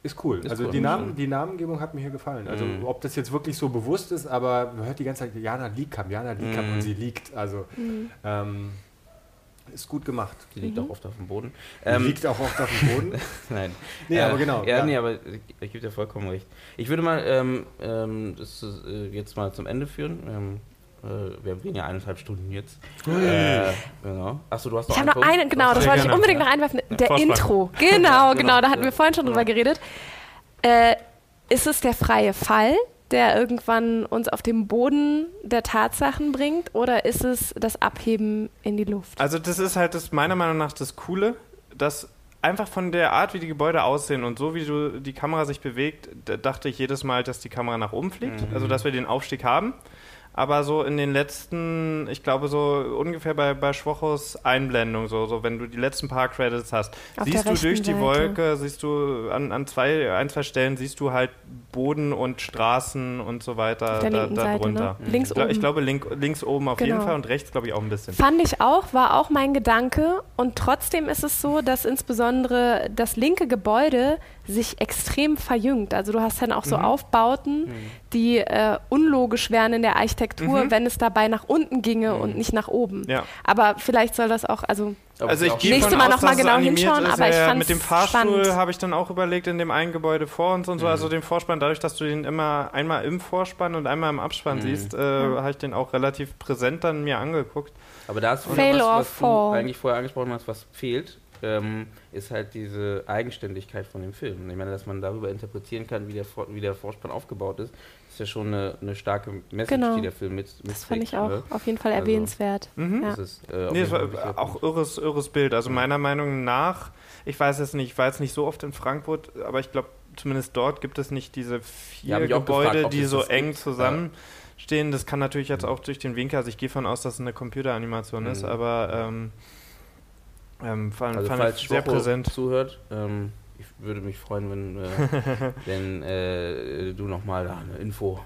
ist cool. Ist also cool. Die, Namen, Mhm. die Namengebung hat mir hier gefallen. Also Mhm. ob das jetzt wirklich so bewusst ist, aber man hört die ganze Zeit Jana Liekamp, Jana Liekamp Mhm. und sie liegt. Also ähm, ist gut gemacht. Die liegt auch oft auf dem Boden. Die Ähm, liegt auch oft auf dem Boden. Nein. Nee, aber genau, Ja, ja. nee, aber ich, ich gebe dir vollkommen recht. Ich würde mal ähm, ähm, das äh, jetzt mal zum Ende führen. Äh, wir haben ja eineinhalb Stunden jetzt. Äh, genau. Achso, du hast noch Ich habe noch einen, genau, das wollte ich unbedingt noch einwerfen. Der Vorspann. Intro. Genau, Genau. genau, da hatten wir vorhin schon drüber geredet. Äh, ist es der freie Fall, der irgendwann uns auf den Boden der Tatsachen bringt, oder ist es das Abheben in die Luft? Also das ist halt das meiner Meinung nach das Coole, dass einfach von der Art, wie die Gebäude aussehen und so wie du die Kamera sich bewegt, da dachte ich jedes Mal, dass die Kamera nach oben fliegt, also dass wir den Aufstieg haben. Aber so in den letzten, ich glaube so ungefähr bei, bei Schwochos Einblendung, so, so wenn du die letzten paar Credits hast, Auf siehst du durch die Seite. Wolke, siehst du an, an zwei, ein, zwei Stellen siehst du halt Boden und Straßen und so weiter da, linken da Seite, drunter. ne? Links Ich, oben. ich glaube link, links oben auf jeden Genau. Fall und rechts glaube ich auch ein bisschen. Fand ich auch, war auch mein Gedanke. Und trotzdem ist es so, dass insbesondere das linke Gebäude sich extrem verjüngt. Also du hast dann auch so Mhm. Aufbauten, die äh, unlogisch wären in der Architektur, Mhm. wenn es dabei nach unten ginge und nicht nach oben. Ja. Aber vielleicht soll das auch, also Also ich auch gehe Nächstes von Mal aus, noch mal dass es genau hinschauen, ist. aber ich ja, fand's mit dem Fahrstuhl habe ich dann auch überlegt in dem einen Gebäude vor uns und so, also den Vorspann, dadurch, dass du den immer einmal im Vorspann und einmal im Abspann Mhm. siehst, äh, habe ich den auch relativ präsent dann mir angeguckt. Aber da ist was, was du eigentlich vorher angesprochen hast, was fehlt, ähm, ist halt diese Eigenständigkeit von dem Film. Ich meine, dass man darüber interpretieren kann, wie der, wie der Vorspann aufgebaut ist, ist ja schon eine, eine starke Message, Genau. die der Film mit das fand ich auch Ne? auf jeden Fall Also, erwähnenswert. Mhm. Ja. Das ist, äh, Nee, war auch irres, irres Bild. Also meiner Meinung nach, ich weiß es nicht, ich war jetzt nicht so oft in Frankfurt, aber ich glaube, zumindest dort gibt es nicht diese vier Ja, Gebäude, gefragt, die so eng gibt. zusammenstehen. Das kann natürlich jetzt auch durch den Winkel, also ich gehe von aus, dass es eine Computeranimation ist, Mhm. aber ähm, ähm, fand, Also fand falls ich sehr präsent. zuhört, ähm, ich würde mich freuen, wenn, äh, wenn äh, du nochmal da eine Info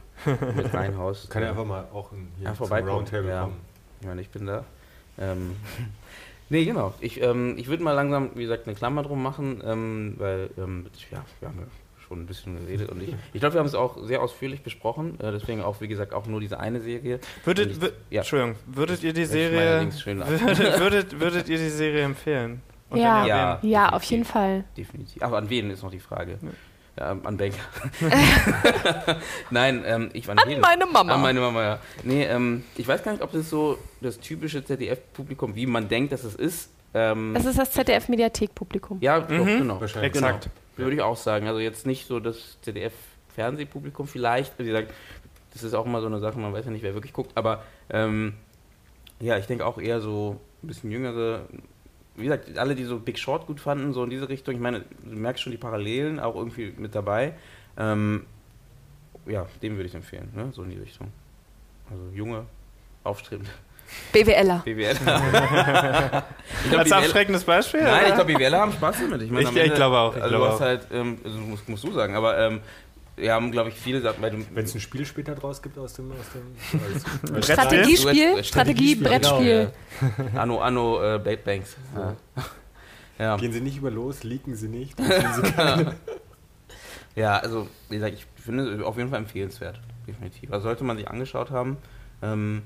mit reinhaust. Kann ja einfach mal auch in, hier Ja, zum Roundtable ja. kommen. Ich meine, ich bin da. Ähm, nee, genau. Ich, ähm, ich würde mal langsam, wie gesagt, eine Klammer drum machen, ähm, weil, ähm, ja, wir haben ja schon ein bisschen geredet und ich, ich glaube, wir haben es auch sehr ausführlich besprochen. Äh, deswegen auch, wie gesagt, auch nur diese eine Serie. Würdet, ich- ja. Entschuldigung, würdet ihr die Serie, würdet, würdet, würdet ihr die Serie empfehlen? Und Ja. Ja. Ja, auf jeden Fall. Definitiv. Aber an wen ist noch die Frage? Ja. Ja, an Banker. Nein, ähm, ich an, wen? meine Mama. An meine Mama, ja. Nee, ähm, ich weiß gar nicht, ob das so das typische ZDF-Publikum, wie man denkt, dass es ist. Ähm, Es ist das ZDF-Mediathek-Publikum. ja, doch, Mhm. genau. Wahrscheinlich. Exakt. Genau. Würde ich auch sagen. Also jetzt nicht so das ZDF-Fernsehpublikum vielleicht. Wie gesagt, das ist auch immer so eine Sache, man weiß ja nicht, wer wirklich guckt. Aber ähm, ja, ich denke auch eher so ein bisschen jüngere. Wie gesagt, alle, die so Big Short gut fanden, so in diese Richtung. Ich meine, du merkst schon die Parallelen auch irgendwie mit dabei. Ähm, ja, dem würde ich empfehlen, ne? so in die Richtung. Also junge, aufstrebende BWLer. BWL. ich glaub, Als BWL abschreckendes Beispiel? Nein, oder? ich glaube, BWLer haben Spaß damit. Ich, meine, Ich- am ich Ende- glaube auch, ich Also glaube du hast auch. halt, ähm, also musst, musst du sagen, aber ähm, wir haben, glaube ich, viele Sachen, Wenn es ein Spiel später draus gibt aus dem, aus dem Brettspiel? Strategiespiel, Strategie, genau, Brettspiel. Anno, Anno, äh, Bait Banks. Ja. Ja. Gehen Sie nicht über los, leaken Sie nicht. Sie ja, also, wie gesagt, ich finde es auf jeden Fall empfehlenswert. Definitiv. Also sollte man sich angeschaut haben. Ähm,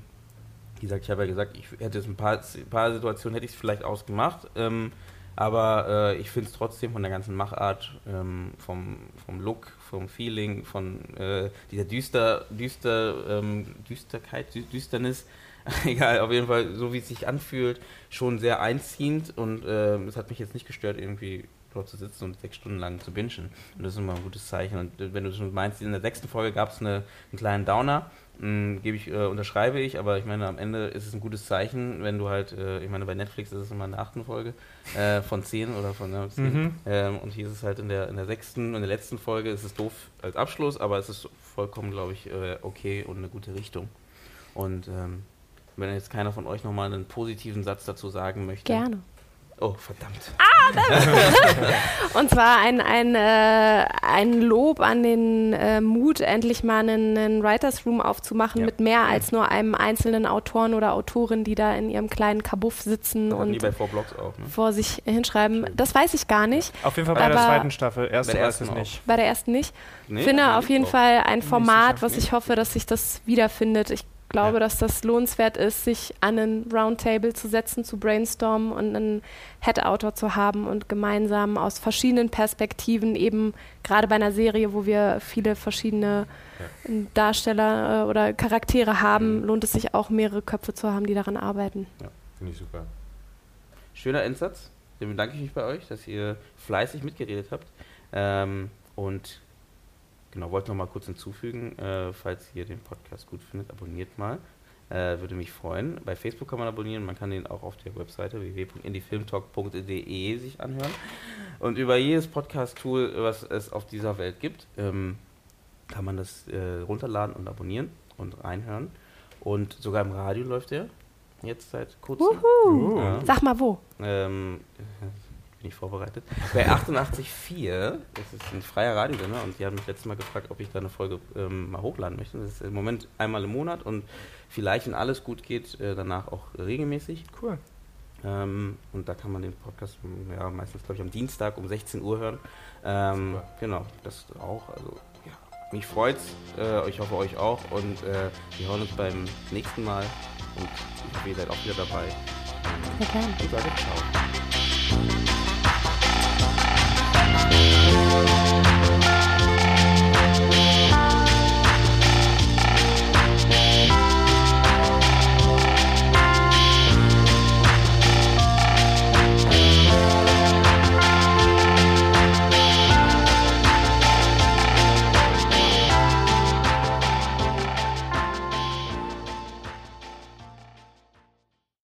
wie gesagt, ich habe ja gesagt, ich hätte es ein paar, ein paar Situationen hätte ich es vielleicht ausgemacht. Ähm, aber äh, ich finde es trotzdem von der ganzen Machart, ähm, vom, vom Look, vom Feeling, von äh, dieser düster, düster, ähm, Düsterkeit, Dü Düsternis, egal, auf jeden Fall, so wie es sich anfühlt, schon sehr einziehend und ähm, es hat mich jetzt nicht gestört, irgendwie dort zu sitzen und sechs Stunden lang zu bingen. Und das ist immer ein gutes Zeichen. Und äh, wenn du schon meinst, in der sechsten Folge gab es eine, einen kleinen Downer, gebe ich, äh, unterschreibe ich, aber ich meine, am Ende ist es ein gutes Zeichen, wenn du halt, äh, ich meine, bei Netflix ist es immer in der achten Folge äh, von zehn oder von ja, zehn. Mhm. Ähm, und hier ist es halt in der, in der sechsten, in der letzten Folge ist es doof als Abschluss, aber es ist vollkommen, glaube ich, äh, okay und eine gute Richtung. Und ähm, wenn jetzt keiner von euch nochmal einen positiven Satz dazu sagen möchte. Gerne. Oh, verdammt. Und zwar ein, ein, äh, ein Lob an den äh, Mut, endlich mal einen, einen Writers Room aufzumachen Ja. mit mehr als nur einem einzelnen Autoren oder Autorin, die da in ihrem kleinen Kabuff sitzen und bei Four Blocks auch, ne? vor sich hinschreiben. Das weiß ich gar nicht. Auf jeden Fall bei der zweiten Staffel. Erste Bei der weiß ich ersten nicht. Bei der ersten nicht. Nee, finde auf jeden auch. Fall ein Format, was ich hoffe, dass sich das wiederfindet. Ich glaube, Ja. dass das lohnenswert ist, sich an einen Roundtable zu setzen, zu brainstormen und einen Head-Autor zu haben und gemeinsam aus verschiedenen Perspektiven, eben gerade bei einer Serie, wo wir viele verschiedene Darsteller äh, oder Charaktere haben, Mhm. lohnt es sich auch, mehrere Köpfe zu haben, die daran arbeiten. Finde ich super. Schöner Endsatz. Dem bedanke ich mich bei euch, dass ihr fleißig mitgeredet habt. Ähm, und genau, wollte noch mal kurz hinzufügen, äh, falls ihr den Podcast gut findet, abonniert mal. Äh, würde mich freuen. Bei Facebook kann man abonnieren, man kann den auch auf der Webseite www.indiefilmtalk.de sich anhören. Und über jedes Podcast-Tool, was es auf dieser Welt gibt, ähm, kann man das äh, runterladen und abonnieren und reinhören. Und sogar im Radio läuft der jetzt seit kurzem. Wuhu! Ja. Sag mal wo. Ähm, bin ich vorbereitet. Bei 88.4, das ist ein freier Radiosender und die haben mich letztes Mal gefragt, ob ich da eine Folge ähm, mal hochladen möchte. Das ist im Moment einmal im Monat und vielleicht, wenn alles gut geht, äh, danach auch regelmäßig. Cool. Ähm, und da kann man den Podcast m, ja, meistens, glaube ich, am Dienstag um 16 Uhr hören. Ähm, genau, das auch. Also, ja, mich freut's. Äh, ich hoffe, euch auch. Und äh, wir hören uns beim nächsten Mal. Und ich hoffe, ihr seid auch wieder dabei. Gerne. Und sage ciao. Música